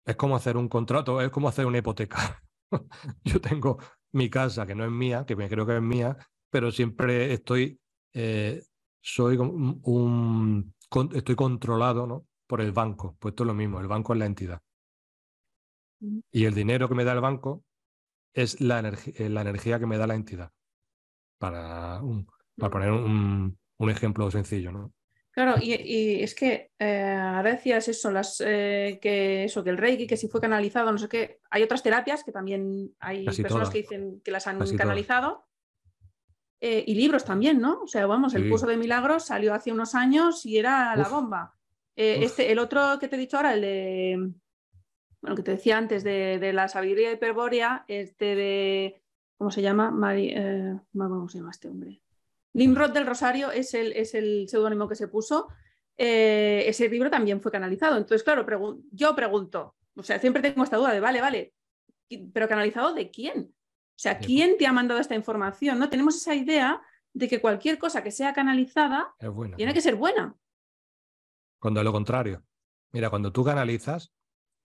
es como hacer un contrato, es como hacer una hipoteca. *laughs* Yo tengo mi casa que no es mía, que creo que es mía, pero siempre estoy, eh, soy un, estoy controlado ¿no? por el banco. Pues esto es lo mismo, el banco es la entidad. Y el dinero que me da el banco es la, eh, la energía que me da la entidad. Para, para poner un, un ejemplo sencillo, ¿no? Claro, y, es que eh, ahora decías eso, las, eh, que eso, que el Reiki, que si fue canalizado, no sé qué. Hay otras terapias que también hay personas que dicen que las han canalizado. Eh, y libros también, ¿no? O sea, vamos, el curso de milagros salió hace unos años y era la bomba. este, el otro que te he dicho ahora, el de. Bueno, que te decía antes de, la sabiduría hiperbórea, este de. ¿Cómo se llama? Mari, ¿Cómo se llama este hombre? Nimrod del Rosario es el, es el seudónimo que se puso. Eh, ese libro también fue canalizado. Entonces, claro, yo pregunto, o sea, siempre tengo esta duda de, vale, vale, pero canalizado de quién? O sea, ¿quién te ha mandado esta información? ¿No? Tenemos esa idea de que cualquier cosa que sea canalizada tiene que ser buena. Cuando es lo contrario. Mira, cuando tú canalizas,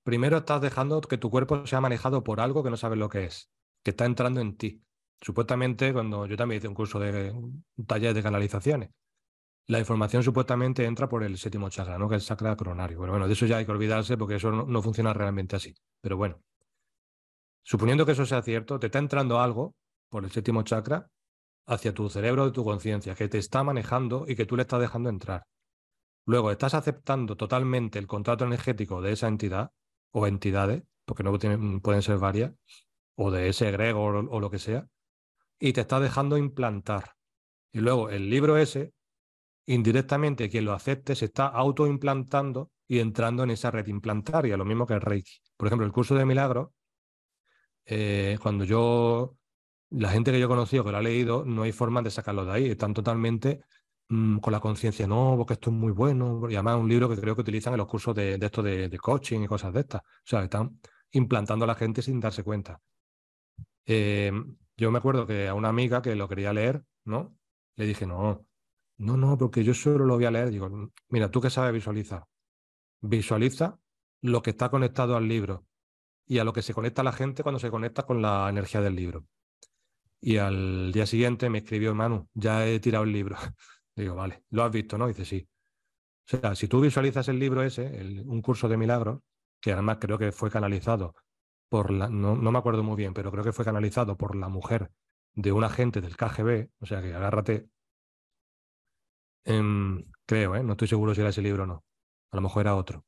primero estás dejando que tu cuerpo sea manejado por algo que no sabes lo que es, que está entrando en ti. Supuestamente, cuando yo también hice un curso de un taller de canalizaciones, la información supuestamente entra por el séptimo chakra, ¿no? que es el chakra coronario. Pero bueno, de eso ya hay que olvidarse porque eso no, funciona realmente así. Pero bueno, suponiendo que eso sea cierto, te está entrando algo por el séptimo chakra hacia tu cerebro de tu conciencia, que te está manejando y que tú le estás dejando entrar. Luego, estás aceptando totalmente el contrato energético de esa entidad o entidades, porque no pueden ser varias, o de ese egregor o lo que sea, y te está dejando implantar. Y luego el libro ese, indirectamente quien lo acepte, se está autoimplantando y entrando en esa red implantaria, lo mismo que el Reiki. Por ejemplo, el curso de milagros, eh, cuando yo, la gente que yo he conocido que lo ha leído, no hay forma de sacarlo de ahí, están totalmente mm, con la conciencia, no, porque esto es muy bueno, y además es un libro que creo que utilizan en los cursos de, esto de, coaching y cosas de estas. O sea, están implantando a la gente sin darse cuenta. Eh, yo me acuerdo que a una amiga que lo quería leer, ¿no? Le dije, no, no, no, porque yo solo lo voy a leer. Digo, mira, tú que sabes visualizar. Visualiza lo que está conectado al libro y a lo que se conecta la gente cuando se conecta con la energía del libro. Y al día siguiente me escribió Manu, ya he tirado el libro. *laughs* Digo, vale, lo has visto, ¿no? Dice, sí. O sea, si tú visualizas el libro ese, un curso de milagros, que además creo que fue canalizado no, me acuerdo muy bien, pero creo que fue canalizado por la mujer de un agente del KGB, o sea que agárrate. Em, creo, ¿eh? no estoy seguro si era ese libro o no. A lo mejor era otro.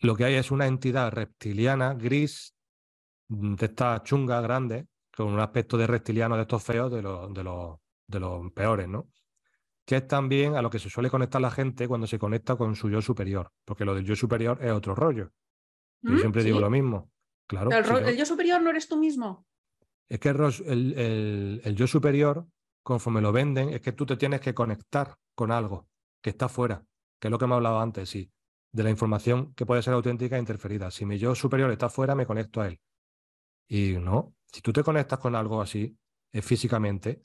Lo que hay es una entidad reptiliana, gris, mm, de esta chunga grande, con un aspecto de reptiliano de estos feos, de, los, de, los, de los peores, ¿no? Que es también a lo que se suele conectar la gente cuando se conecta con su yo superior, porque lo del yo superior es otro rollo. Yo ¿Mm? siempre digo lo mismo. Claro. El, yo superior no eres tú mismo. Es que el, el, yo superior, conforme lo venden, es que tú te tienes que conectar con algo que está fuera, que es lo que hemos hablado antes, sí, de la información que puede ser auténtica e interferida. Si mi yo superior está fuera, me conecto a él. Y no, si tú te conectas con algo así, eh, físicamente,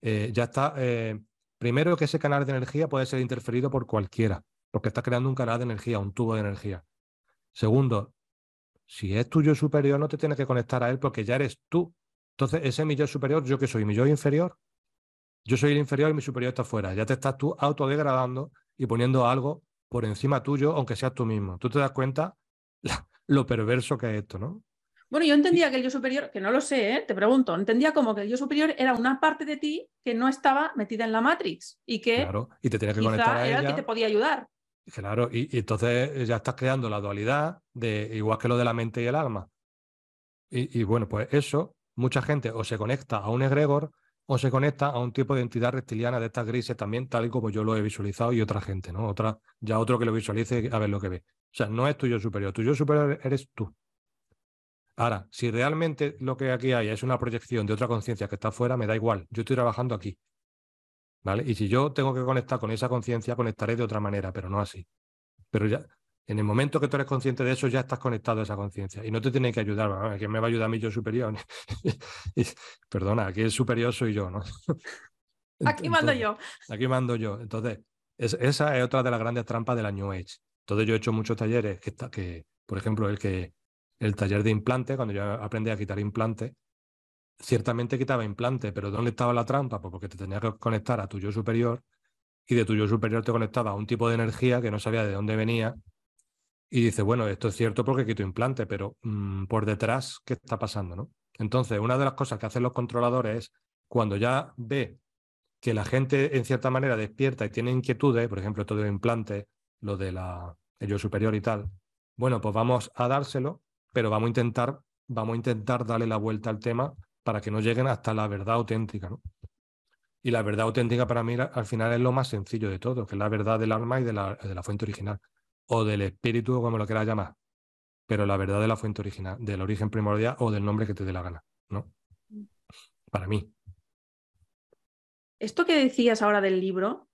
eh, ya está. Eh, primero que ese canal de energía puede ser interferido por cualquiera, porque está creando un canal de energía, un tubo de energía. Segundo, si es tu yo superior, no te tienes que conectar a él porque ya eres tú. Entonces, ese es mi yo superior, ¿yo qué soy? ¿Mi yo inferior? Yo soy el inferior y mi superior está fuera. Ya te estás tú autodegradando y poniendo algo por encima tuyo, aunque seas tú mismo. Tú te das cuenta *laughs* lo perverso que es esto, ¿no? Bueno, yo entendía que el yo superior, que no lo sé, ¿eh? te pregunto, entendía como que el yo superior era una parte de ti que no estaba metida en la Matrix y que claro, y te tenía que conectar a era el que te podía ayudar. Claro, y, entonces ya estás creando la dualidad de igual que lo de la mente y el alma. Y, bueno, pues eso, mucha gente o se conecta a un egregor o se conecta a un tipo de entidad reptiliana de estas grises también, tal y como yo lo he visualizado y otra gente, ¿no? Otra, ya otro que lo visualice a ver lo que ve. O sea, no es tuyo superior, tuyo superior eres tú. Ahora, si realmente lo que aquí hay es una proyección de otra conciencia que está afuera, me da igual. Yo estoy trabajando aquí. ¿vale? Y si yo tengo que conectar con esa conciencia, conectaré de otra manera, pero no así. Pero ya, en el momento que tú eres consciente de eso, ya estás conectado a esa conciencia y no te tiene que ayudar. ¿Quién me va a ayudar a mí yo superior? *laughs* Perdona, aquí el superior soy yo, ¿no? *laughs* aquí mando yo. Aquí mando yo. Entonces, esa es otra de las grandes trampas de la New Age. Entonces, yo he hecho muchos talleres que, que por ejemplo, el que el taller de implante, cuando yo aprendí a quitar implantes, ciertamente quitaba implante, pero ¿dónde estaba la trampa? Pues porque te tenía que conectar a tu yo superior y de tu yo superior te conectaba a un tipo de energía que no sabía de dónde venía y dice, bueno, esto es cierto porque quito implante, pero mm, por detrás, ¿qué está pasando? ¿no? Entonces, una de las cosas que hacen los controladores es cuando ya ve que la gente en cierta manera despierta y tiene inquietudes, por ejemplo, todo el implante, lo de la superior y tal, bueno, pues vamos a dárselo, pero vamos a intentar, vamos a intentar darle la vuelta al tema para que no lleguen hasta la verdad auténtica, ¿no? Y la verdad auténtica para mí al final es lo más sencillo de todo, que es la verdad del alma y de la, de la fuente original, o del espíritu, como lo quieras llamar, pero la verdad de la fuente original, del origen primordial o del nombre que te dé la gana, ¿no? Para mí. Esto que decías ahora del libro,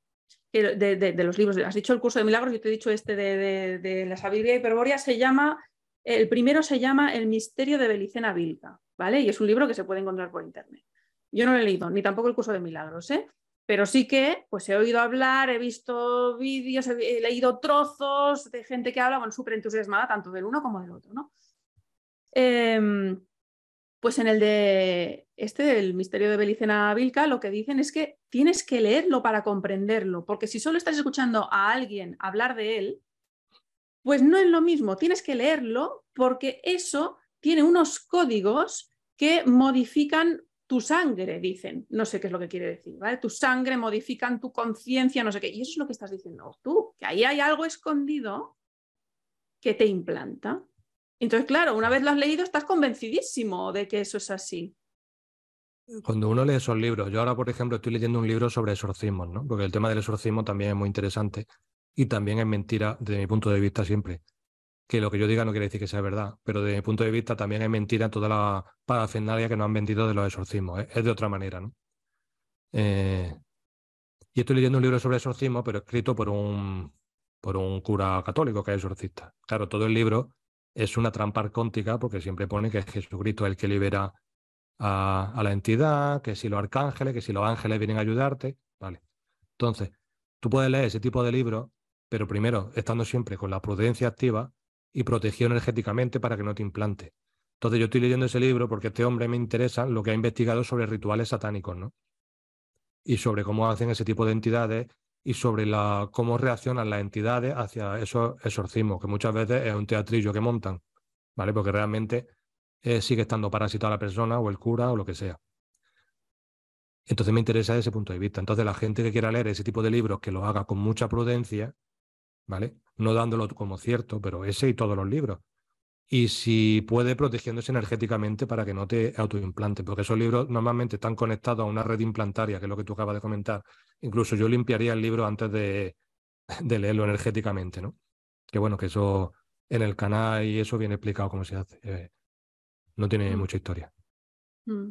de, de, los libros, has dicho el curso de milagros, yo te he dicho este de, de la sabiduría hiperbórea, se llama, el primero se llama El misterio de Belicena Vilca, ¿vale? Y es un libro que se puede encontrar por internet. Yo no lo he leído, ni tampoco el curso de milagros, ¿eh? Pero sí que pues he oído hablar, he visto vídeos, he, leído trozos de gente que habla, bueno, súper entusiasmada tanto del uno como del otro, ¿no? Em, pues en el de este, del misterio de Belicena Vilca, lo que dicen es que tienes que leerlo para comprenderlo, porque si solo estás escuchando a alguien hablar de él, pues no es lo mismo, tienes que leerlo porque eso tiene unos códigos que modifican tu sangre, dicen. No sé qué es lo que quiere decir, ¿vale? Tu sangre modifican tu conciencia, no sé qué. Y eso es lo que estás diciendo tú, que ahí hay algo escondido que te implanta. Entonces, claro, una vez lo has leído, estás convencidísimo de que eso es así. Cuando uno lee esos libros, yo ahora, por ejemplo, estoy leyendo un libro sobre exorcismos, ¿no? Porque el tema del exorcismo también es muy interesante y también es mentira, desde mi punto de vista, siempre que lo que yo diga no quiere decir que sea verdad, pero desde mi punto de vista también es mentira toda la parafernalia que nos han vendido de los exorcismos. ¿eh? Es de otra manera, ¿no? Eh, y estoy leyendo un libro sobre exorcismo, pero escrito por un, por un cura católico que es exorcista. Claro, todo el libro es una trampa arcóntica porque siempre pone que es Jesucristo el que libera a, la entidad, que si los arcángeles, que si los ángeles vienen a ayudarte. Vale. Entonces, tú puedes leer ese tipo de libros, pero primero, estando siempre con la prudencia activa y protegido energéticamente para que no te implante. Entonces yo estoy leyendo ese libro porque este hombre me interesa lo que ha investigado sobre rituales satánicos, ¿no? Y sobre cómo hacen ese tipo de entidades y sobre la, cómo reaccionan las entidades hacia esos exorcismos, que muchas veces es un teatrillo que montan, ¿vale? Porque realmente eh, sigue estando parasitada la persona o el cura o lo que sea. Entonces me interesa ese punto de vista. Entonces la gente que quiera leer ese tipo de libros, que lo haga con mucha prudencia, ¿vale? No dándolo como cierto, pero ese y todos los libros. Y si puede, protegiéndose energéticamente para que no te autoimplante, porque esos libros normalmente están conectados a una red implantaria, que es lo que tú acabas de comentar. Incluso yo limpiaría el libro antes de, de leerlo energéticamente, ¿no? Que bueno, que eso en el canal y eso viene explicado cómo se hace. Eh, no tiene mm. mucha historia. Mm.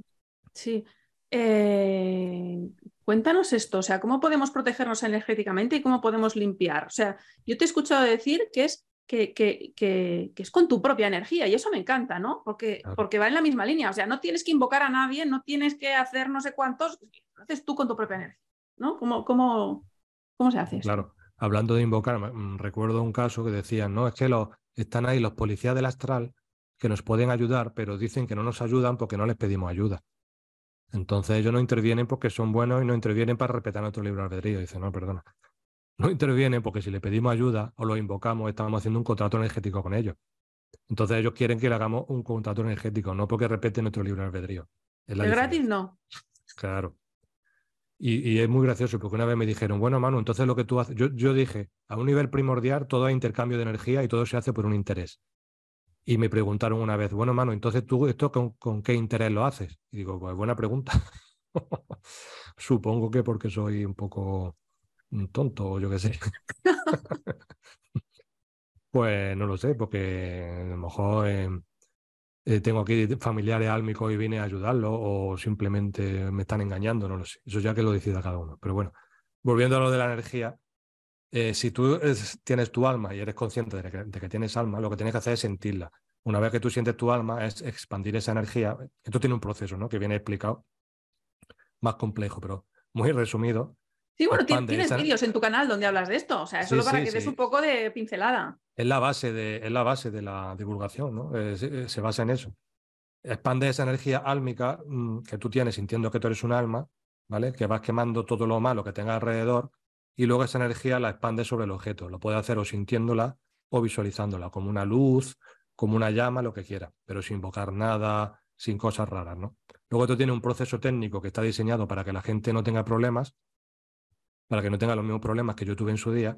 Sí. Eh, cuéntanos esto, o sea, ¿cómo podemos protegernos energéticamente y cómo podemos limpiar? O sea, yo te he escuchado decir que es, que, que, que, es con tu propia energía y eso me encanta, ¿no? Porque, porque va en la misma línea, o sea, no tienes que invocar a nadie, no tienes que hacer no sé cuántos, lo haces tú con tu propia energía, ¿no? ¿Cómo, cómo, cómo se hace? Claro, hablando de invocar, mm, recuerdo un caso que decían, no, es que los, están ahí los policías del astral que nos pueden ayudar, pero dicen que no nos ayudan porque no les pedimos ayuda. Entonces ellos no intervienen porque son buenos y no intervienen para respetar nuestro libre albedrío. Dice, no, perdona. *laughs* No intervienen porque si le pedimos ayuda o lo invocamos, estamos haciendo un contrato energético con ellos. Entonces ellos quieren que le hagamos un contrato energético, no porque respeten nuestro libre albedrío. Es gratis no. Claro. Y, es muy gracioso porque una vez me dijeron, bueno, Manu, entonces lo que tú haces, yo, yo dije, a un nivel primordial todo es intercambio de energía y todo se hace por un interés. Y me preguntaron una vez, bueno, mano, entonces tú esto con, qué interés lo haces? Y digo, pues buena pregunta. *laughs* Supongo que porque soy un poco tonto o yo qué sé. *laughs* pues no lo sé, porque a lo mejor eh, eh, tengo aquí familiares álmicos y vine a ayudarlo o simplemente me están engañando, no lo sé. Eso ya que lo decida cada uno. Pero bueno, volviendo a lo de la energía, eh, si tú tienes tu alma y eres consciente de que, tienes alma, lo que tienes que hacer es sentirla. Una vez que tú sientes tu alma, es expandir esa energía. Esto tiene un proceso, ¿no? Que viene explicado, más complejo, pero muy resumido. Sí, bueno, tienes vídeos en tu canal donde hablas de esto. O sea, solo para que des un poco de pincelada. Es la base de, es la, base de la divulgación, ¿no? se basa en eso. Expande esa energía álmica mm, que tú tienes sintiendo que tú eres un alma, ¿vale? Que vas quemando todo lo malo que tenga alrededor y luego esa energía la expande sobre el objeto. Lo puede hacer o sintiéndola o visualizándola, como una luz, como una llama, lo que quiera, pero sin invocar nada, sin cosas raras, ¿no? Luego esto tiene un proceso técnico que está diseñado para que la gente no tenga problemas, para que no tenga los mismos problemas que yo tuve en su día.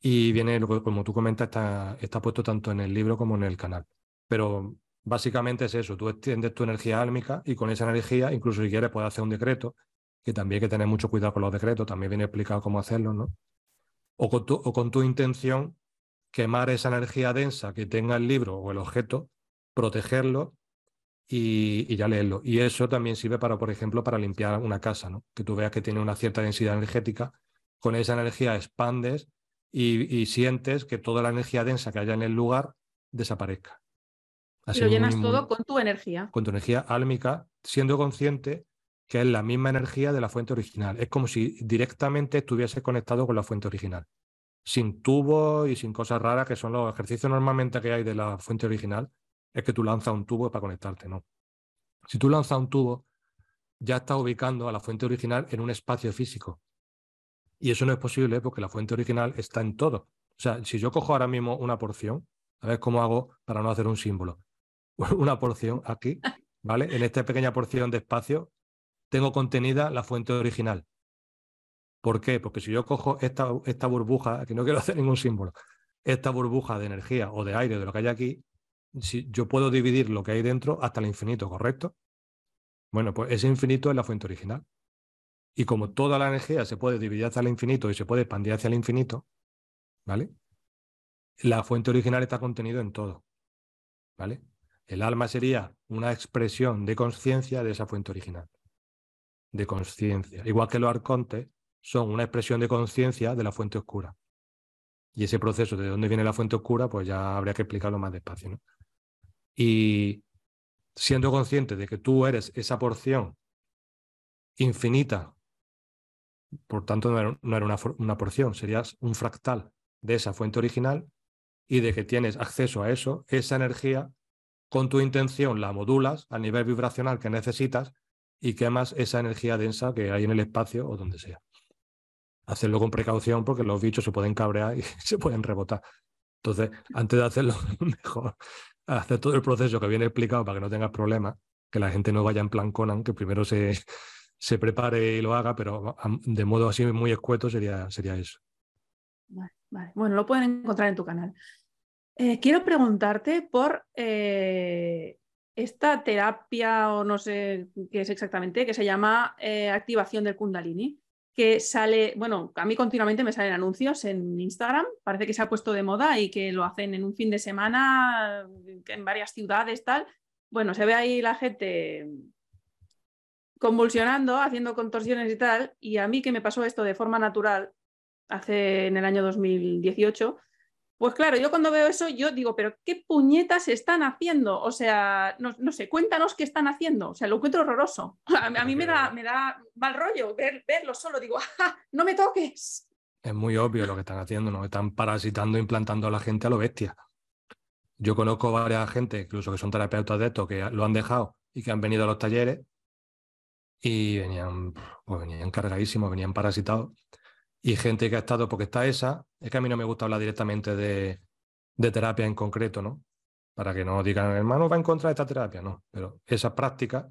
Y viene, como tú comentas, está, está puesto tanto en el libro como en el canal. Pero básicamente es eso, tú extiendes tu energía álmica y con esa energía, incluso si quieres, puedes hacer un decreto, que también hay que tener mucho cuidado con los decretos, también viene explicado cómo hacerlo, ¿no? O con tu, o con tu intención, quemar esa energía densa que tenga el libro o el objeto, protegerlo y, ya leerlo. Y eso también sirve para, por ejemplo, para limpiar una casa, ¿no? Que tú veas que tiene una cierta densidad energética, con esa energía expandes y sientes que toda la energía densa que haya en el lugar desaparezca y lo llenas todo con tu energía. Con tu energía álmica, siendo consciente que es la misma energía de la fuente original. Es como si directamente estuviese conectado con la fuente original. Sin tubo y sin cosas raras, que son los ejercicios normalmente que hay de la fuente original, es que tú lanzas un tubo para conectarte, ¿no? Si tú lanzas un tubo, ya estás ubicando a la fuente original en un espacio físico. Y eso no es posible porque la fuente original está en todo. O sea, si yo cojo ahora mismo una porción, a ver cómo hago para no hacer un símbolo. *laughs* una porción aquí, ¿vale? En esta pequeña porción de espacio tengo contenida la fuente original. ¿Por qué? Porque si yo cojo esta, burbuja, que no quiero *laughs* hacer ningún símbolo, esta burbuja de energía o de aire de lo que hay aquí, si yo puedo dividir lo que hay dentro hasta el infinito, ¿correcto? Bueno, pues ese infinito es la fuente original. Y como toda la energía se puede dividir hacia el infinito y se puede expandir hacia el infinito, ¿vale? La fuente original está contenido en todo, ¿vale? El alma sería una expresión de conciencia de esa fuente original, de conciencia. Igual que los arcontes son una expresión de conciencia de la fuente oscura. Y ese proceso de dónde viene la fuente oscura, pues ya habría que explicarlo más despacio. Y siendo consciente de que tú eres esa porción infinita, por tanto no era, una, una porción, serías un fractal de esa fuente original y de que tienes acceso a eso, esa energía con tu intención la modulas al nivel vibracional que necesitas y quemas esa energía densa que hay en el espacio o donde sea. Hacerlo con precaución porque los bichos se pueden cabrear y *laughs* se pueden rebotar. Entonces, antes de hacerlo, *laughs* mejor hacer todo el proceso que viene explicado para que no tengas problemas, que la gente no vaya en plan Conan, que primero se, *laughs* se prepare y lo haga, pero de modo así muy escueto sería, sería eso. Bueno, lo pueden encontrar en tu canal. Eh, quiero preguntarte por eh, esta terapia, o no sé qué es exactamente, que se llama eh, activación del Kundalini, que sale, bueno, a mí continuamente me salen anuncios en Instagram, parece que se ha puesto de moda y que lo hacen en un fin de semana en varias ciudades, tal. Bueno, se ve ahí la gente convulsionando, haciendo contorsiones y tal, y a mí que me pasó esto de forma natural hace en el año 2018, pues claro, yo cuando veo eso, yo digo, pero ¿qué puñetas están haciendo? O sea, no, sé, cuéntanos qué están haciendo. O sea, lo encuentro horroroso. *laughs* A, mí me da, me da mal rollo verlo solo. Digo, no me toques! Es muy obvio lo que están haciendo, ¿no? Están parasitando, implantando a la gente a lo bestia. Yo conozco varias gente, incluso que son terapeutas de esto, que lo han dejado y que han venido a los talleres y venían, pues venían cargadísimos, venían parasitados y gente que ha estado, porque está esa, es que a mí no me gusta hablar directamente de, terapia en concreto, ¿no? Para que no digan, hermano, va en contra de esta terapia, no, pero esa práctica,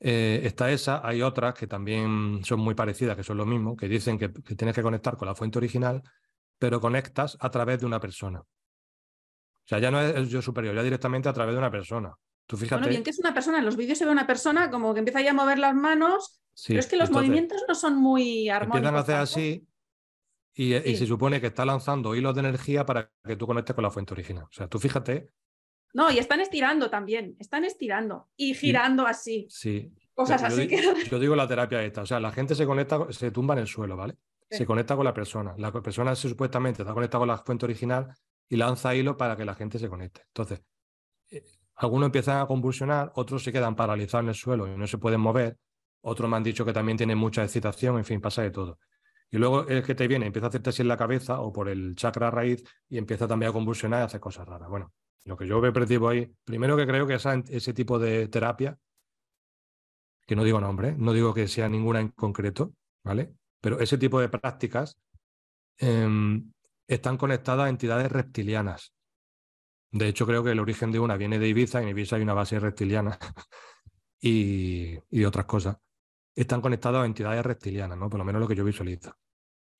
eh, está esa, hay otras que también son muy parecidas, que son lo mismo, que dicen que, tienes que conectar con la fuente original, pero conectas a través de una persona. O sea, ya no es el yo superior, ya directamente a través de una persona. Tú fíjate. Bueno, bien que es una persona, en los vídeos se ve una persona como que empieza ya a mover las manos pero es que los movimientos no son muy armónicos. Empiezan a hacer así y, se supone que está lanzando hilos de energía para que tú conectes con la fuente original. O sea, tú fíjate. No, y están estirando también, están estirando y girando así. Sí. Cosas así que. Yo digo la terapia esta. O sea, la gente se conecta, se tumba en el suelo, ¿vale? Se conecta con la persona. La persona supuestamente está conectada con la fuente original y lanza hilo para que la gente se conecte. Entonces, eh, algunos empiezan a convulsionar, otros se quedan paralizados en el suelo y no se pueden mover, otros me han dicho que también tiene mucha excitación, en fin, pasa de todo. Y luego es que te viene, empieza a hacerte así en la cabeza o por el chakra raíz y empieza también a convulsionar y hacer cosas raras. Bueno, lo que yo percibo ahí, primero que creo que ese tipo de terapia, que no digo nombre, no digo que sea ninguna en concreto, ¿vale? Pero ese tipo de prácticas em, están conectadas a entidades reptilianas. De hecho, creo que el origen de una viene de Ibiza, y en Ibiza hay una base reptiliana *laughs* y, y otras cosas. Están conectados a entidades reptilianas, ¿no? Por lo menos lo que yo visualizo.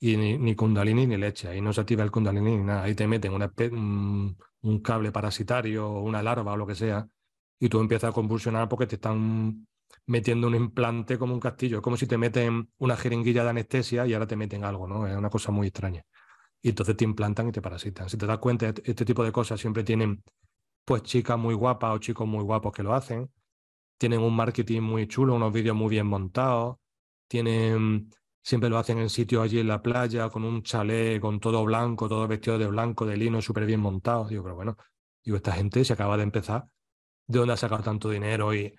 Y ni, ni Kundalini ni leche, ahí no se activa el Kundalini ni nada, ahí te meten un, un cable parasitario o una larva o lo que sea, y tú empiezas a convulsionar porque te están metiendo un implante como un castillo. Es como si te meten una jeringuilla de anestesia y ahora te meten algo, ¿no? Es una cosa muy extraña. Y entonces te implantan y te parasitan. Si te das cuenta, este, este tipo de cosas siempre tienen, pues, chicas muy guapas o chicos muy guapos que lo hacen. Tienen un marketing muy chulo, unos vídeos muy bien montados. Tienen, siempre lo hacen en sitios allí en la playa, con un chalet, con todo blanco, todo vestido de blanco, de lino, súper bien montado. Digo, pero bueno, digo, esta gente se acaba de empezar. ¿De dónde ha sacado tanto dinero y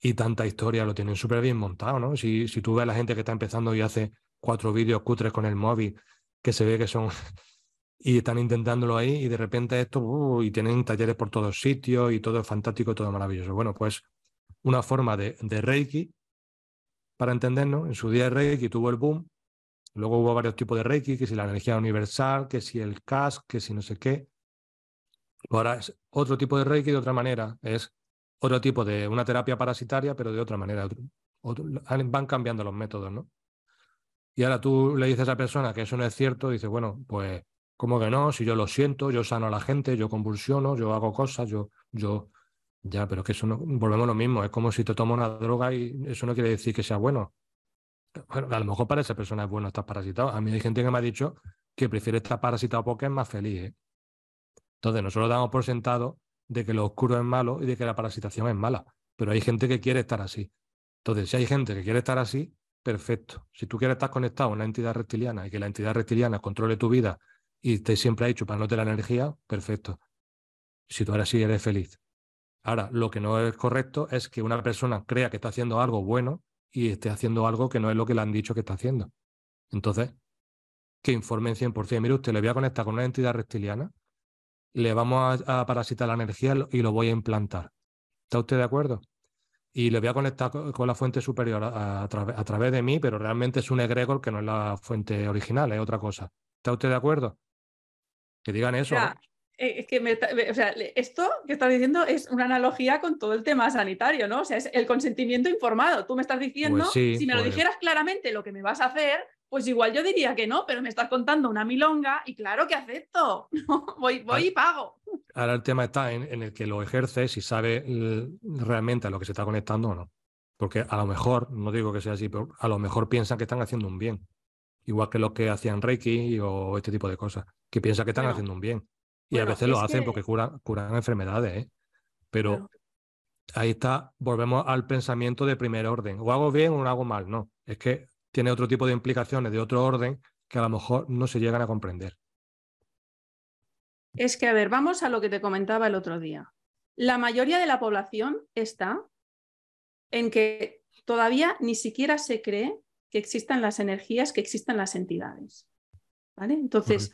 y tanta historia, lo tienen súper bien montado, ¿no? Si, si tú ves a la gente que está empezando y hace cuatro vídeos cutres con el móvil, que se ve que son *laughs* y están intentándolo ahí y de repente esto, uh, y tienen talleres por todos sitios y todo es fantástico, todo maravilloso. Bueno, pues una forma de, de Reiki, para entendernos, en su día Reiki tuvo el boom, luego hubo varios tipos de Reiki, que si la energía universal, que si el CAS, que si no sé qué. Ahora es otro tipo de Reiki de otra manera, es otro tipo de una terapia parasitaria, pero de otra manera. van cambiando los métodos, ¿no? Y ahora tú le dices a esa persona que eso no es cierto, dice, bueno, pues, ¿cómo que no? Si yo lo siento, yo sano a la gente, yo convulsiono, yo hago cosas, yo, yo, ya, pero que eso no, volvemos a lo mismo, es como si te tomas una droga y eso no quiere decir que sea bueno. Bueno, a lo mejor para esa persona es bueno estar parasitado. A mí hay gente que me ha dicho que prefiere estar parasitado porque es más feliz. ¿eh? Entonces, nosotros damos por sentado de que lo oscuro es malo y de que la parasitación es mala. Pero hay gente que quiere estar así. Entonces, si hay gente que quiere estar así, perfecto. Si tú quieres estar conectado a una entidad reptiliana y que la entidad reptiliana controle tu vida y te siempre ha hecho para no tener la energía, perfecto. Si tú ahora sí eres feliz. Ahora, lo que no es correcto es que una persona crea que está haciendo algo bueno y esté haciendo algo que no es lo que le han dicho que está haciendo. Entonces, que informen 100%. Mire usted, le voy a conectar con una entidad reptiliana le vamos a, parasitar la energía y lo voy a implantar. ¿Está usted de acuerdo? Y le voy a conectar con la fuente superior a, través de mí, pero realmente es un egregor que no es la fuente original, es otra cosa. ¿Está usted de acuerdo? Que digan eso. Eh, es que o sea, esto que estás diciendo es una analogía con todo el tema sanitario, ¿no? O sea, es el consentimiento informado. Tú me estás diciendo, pues si me lo pues dijeras claramente lo que me vas a hacer, pues igual yo diría que no, pero me estás contando una milonga y claro que acepto. *laughs* voy, voy y pago. Ahora el tema está en, el que lo ejerces y sabe realmente a lo que se está conectando o no. Porque a lo mejor, no digo que sea así, pero a lo mejor piensan que están haciendo un bien. Igual que lo que hacían Reiki o este tipo de cosas, que piensan que están haciendo un bien. Y a veces lo hacen porque curan, curan enfermedades, ¿eh? Pero ahí está, volvemos al pensamiento de primer orden. O hago bien o hago mal. No, es que tiene otro tipo de implicaciones de otro orden que a lo mejor no se llegan a comprender. Es que, a ver, vamos a lo que te comentaba el otro día. La mayoría de la población está en que todavía ni siquiera se cree que existan las energías, que existan las entidades. ¿Vale? Entonces,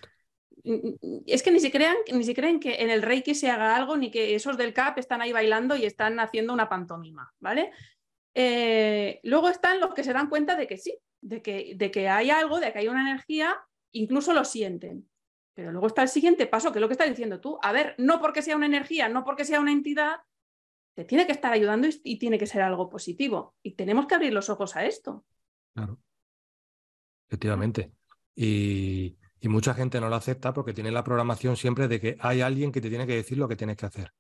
es que ni siquiera, ni se creen que en el Reiki se haga algo, ni que esos del CAP están ahí bailando y están haciendo una pantomima, ¿vale? Eh, luego están los que se dan cuenta de que sí, de que, de que hay algo, de que hay una energía, incluso lo sienten. Pero luego está el siguiente paso, que es lo que estás diciendo tú. A ver, no porque sea una energía, no porque sea una entidad, te tiene que estar ayudando y, tiene que ser algo positivo. Y tenemos que abrir los ojos a esto. Claro. Efectivamente. Y, y, mucha gente no lo acepta porque tiene la programación siempre de que hay alguien que te tiene que decir lo que tienes que hacer.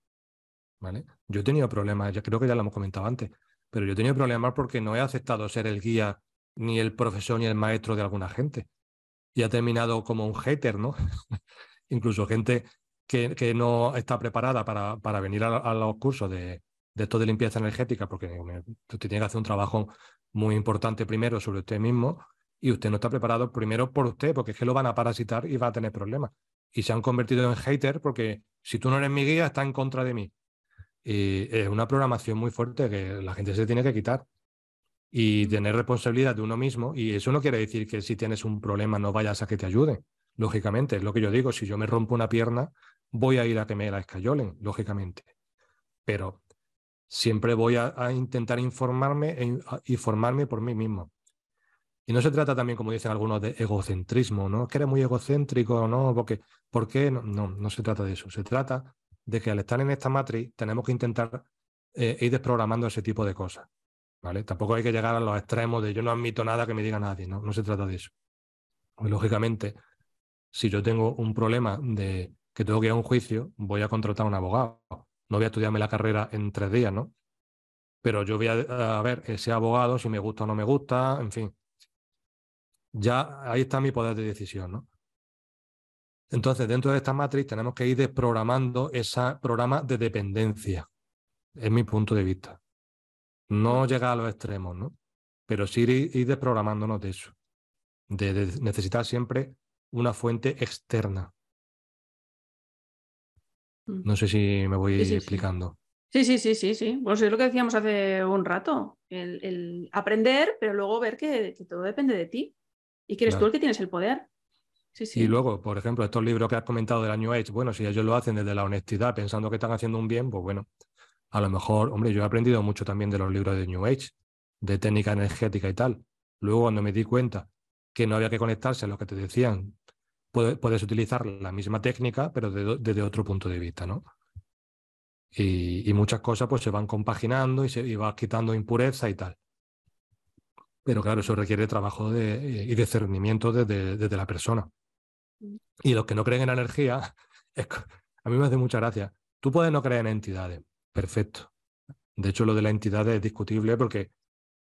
¿Vale? Yo he tenido problemas, ya creo que ya lo hemos comentado antes, pero yo he tenido problemas porque no he aceptado ser el guía ni el profesor ni el maestro de alguna gente. Y ha terminado como un hater, ¿no? *laughs* Incluso gente que, que, no está preparada para, para venir a, los cursos de, de, esto de limpieza energética, porque usted tiene que hacer un trabajo muy importante primero sobre usted mismo y usted no está preparado primero por usted, porque es que lo van a parasitar y va a tener problemas. Y se han convertido en hater porque si tú no eres mi guía, está en contra de mí. Y es una programación muy fuerte que la gente se tiene que quitar y tener responsabilidad de uno mismo. Y eso no quiere decir que si tienes un problema no vayas a que te ayuden. Lógicamente, es lo que yo digo, si yo me rompo una pierna, voy a ir a que me la escayolen, lógicamente. Pero siempre voy a, intentar informarme e informarme por mí mismo. Y no se trata también, como dicen algunos, de egocentrismo, ¿no? Que eres muy egocéntrico, ¿no? Porque, ¿Por qué? No, no, se trata de eso. Se trata de que al estar en esta matriz tenemos que intentar eh, ir desprogramando ese tipo de cosas ¿vale? Tampoco hay que llegar a los extremos de yo no admito nada que me diga nadie, ¿no? No se trata de eso. Pues, lógicamente, si yo tengo un problema de que tengo que ir a un juicio, voy a contratar a un abogado. No voy a estudiarme la carrera en tres días, ¿no? Pero yo voy a, a ver ese abogado, si me gusta o no me gusta, en fin. Ya ahí está mi poder de decisión, ¿no? Entonces, dentro de esta matriz tenemos que ir desprogramando ese programa de dependencia. Es mi punto de vista. No llegar a los extremos, ¿no? Pero sí ir, desprogramándonos de eso. De, necesitar siempre una fuente externa. Mm. No sé si me voy explicando. Sí. sí, sí, sí, sí. Pues es lo que decíamos hace un rato. El, aprender, pero luego ver que, todo depende de ti. Y que eres tú el que tienes el poder. Y luego, por ejemplo, estos libros que has comentado de la New Age, bueno, si ellos lo hacen desde la honestidad, pensando que están haciendo un bien, pues bueno, a lo mejor, hombre, yo he aprendido mucho también de los libros de New Age, de técnica energética y tal. Luego, cuando me di cuenta que no había que conectarse a lo que te decían, puedes, utilizar la misma técnica, pero desde otro punto de vista, ¿no? Y, muchas cosas pues se van compaginando y se y vas quitando impureza y tal. Pero claro, eso requiere trabajo de, y discernimiento desde, desde la persona. Y los que no creen en la energía, *laughs* a mí me hace mucha gracia. Tú puedes no creer en entidades, perfecto. De hecho, lo de la entidad es discutible porque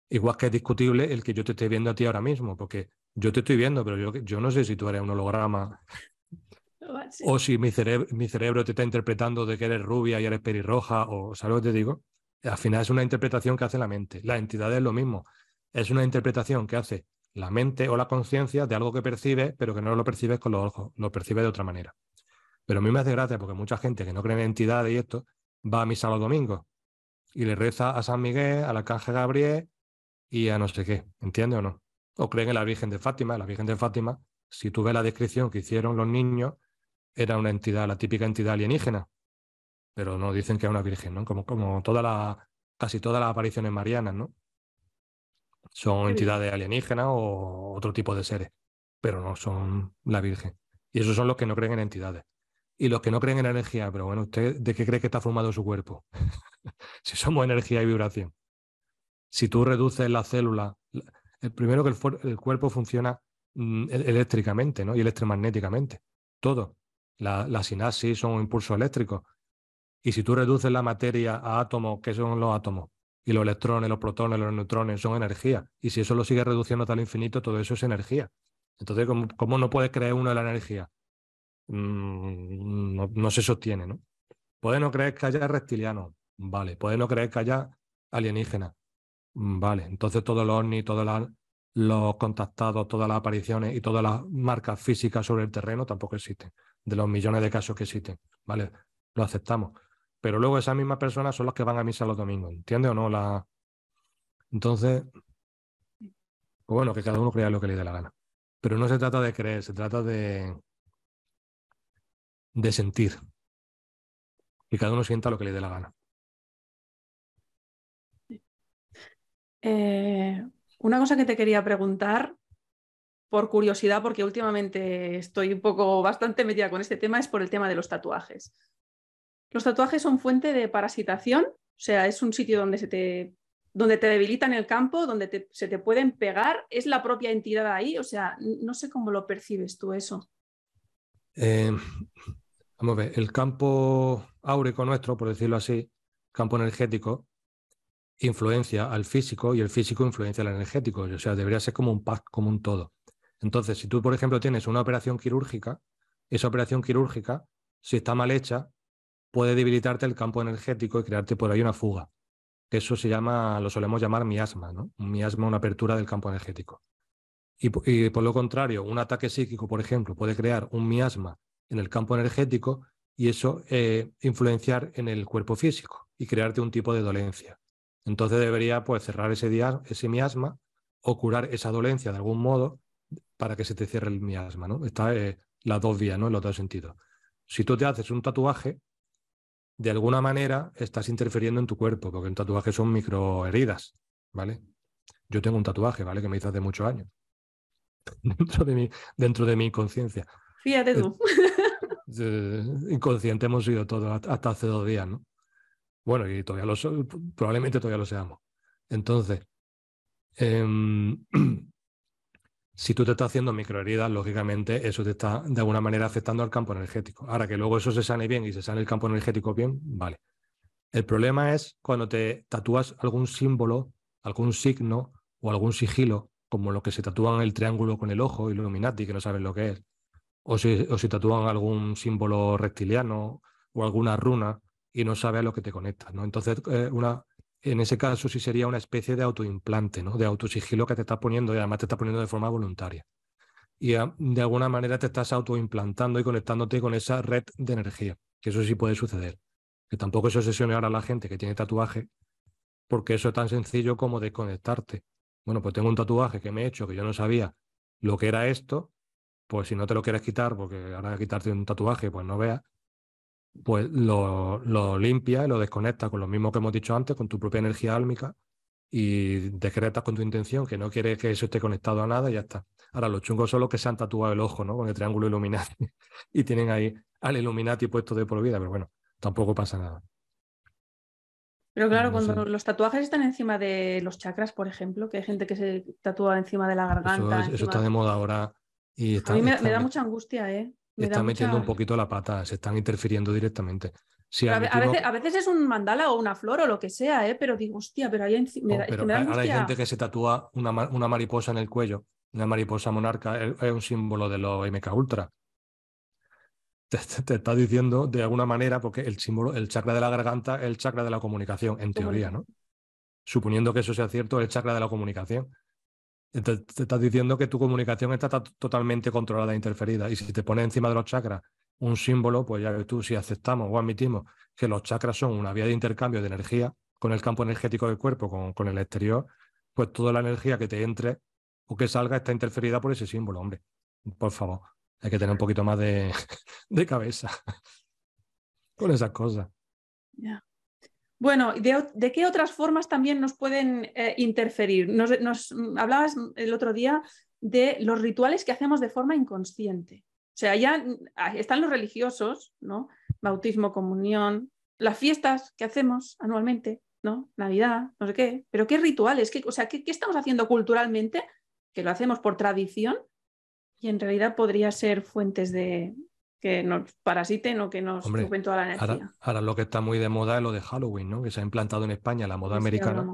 igual que es discutible el que yo te esté viendo a ti ahora mismo, porque yo te estoy viendo, pero yo, yo no sé si tú eres un holograma *laughs* o si mi cerebro, mi cerebro te está interpretando de que eres rubia y eres pelirroja, o ¿sabes lo que te digo? Al final es una interpretación que hace la mente. La entidad es lo mismo. Es una interpretación que hace la mente o la conciencia de algo que percibe, pero que no lo percibes con los ojos, lo percibe de otra manera. Pero a mí me hace gracia porque mucha gente que no cree en entidades y esto va a misa los domingos y le reza a San Miguel, al arcángel Gabriel y a no sé qué, ¿entiendes o no? O creen en la Virgen de Fátima. La Virgen de Fátima, si tú ves la descripción que hicieron los niños, era una entidad, la típica entidad alienígena, pero no dicen que es una virgen, ¿no? Como, como toda la, casi todas las apariciones marianas, ¿no? Son entidades alienígenas o otro tipo de seres, pero no son la Virgen. Y esos son los que no creen en entidades. Y los que no creen en energía, pero bueno, ¿usted de qué cree que está formado su cuerpo? *laughs* si somos energía y vibración. Si tú reduces la célula, el primero que el, cuerpo funciona mm, eléctricamente ¿no? y electromagnéticamente. Todo. La, la sinapsis son impulsos eléctricos. Y si tú reduces la materia a átomos, ¿qué son los átomos? Y los electrones, los protones, los neutrones son energía. Y si eso lo sigue reduciendo hasta el infinito, todo eso es energía. Entonces, ¿cómo, no puede creer uno de la energía? Mm, no, se sostiene, ¿no? Puede no creer que haya reptilianos, vale. Puede no creer que haya alienígenas, vale. Entonces todos los ovnis, todos los contactados, todas las apariciones y todas las marcas físicas sobre el terreno tampoco existen. De los millones de casos que existen, vale. Lo aceptamos. Pero luego esas mismas personas son las que van a misa los domingos, ¿entiendes o no? La... Entonces, pues bueno, que cada uno crea lo que le dé la gana. Pero no se trata de creer, se trata de, de sentir. Y cada uno sienta lo que le dé la gana. Eh, una cosa que te quería preguntar, por curiosidad, porque últimamente estoy un poco bastante metida con este tema, es por el tema de los tatuajes. Los tatuajes son fuente de parasitación, o sea, es un sitio donde se te, donde te debilitan el campo, donde se te pueden pegar, es la propia entidad ahí, o sea, no sé cómo lo percibes tú eso. Eh, vamos a ver, el campo áurico nuestro, por decirlo así, campo energético, influencia al físico y el físico influencia al energético, o sea, debería ser como un pack, como un todo. Entonces, si tú, por ejemplo, tienes una operación quirúrgica, esa operación quirúrgica, si está mal hecha, puede debilitarte el campo energético y crearte por ahí una fuga. Eso se llama, lo solemos llamar miasma, ¿no? Un miasma, una apertura del campo energético. Y, por lo contrario, un ataque psíquico, por ejemplo, puede crear un miasma en el campo energético y eso eh, influenciar en el cuerpo físico y crearte un tipo de dolencia. Entonces debería pues, cerrar ese, ese miasma o curar esa dolencia de algún modo para que se te cierre el miasma. ¿no? Está eh, las dos vías, ¿no? en los dos sentidos. Si tú te haces un tatuaje, de alguna manera estás interfiriendo en tu cuerpo, porque un tatuaje son microheridas, ¿vale? Yo tengo un tatuaje, ¿vale? Que me hice hace muchos años. *laughs* dentro de mi, dentro de mi inconsciencia. Fíjate tú. inconsciente hemos sido todos hasta hace dos días, ¿no? Bueno, y todavía lo probablemente todavía lo seamos. Entonces, em, *clears throat* si tú te estás haciendo microheridas, lógicamente eso te está de alguna manera afectando al campo energético. Ahora que luego eso se sane bien y se sane el campo energético bien, vale. El problema es cuando te tatúas algún símbolo, algún signo o algún sigilo, como lo que se tatúan el triángulo con el ojo, Illuminati, que no saben lo que es, o si, o si tatúan algún símbolo reptiliano o alguna runa y no sabes a lo que te conectas. ¿no? Entonces, eh, una, en ese caso sí sería una especie de autoimplante, ¿no? de autosigilo que te estás poniendo y además te estás poniendo de forma voluntaria. Y de alguna manera te estás autoimplantando y conectándote con esa red de energía, que eso sí puede suceder que tampoco se obsesione ahora la gente que tiene tatuaje, porque eso es tan sencillo como desconectarte. Bueno, pues tengo un tatuaje que me he hecho que yo no sabía lo que era esto, pues si no te lo quieres quitar, porque ahora quitarte un tatuaje, pues no veas, pues lo, lo limpia y lo desconecta con lo mismo que hemos dicho antes, con tu propia energía álmica y decretas con tu intención que no quieres que eso esté conectado a nada y ya está. Ahora, los chungos son los que se han tatuado el ojo, ¿no? Con el triángulo Illuminati *laughs* y tienen ahí al Illuminati puesto de por vida, pero bueno, tampoco pasa nada. Pero claro, cuando los tatuajes están encima de los chakras, por ejemplo, que hay gente que se tatúa encima de la garganta. Eso, está de moda ahora. Y a mí me, da mucha angustia, ¿eh? Me está metiendo un poquito la pata, se están interfiriendo directamente. a, veces, a, veces, es un mandala o una flor o lo que sea, ¿eh? pero digo, hostia, pero ahí me, da, Ahora hay gente que se tatúa una, una, mariposa en el cuello, una mariposa monarca, es, es un símbolo de los MK Ultra te, está diciendo de alguna manera, porque el símbolo, el chakra de la garganta es el chakra de la comunicación, en teoría, ¿no? Suponiendo que eso sea cierto, el chakra de la comunicación. Te estás diciendo que tu comunicación está totalmente controlada e interferida. Y si te pones encima de los chakras un símbolo, pues ya ves tú, si aceptamos o admitimos que los chakras son una vía de intercambio de energía con el campo energético del cuerpo, con, con el exterior, pues toda la energía que te entre o que salga está interferida por ese símbolo, hombre. Por favor. Hay que tener un poquito más de, *laughs* cabeza *laughs* con esas cosas. Bueno, ¿de, qué otras formas también nos pueden eh, interferir? Nos, hablabas el otro día de los rituales que hacemos de forma inconsciente. O sea, ya ah, están los religiosos, ¿no? Bautismo, comunión, las fiestas que hacemos anualmente, ¿no? Navidad, no sé qué. Pero ¿qué rituales? ¿Qué, o sea, ¿qué, ¿qué, estamos haciendo culturalmente? Que lo hacemos por tradición y en realidad podría ser fuentes de que nos parasiten o que nos ocupen toda la energía. Ahora, lo que está muy de moda es lo de Halloween, ¿no? Que se ha implantado en España, la moda americana.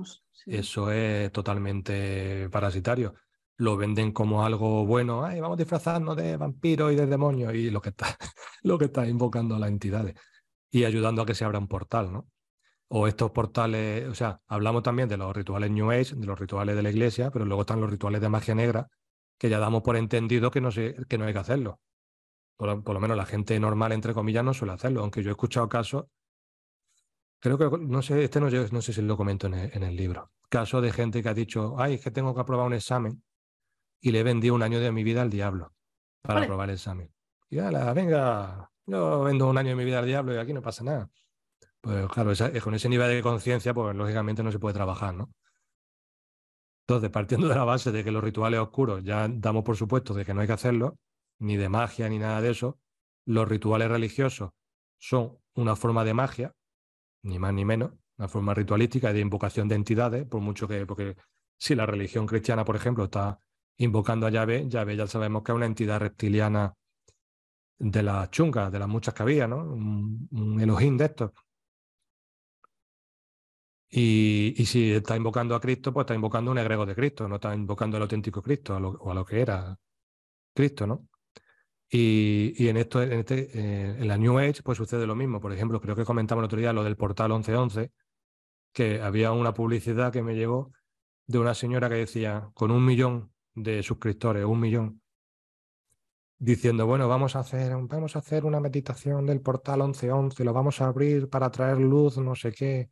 Eso es totalmente parasitario. Lo venden como algo bueno, Ay, vamos a disfrazarnos de vampiros y de demonios, y lo que está, *laughs* lo que está invocando a las entidades y ayudando a que se abra un portal, ¿no? O estos portales, o sea, hablamos también de los rituales New Age, de los rituales de la iglesia, pero luego están los rituales de magia negra, que ya damos por entendido que no, que no hay que hacerlo. Por, lo menos la gente normal, entre comillas, no suele hacerlo, aunque yo he escuchado casos, creo que, no sé, este no, no sé si lo comento en el, libro, casos de gente que ha dicho, ay, es que tengo que aprobar un examen y le he vendido un año de mi vida al diablo para aprobar el examen. Y ala, venga, yo vendo un año de mi vida al diablo y aquí no pasa nada. Pues claro, con ese nivel de conciencia, pues lógicamente no se puede trabajar, ¿no? Entonces, partiendo de la base de que los rituales oscuros ya damos por supuesto de que no hay que hacerlo, ni de magia ni nada de eso, los rituales religiosos son una forma de magia, ni más ni menos, una forma ritualística y de invocación de entidades, por mucho que, porque si la religión cristiana, por ejemplo, está invocando a Yahvé, Yahvé ya sabemos que es una entidad reptiliana de las chungas, de las muchas que había, ¿no? Un, un Elohim de estos. Y, si está invocando a Cristo, pues está invocando un egrego de Cristo, no está invocando al auténtico Cristo o a lo que era Cristo, ¿no? Y, en esto, en, este, eh, en la New Age, pues sucede lo mismo. Por ejemplo, creo que comentamos el otro día lo del portal 1111, que había una publicidad que me llegó de una señora que decía, con un millón de suscriptores, un millón, diciendo, bueno, vamos a hacer, vamos a hacer una meditación del portal 1111, lo vamos a abrir para traer luz, no sé qué.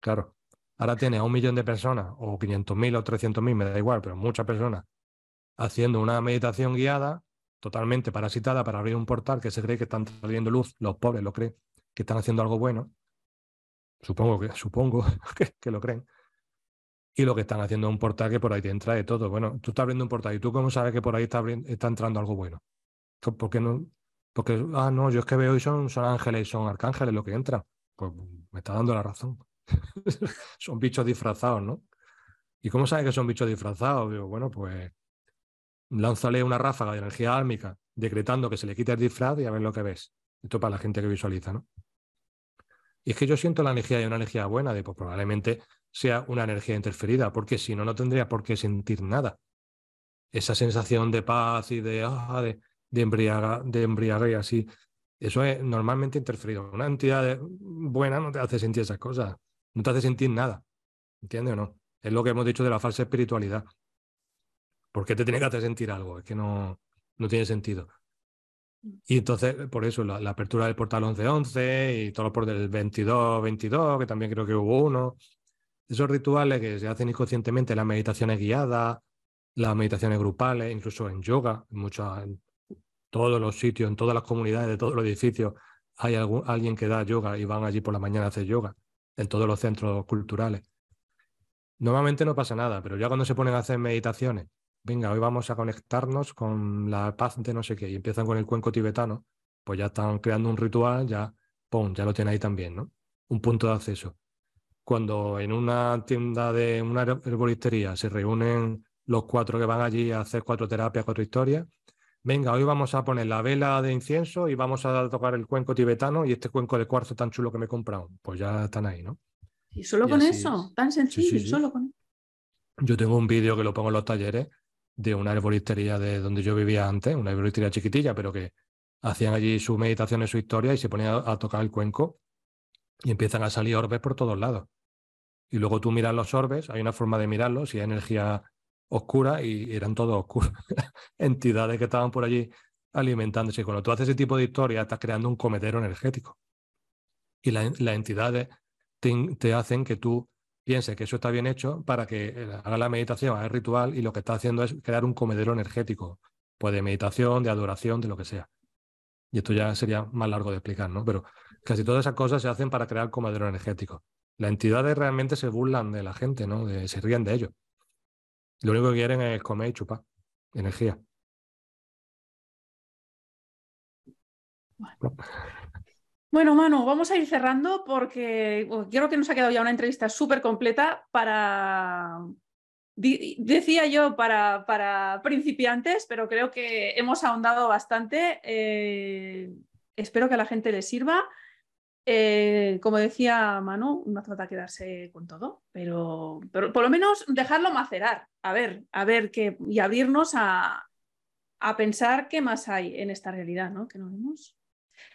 Claro, ahora tiene a un millón de personas, o 500.000 o 300.000, me da igual, pero muchas personas haciendo una meditación guiada, totalmente parasitada para abrir un portal que se cree que están trayendo luz, los pobres lo creen, que están haciendo algo bueno. Supongo que, supongo *laughs* que, lo creen. Y lo que están haciendo es un portal que por ahí te entra de todo. Bueno, tú estás abriendo un portal y tú cómo sabes que por ahí está, está entrando algo bueno. ¿Por qué no? Porque, ah, no, yo es que veo y son, son ángeles y son arcángeles lo que entra. Pues me está dando la razón. *laughs* Son bichos disfrazados, ¿no? ¿Y cómo sabes que son bichos disfrazados? Digo, bueno, pues lánzale una ráfaga de energía álmica decretando que se le quite el disfraz y a ver lo que ves. Esto para la gente que visualiza, ¿no? Y es que yo siento la energía y una energía buena, de, pues probablemente sea una energía interferida, porque si no, no tendría por qué sentir nada. Esa sensación de paz y de, ah, de, embriaga, de así, eso es normalmente interferido. Una entidad buena no te hace sentir esas cosas, no te hace sentir nada. ¿Entiendes o no? Es lo que hemos dicho de la falsa espiritualidad. ¿Por qué te tiene que hacer sentir algo? Es que no, no tiene sentido. Y entonces, por eso, la, apertura del portal 1111 y todos los portales del 2222, que también creo que hubo uno. Esos rituales que se hacen inconscientemente, las meditaciones guiadas, las meditaciones grupales, incluso en yoga, en, muchos, en todos los sitios, en todas las comunidades de todos los edificios, hay algún, alguien que da yoga y van allí por la mañana a hacer yoga, en todos los centros culturales. Normalmente no pasa nada, pero ya cuando se ponen a hacer meditaciones venga, hoy vamos a conectarnos con la paz de no sé qué, y empiezan con el cuenco tibetano, pues ya están creando un ritual, ya, ¡pum!, ya lo tienen ahí también, ¿no? Un punto de acceso. Cuando en una tienda de una herboristería se reúnen los cuatro que van allí a hacer cuatro terapias, cuatro historias, venga, hoy vamos a poner la vela de incienso y vamos a tocar el cuenco tibetano y este cuenco de cuarzo tan chulo que me he comprado. Pues ya están ahí, ¿no? Y solo con eso, tan sencillo, solo con Yo tengo un vídeo que lo pongo en los talleres de una herboristería de donde yo vivía antes, una herboristería chiquitilla, pero que hacían allí sus meditaciones, su historia y se ponían a, tocar el cuenco y empiezan a salir orbes por todos lados. Y luego tú miras los orbes, hay una forma de mirarlos, y hay energía oscura y eran todos oscuros. *laughs* Entidades que estaban por allí alimentándose. Y cuando tú haces ese tipo de historia, estás creando un comedero energético. Y las entidades te, hacen que tú piense que eso está bien hecho para que eh, haga la meditación, haga el ritual y lo que está haciendo es crear un comedero energético, pues de meditación, de adoración, de lo que sea. Y esto ya sería más largo de explicar, ¿no? Pero casi todas esas cosas se hacen para crear comedero energético. Las entidades realmente se burlan de la gente, ¿no? se ríen de ellos. Lo único que quieren es comer y chupar energía. Bueno, Manu, vamos a ir cerrando porque creo que nos ha quedado ya una entrevista súper completa para, decía yo, para, para, principiantes, pero creo que hemos ahondado bastante. Eh, espero que a la gente le sirva. Eh, como decía Manu, no falta quedarse con todo, pero, pero, por lo menos dejarlo macerar, a ver, a ver qué, y abrirnos a, a pensar qué más hay en esta realidad, ¿no? Que no vemos.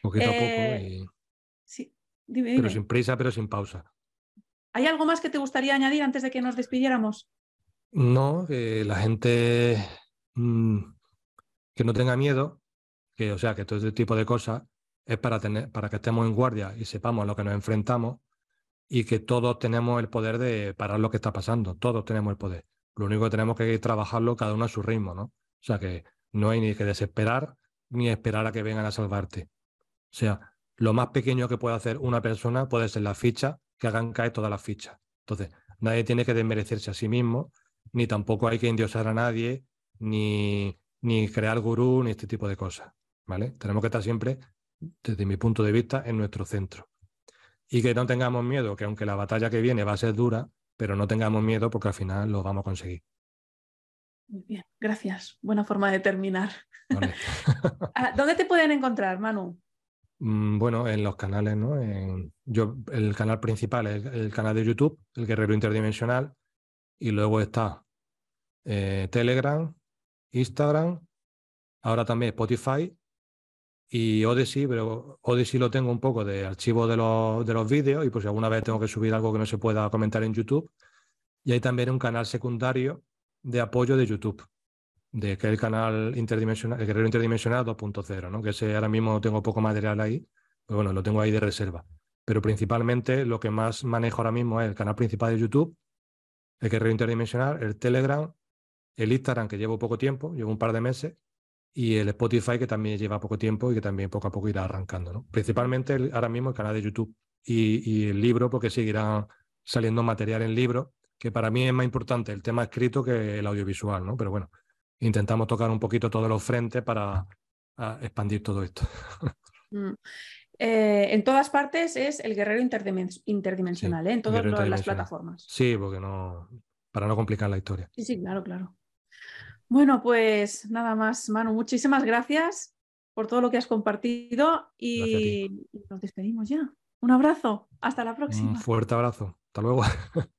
Poquito a poco. Eh, sí, Pero sin prisa, pero sin pausa. ¿Hay algo más que te gustaría añadir antes de que nos despidiéramos? No, que la gente mm, que no tenga miedo, que o sea, que todo este tipo de cosas es para, tener, para que estemos en guardia y sepamos a lo que nos enfrentamos y que todos tenemos el poder de parar lo que está pasando, todos tenemos el poder. Lo único que tenemos que trabajarlo cada uno a su ritmo, ¿no? O sea que no hay ni que desesperar ni esperar a que vengan a salvarte. O sea, lo más pequeño que puede hacer una persona puede ser la ficha que hagan caer todas las fichas. Entonces, nadie tiene que desmerecerse a sí mismo, ni tampoco hay que endiosar a nadie, ni, ni crear gurú, ni este tipo de cosas. ¿Vale? Tenemos que estar siempre, desde mi punto de vista, en nuestro centro. Y que no tengamos miedo, que aunque la batalla que viene va a ser dura, pero no tengamos miedo porque al final lo vamos a conseguir. Muy bien, gracias. Buena forma de terminar. *laughs* Ah, ¿Dónde te pueden encontrar, Manu? Mm, bueno, en los canales, ¿no? yo, el canal principal es el, canal de YouTube, el Guerrero Interdimensional, y luego está eh, Telegram, Instagram, ahora también Spotify y Odyssey, pero Odyssey lo tengo un poco de archivo de los, de los vídeos y pues si alguna vez tengo que subir algo que no se pueda comentar en YouTube. Y hay también un canal secundario de apoyo de YouTube de que el canal interdimensional, el guerrero interdimensional 2.0, ¿no? que ese ahora mismo tengo poco material ahí, pero bueno, lo tengo ahí de reserva. Pero principalmente lo que más manejo ahora mismo es el canal principal de YouTube, el guerrero interdimensional, el Telegram, el Instagram, que llevo poco tiempo, llevo un par de meses, y el Spotify, que también lleva poco tiempo y que también poco a poco irá arrancando. ¿no? Principalmente ahora mismo el canal de YouTube y, y el libro, porque seguirá saliendo material en libro, que para mí es más importante el tema escrito que el audiovisual, ¿no? Pero bueno, intentamos tocar un poquito todos los frentes para expandir todo esto. *laughs* Mm. Eh, en todas partes es el guerrero interdimensional, ¿eh? en todas las plataformas. Sí, porque no. para no complicar la historia. Sí, sí, claro, claro. Bueno, pues nada más, Manu, muchísimas gracias por todo lo que has compartido y nos despedimos ya. Un abrazo, hasta la próxima. Un fuerte abrazo, hasta luego. *laughs*